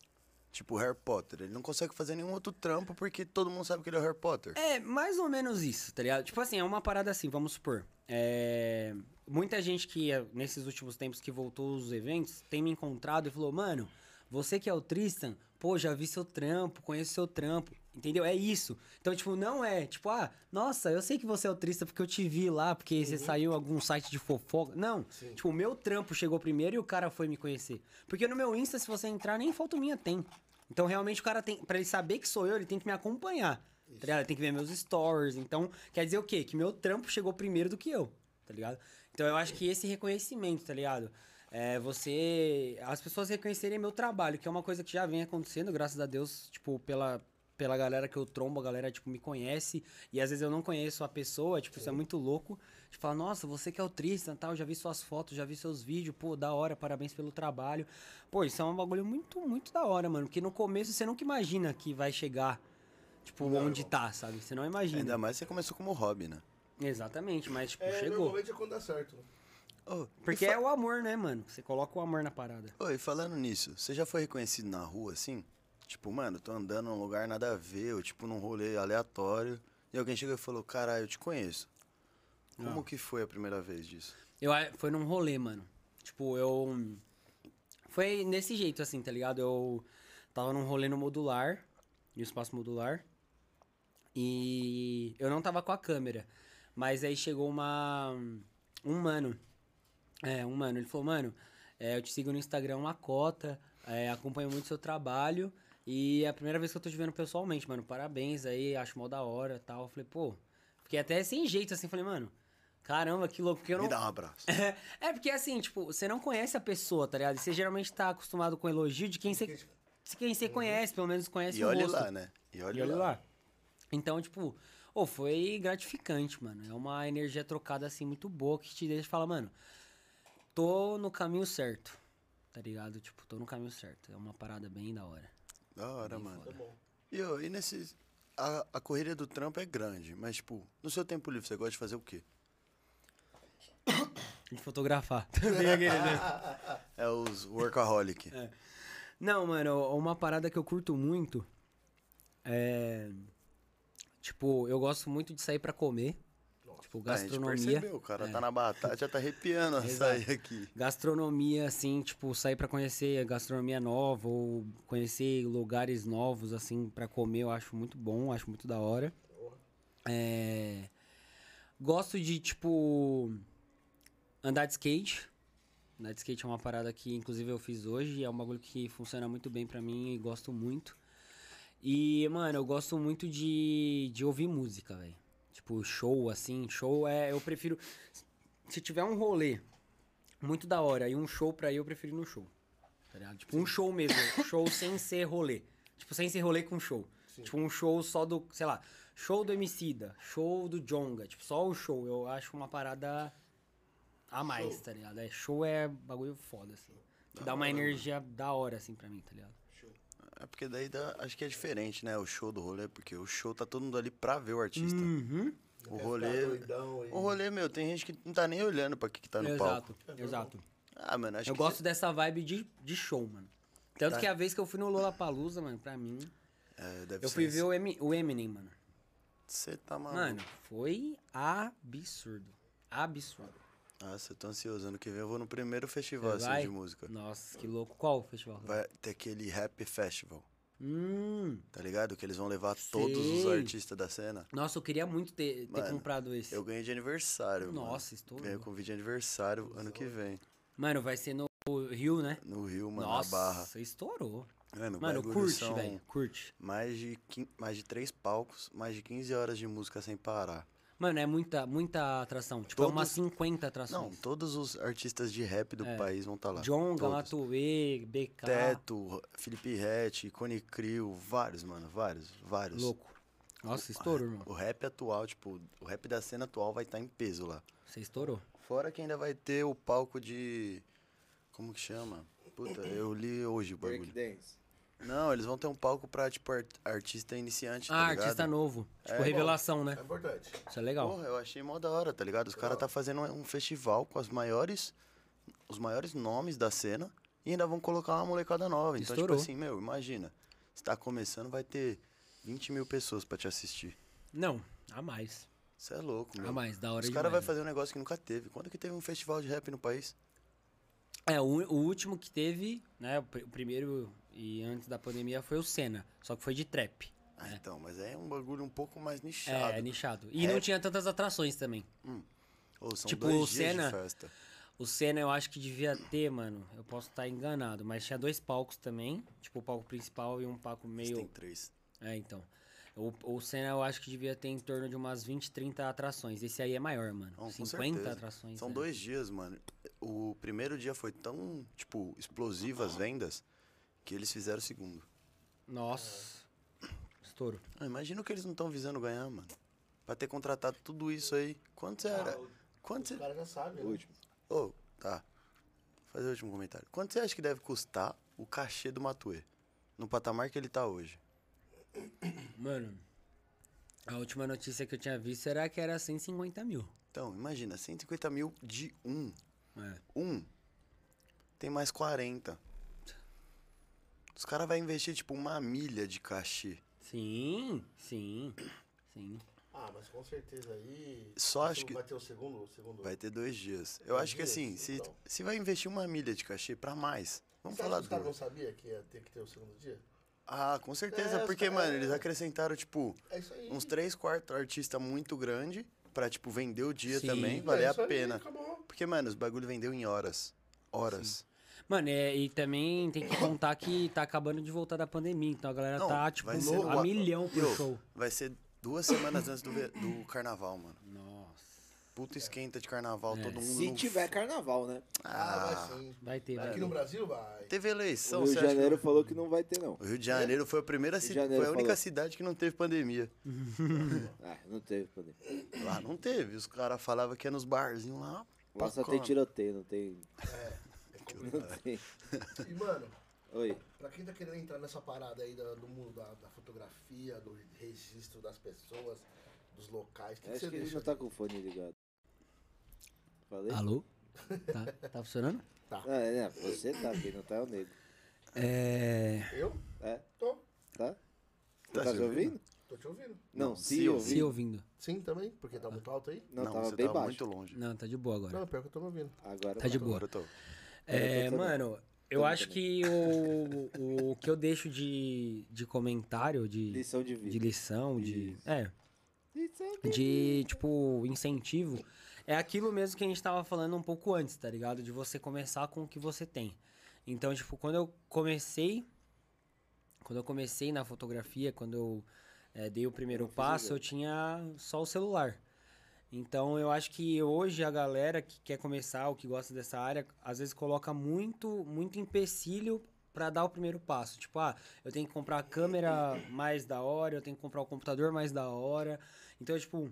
Tipo Harry Potter. Ele não consegue fazer nenhum outro trampo porque todo mundo sabe que ele é o Harry Potter. É, mais ou menos isso, tá ligado? Tipo assim, é uma parada assim, vamos supor. É, Muita gente que, nesses últimos tempos que voltou os eventos, tem me encontrado e falou, mano, você que é o Tristan, pô, já vi seu trampo, conheço seu trampo, entendeu? É isso. Então, tipo, não é, tipo, ah, nossa, eu sei que você é o Tristan porque eu te vi lá, porque você saiu algum site de fofoca. Não, tipo, o meu trampo chegou primeiro e o cara foi me conhecer. Porque no meu Insta, se você entrar, nem foto minha tem. Então, realmente, o cara tem, pra ele saber que sou eu, ele tem que me acompanhar. Tá tem que ver meus stories. Então, quer dizer o quê? Que meu trampo chegou primeiro do que eu, tá ligado? Então, eu acho que esse reconhecimento, tá ligado? É você. As pessoas reconhecerem meu trabalho, que é uma coisa que já vem acontecendo, graças a Deus, tipo, pela, pela galera que eu trombo, a galera, tipo, me conhece. E às vezes eu não conheço a pessoa, tipo, isso é muito louco. Tipo, fala, nossa, você que é o Tristan tal, já vi suas fotos, já vi seus vídeos, pô, da hora, parabéns pelo trabalho. Pô, isso é um bagulho muito, muito da hora, mano. Porque no começo você nunca imagina que vai chegar, tipo, Não, onde irmão. tá, sabe? Você não imagina. Ainda mais você começou como hobby, né? Exatamente, mas, tipo, É, chegou. normalmente é quando dá certo. Ô, Porque fa- é o amor, né, mano? Você coloca o amor na parada. Ô, e falando nisso, você já foi reconhecido na rua assim? Tipo, mano, tô andando num lugar nada a ver, ou tipo num rolê aleatório, e alguém chegou e falou, caralho, eu te conheço. Como Não. que foi a primeira vez disso? Eu, foi num rolê, mano. Tipo, eu. Foi nesse jeito, assim, tá ligado? Eu tava num rolê no modular, no espaço modular. E eu não tava com a câmera. Mas aí chegou uma. Um mano. É, um mano. Ele falou, mano, é, eu te sigo no Instagram uma cota, é, acompanho muito seu trabalho. E é a primeira vez que eu tô te vendo pessoalmente, mano. Parabéns aí, acho mó da hora tal. Eu falei, pô. Fiquei até sem jeito, assim, falei, mano. Caramba, que louco, porque eu não. Me dá um abraço. É, porque assim, tipo, você não conhece a pessoa, tá ligado? Você geralmente tá acostumado com elogio de quem você, de quem você conhece, pelo menos conhece E o rosto. lá, né? E olhe, E olha lá. lá. Então, tipo, ô, foi gratificante, mano. É uma energia trocada, assim, muito boa que te deixa falar, mano, tô no caminho certo, tá ligado? Tipo, tô no caminho certo. É uma parada bem da hora. Da hora, mano. Tá bom. E, ô, e nesse. A, a correria do trampo é grande, mas, tipo, no seu tempo livre, você gosta de fazer o quê? De fotografar. Também aquele, né? É os workaholic. Não, mano, uma parada que eu curto muito é. Tipo, eu gosto muito de sair pra comer. Tipo, Ah, a gente gastronomia. percebeu, o cara tá na batata, já tá arrepiando a sair aqui. Gastronomia, assim, tipo, sair pra conhecer gastronomia nova ou conhecer lugares novos, assim, pra comer, eu acho muito bom, acho muito da hora. É... Gosto de, tipo, andar de skate. Andar de skate é uma parada que, inclusive, eu fiz hoje e é um bagulho que funciona muito bem pra mim e gosto muito. E, mano, eu gosto muito de, de ouvir música, velho. Tipo, show, assim, show é... Eu prefiro... Se tiver um rolê muito da hora. E um show pra ir, eu prefiro ir no show. Tá ligado? Tipo, um show mesmo. show sem ser rolê. Tipo, sem ser rolê com show. Tipo, um show só do, sei lá, show do Emicida, show do Jonga. Tipo, só o show. Eu acho uma parada a mais, tá ligado? É, show é bagulho foda, assim. Que dá uma energia da hora, assim, pra mim, tá ligado? É porque daí dá- acho que é diferente, né? O show do rolê, porque o show tá todo mundo ali pra ver o artista. Uhum. O rolê. ficar doidão e- O rolê, meu, tem gente que não tá nem olhando pra que, que tá no palco. Exato, exato. Ah, mano, acho Eu que. gosto dessa vibe de, de show, mano. Tanto Tá. que a vez que eu fui no Lollapalooza, mano, pra mim... É, deve Eu ser fui ver o, Emi- o Eminem, mano. Você tá maluco. Mano, foi absurdo. Absurdo. Nossa, eu tô ansioso. Ano que vem eu vou no primeiro festival assim, de música. Nossa, que louco. Qual o festival? Vai ter aquele Rap Festival, Hum. tá ligado? Que eles vão levar todos os Sei. artistas da cena. Nossa, eu queria muito ter, ter Mano, comprado esse. Eu ganhei de aniversário. mano. Nossa, estourou. Ganhei convite de aniversário ano que vem. Mano, vai ser no Rio, né? no Rio, mano, Nossa, na Barra. estourou. Mano, Mano, curte, velho. Curte. Mais de, mais de três palcos, mais de 15 horas de música sem parar. Mano, é muita, muita atração. Tipo, é Todos- umas 50 Não, atrações. todos os artistas de rap do país vão estar lá. Jonga. Matuê, BK. Teto, Felipe Rett, Cone Crew, vários, mano, vários, vários. Louco. Nossa, estourou, irmão. O rap atual, tipo, o rap da cena atual vai estar em peso lá. Você estourou. Fora que ainda vai ter o palco de. Como que chama? Puta, eu li hoje o bagulho. Breakdance. Não, eles vão ter um palco pra, tipo, art- artista iniciante, tá Ah, ligado? artista novo. Tipo, É. revelação, né? É importante. Isso é legal. Porra, eu achei mó da hora, tá ligado? Os caras tá fazendo um festival com as maiores. Os maiores nomes da cena e ainda vão colocar uma molecada nova. Então, Estourou. tipo assim, meu, imagina. Você tá começando, vai ter 20 mil pessoas pra te assistir. Não, a mais. Você é louco, meu. A mais, da hora Os demais. caras vão né? fazer um negócio que nunca teve. Quando que teve um festival de rap no país? É, o, o último que teve, né? O, pr- o primeiro e antes da pandemia foi o Senna. Só que foi de trap. Ah, então, mas é um bagulho um pouco mais nichado. É, nichado. E não Rap. tinha tantas atrações também. Ô, são tipo, dois o Senna- festa. O Senna eu acho que devia ter, mano. Eu posso estar enganado, mas tinha dois palcos também. Tipo, o palco principal e um palco meio. têm três. É, então. O, o Senna eu acho que devia ter em torno de umas 20, 30 atrações. Esse aí é maior, mano. Não, com 50 certeza. atrações. São né? dois dias, mano. O primeiro dia foi tão, tipo, explosivo as vendas que eles fizeram o segundo. Nossa. Estouro. Ah, imagina o que eles não estão visando ganhar, mano. Pra ter contratado tudo isso aí. Quanto era? Quanto O cara já sabe, né? Último. Ô, tá. Vou fazer o último comentário. Quanto você acha que deve custar o cachê do Matuê? No patamar que ele tá hoje? Mano, a última notícia que eu tinha visto era que era 150 mil. Então, imagina, 150 mil de um. É. Um. Tem mais 40. Os caras vão investir, tipo, uma milha de cachê. Sim, sim, sim. Ah, mas com certeza aí. Só acho que- Vai ter o segundo. O segundo... Vai ter dois dias. Eu Dois acho que dias? assim, se, Então. se vai investir uma milha de cachê pra mais, vamos Você acha falar que os caras não duas. sabiam que ia ter que ter o segundo dia? Ah, com certeza, É, porque, mano, eles acrescentaram, tipo, É isso aí. uns três quartos artista muito grande pra, tipo, vender o dia Sim. também, É valer a aí, pena. Acabou. Porque, mano, os bagulho vendeu em horas. Horas. Mano, é, e também tem que contar que tá acabando de voltar da pandemia, então a galera Não, tá, tipo, vai ser a milhão pro Yo, show. Vai ser duas semanas antes do, do carnaval, mano. Nossa. Puta esquenta de carnaval, É. todo mundo. Se no- tiver carnaval, né? Ah, Ah, vai sim. Vai ter, vai Aqui ter. no Brasil vai. teve eleição, o Rio você de acha que- Janeiro falou que não vai ter, não. O Rio de Janeiro foi a primeira de ci- Janeiro foi a única falou. cidade que não teve pandemia. Ah, não teve poder. Lá não teve. Os caras falavam que é nos barzinhos lá. Lá só pacona. tem tiroteio, não tem. Não tem. E, mano, Oi. pra quem tá querendo entrar nessa parada aí da- do mundo da, da fotografia, do registro das pessoas, dos locais, o que, que Acho você que ele deixa? não tá com o fone ligado. Falei? Alô? Tá, tá funcionando? Ah, é, você tá, quem não tá é o nego. É. Eu? É? Tô. Tá? Tá Tá se se ouvindo? Tô te ouvindo. Não, Não, se se ouvindo. Se ouvindo. Sim, também, porque tá muito alto aí. Não, Não, tava você bem tava baixo. muito longe. Não, tá de boa agora. Não, pior que eu tô me ouvindo. Agora Tá de boa. Agora eu tô. É, mano, eu acho que o, o que eu deixo de, de comentário, de, Lição de vida. de lição, de. Isso. É, de tipo, incentivo, é aquilo mesmo que a gente tava falando um pouco antes, tá ligado? De você começar com o que você tem. Então, tipo, quando eu comecei, quando eu comecei na fotografia, quando eu eh, dei o primeiro passo, eu tinha só o celular. Então, eu acho que hoje a galera que quer começar ou que gosta dessa área, às vezes coloca muito, muito empecilho pra dar o primeiro passo. Tipo, ah, eu tenho que comprar a câmera mais da hora, eu tenho que comprar o computador mais da hora. Então, tipo,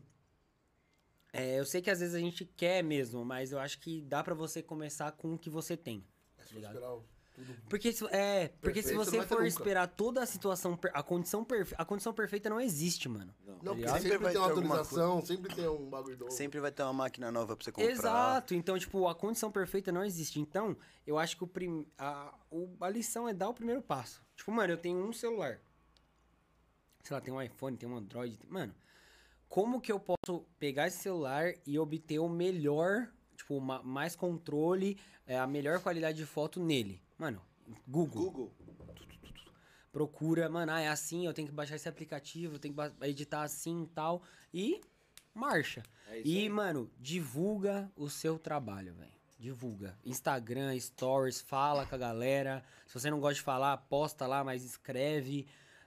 é, eu sei que às vezes a gente quer mesmo, mas eu acho que dá pra você começar com o que você tem. É se ligado? esperar o- tudo. Porque se, é, porque se você for esperar toda a situação, a condição perfeita, a condição perfeita não existe, mano. Não. Não, porque sempre, Sempre vai uma ter alguma atualização, sempre tem um bagulho novo. Sempre vai ter uma máquina nova pra você comprar. Exato, então, tipo, a condição perfeita não existe. Então, eu acho que o prim... a, o- a lição é dar o primeiro passo. Tipo, mano, eu tenho um celular. Sei lá, tem um iPhone, tem um Android. tem- Mano, como que eu posso pegar esse celular e obter o melhor, tipo, ma- mais controle, é, a melhor qualidade de foto nele? Mano, Google. Google. Procura, mano, ah, é assim, eu tenho que baixar esse aplicativo, eu tenho que editar assim e tal. E marcha. É isso E, aí. mano, divulga o seu trabalho, velho. divulga. Instagram, stories, fala com a galera. Se você não gosta de falar, posta lá, mas escreve.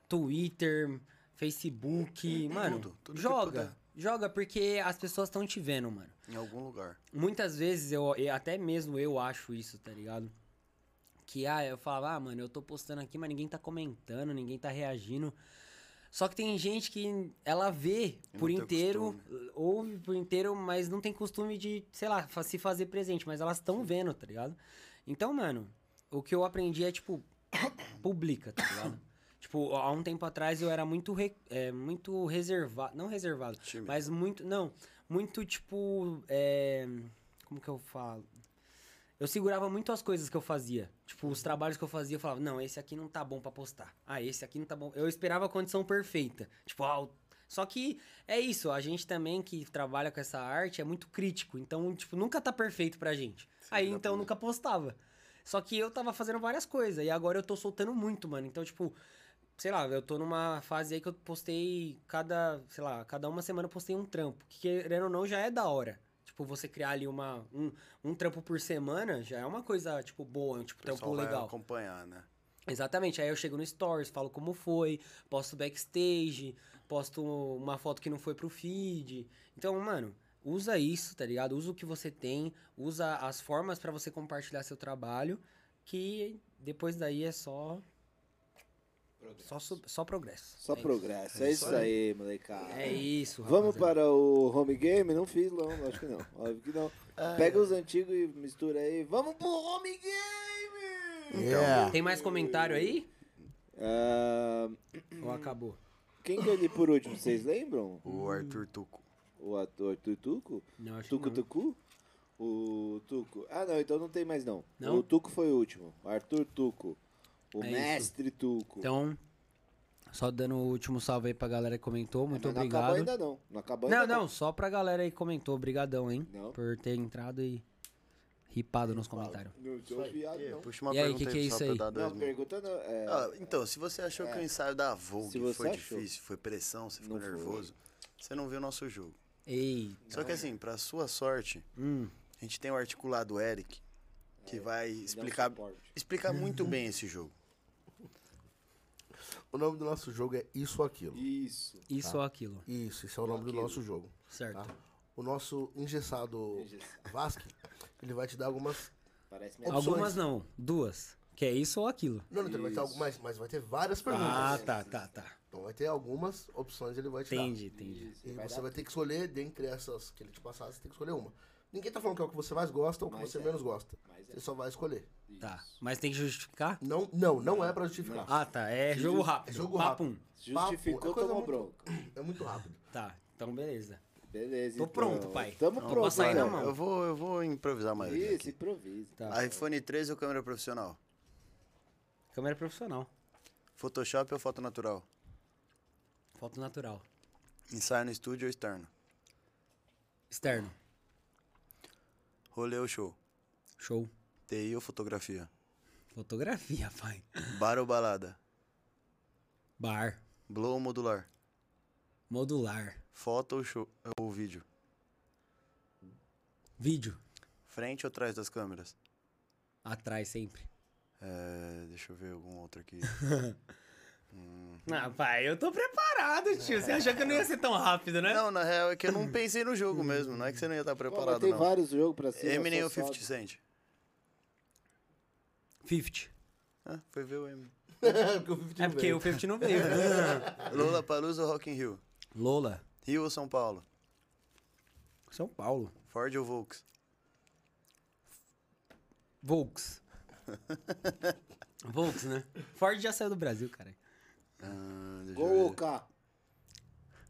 Twitter, Facebook, mano, tudo que joga. Joga porque as pessoas estão te vendo, mano. Em algum lugar. Muitas vezes eu, até mesmo eu acho isso, tá ligado? Que ah, eu falava, ah, mano, eu tô postando aqui, mas ninguém tá comentando, ninguém tá reagindo. Só que tem gente que ela vê por inteiro, ouve por inteiro, mas não tem costume de, sei lá, se fazer presente, mas elas estão vendo, tá ligado? Então, mano, o que eu aprendi é, tipo, publica, tá ligado? tipo, há um tempo atrás eu era muito, re- é, muito reservado, não reservado, Tímido. mas muito, não, muito, tipo, é, como que eu falo? Eu segurava muito as coisas que eu fazia. Tipo, os trabalhos que eu fazia, eu falava, não, esse aqui não tá bom pra postar. Ah, esse aqui não tá bom. Eu esperava a condição perfeita. Tipo, ah, só que é isso, a gente também que trabalha com essa arte é muito crítico. Então, tipo, nunca tá perfeito pra gente. Aí, então, nunca postava. Só que eu tava fazendo várias coisas. E agora eu tô soltando muito, mano. Então, tipo, sei lá, eu tô numa fase aí que eu postei cada, sei lá, cada uma semana eu postei um trampo. Que querendo ou não já é da hora. Tipo, você criar ali uma, um, um trampo por semana já é uma coisa, tipo, boa, tipo, O trampo vai legal. acompanhar, né? Exatamente, aí eu chego no Stories, falo como foi, posto backstage, posto uma foto que não foi pro feed. Então, mano, usa isso, tá ligado? Usa o que você tem, usa as formas pra você compartilhar seu trabalho, que depois daí é só. Só, su- só progresso. Só é progresso. É isso aí, molecada. Isso. É isso, Vamos rapaziada. para o home game? Não fiz, não. Acho que não. Óbvio que não. É. Pega os antigos e mistura aí. Vamos pro home game! Yeah. Tem mais comentário aí? Ah, Ou acabou? quem que eu li por último? Vocês lembram? O Arthur Tuco. O ator Tutuco? Não, acho Tuco que não. Tucu? O Tuco. Ah, não, então não tem mais não. Não? O Tuco foi o último. Arthur Tuco. O É isso. mestre Tuco. Então, só dando o último salve aí pra galera que comentou, muito Mas não obrigado. acabou ainda não. Não acabou Não, ainda não, só pra galera aí que comentou, brigadão, hein? Não. Por ter entrado e ripado nos comentários. Não sou viado, E aí, não. Puxa uma E aí, pergunta que que é isso aí? Não, mil. pergunta não. É, Ah, então, se você achou que o ensaio da Vogue foi achou. difícil, foi pressão, você ficou Não foi. nervoso, você não viu o nosso jogo. Ei, Só que assim, pra sua sorte, hum, a gente tem o articulado Eric, que vai explicar, explicar muito bem esse jogo. O nome do nosso jogo é Isso ou Aquilo. Isso. isso ou aquilo, Isso, esse é o nome do Aquilo. nosso jogo. certo? Tá? O nosso engessado Vasque, ele vai te dar algumas. Parece Opções. Algumas não, duas. Que é isso ou aquilo. Não, não, ele vai ter algumas, mas vai ter várias perguntas. Ah, tá, tá, tá. Então vai ter algumas opções ele vai te Entendi, entendi. dar. E Vai você dar- vai ter que escolher, dentre essas que ele te passar, você tem que escolher uma. Ninguém tá falando que é o que você mais gosta ou o que Mas você é. menos gosta. Mas é. Você só vai escolher. Tá. Mas tem que justificar? Não, não, não é pra justificar. Ah, tá. É jogo rápido. É jogo Papum. rápido. Justificou, é tomou muito- bronca. É muito rápido. Tá, então beleza. Beleza, Tô então. pronto, pai. Tamo Não, pronto, sair na mão. Eu vou, eu vou improvisar mais. Isso, aqui. improvisa. Tá. iPhone 13 ou câmera profissional? Câmera profissional. Photoshop ou foto natural? Foto natural. Ensaio no estúdio ou externo? Externo. Rolê ou show? Show. TI ou fotografia? Fotografia, pai. Bar ou balada? Bar. Blow ou modular? Modular. Foto ou, show, ou vídeo? Vídeo. Frente ou atrás das câmeras? Atrás sempre. É, deixa eu ver algum outro aqui. Ah, pai, eu tô preparado, tio. Você achou que eu não ia ser tão rápido, né? não, na real é que eu não pensei no jogo mesmo. Não é que você não ia estar Pô, mas preparado, tem não. vários jogos pra cima. Eminem ou 50 sobe. Cent? 50. Ah, foi ver o Eminem. porque o 50 É porque o 50 não veio. Lola Palusa ou Rock in Rio? Lola. Rio ou São Paulo? São Paulo. Ford ou Volks? Volks. Volks, né? Ford já saiu do Brasil, cara. Ah, deixa Gol ou ver. K?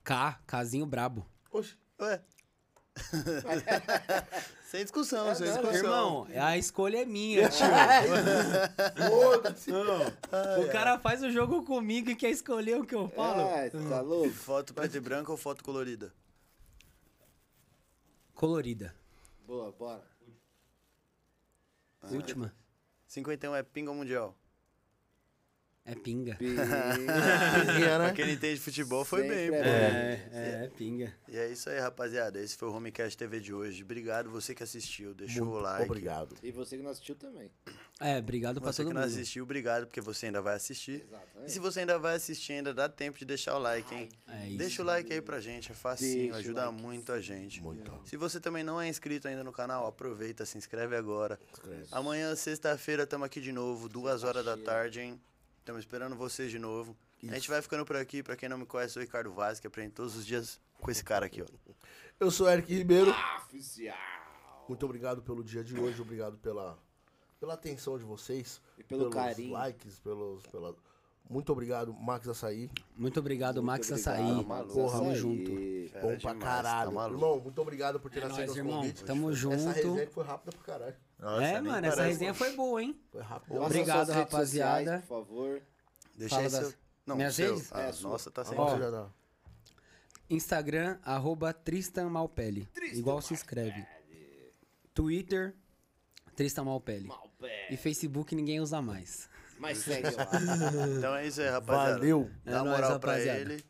K, Kzinho brabo. Oxe, Ué. Sem discussão, É, sem não, discussão. Irmão, a escolha é minha, tio. foda-se. o cara faz o jogo comigo e quer escolher o que eu falo. É, tá louco? Foto preta e branca ou foto colorida? Colorida. Boa, bora. Última. 51 é pinga mundial? É pinga. Pinga. Pinguinha, né? Pra quem não entende futebol, foi Sempre bem, é pô. bom. É, é, é pinga. E é isso aí, rapaziada. Esse foi o Homecast TV de hoje. Obrigado você que assistiu, deixou o Muito like. Obrigado. E você que não assistiu também. É, obrigado pra Você todo que não mundo. assistiu, obrigado, porque você ainda vai assistir. Exatamente. E se você ainda vai assistir, ainda dá tempo de deixar o like, hein? É isso. Deixa o like aí pra gente, é facinho, Deixa o ajuda like. muito a gente. Muito. Se você também não é inscrito ainda no canal, aproveita, se inscreve agora. Amanhã, sexta-feira, estamos aqui de novo, duas horas da tarde, hein? Estamos esperando vocês de novo. A gente vai ficando por aqui. Pra quem não me conhece, eu sou o Ricardo Vaz, que aprende todos os dias com esse cara aqui, ó. Eu sou Eric Ribeiro. Oficial. Muito obrigado pelo dia de hoje, obrigado pela, pela atenção de vocês. E pelo pelos carinho. likes, pelos. Pela... Muito obrigado, Max Açaí. Muito obrigado, Max Muito Açaí. obrigado, Max Porra, Tamo Açaí. junto. Fera Bom pra demais, caralho. tá maluco. irmão, muito obrigado por ter É aceito irmão. convites. Tamo Essa junto. resenha foi rápida pra caralho. Nossa, é, mano, essa resenha foi boa, hein? Foi rápido. Obrigado, rapaziada. sociais, por favor. Deixa Fala aí das- seu... Não, minhas seu. redes? Ah, É, nossa, tá sem Ó. Instagram, arroba Tristan Malpele. Igual se escreve. Twitter, Tristan Malpele. Mal pé. E Facebook ninguém usa mais. Mas segue lá. Então é isso aí, rapaziada. Valeu. É Dá nóis, moral pra rapaziada. ele.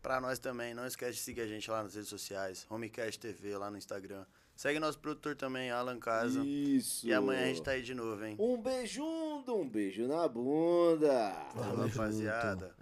Pra nós também. Não esquece de seguir a gente lá nas redes sociais. Homecast TV lá no Instagram. Segue nosso produtor também, Alan Casa. Isso. E amanhã a gente tá aí de novo, hein? Um beijundo, um beijo na bunda. Falou, rapaziada.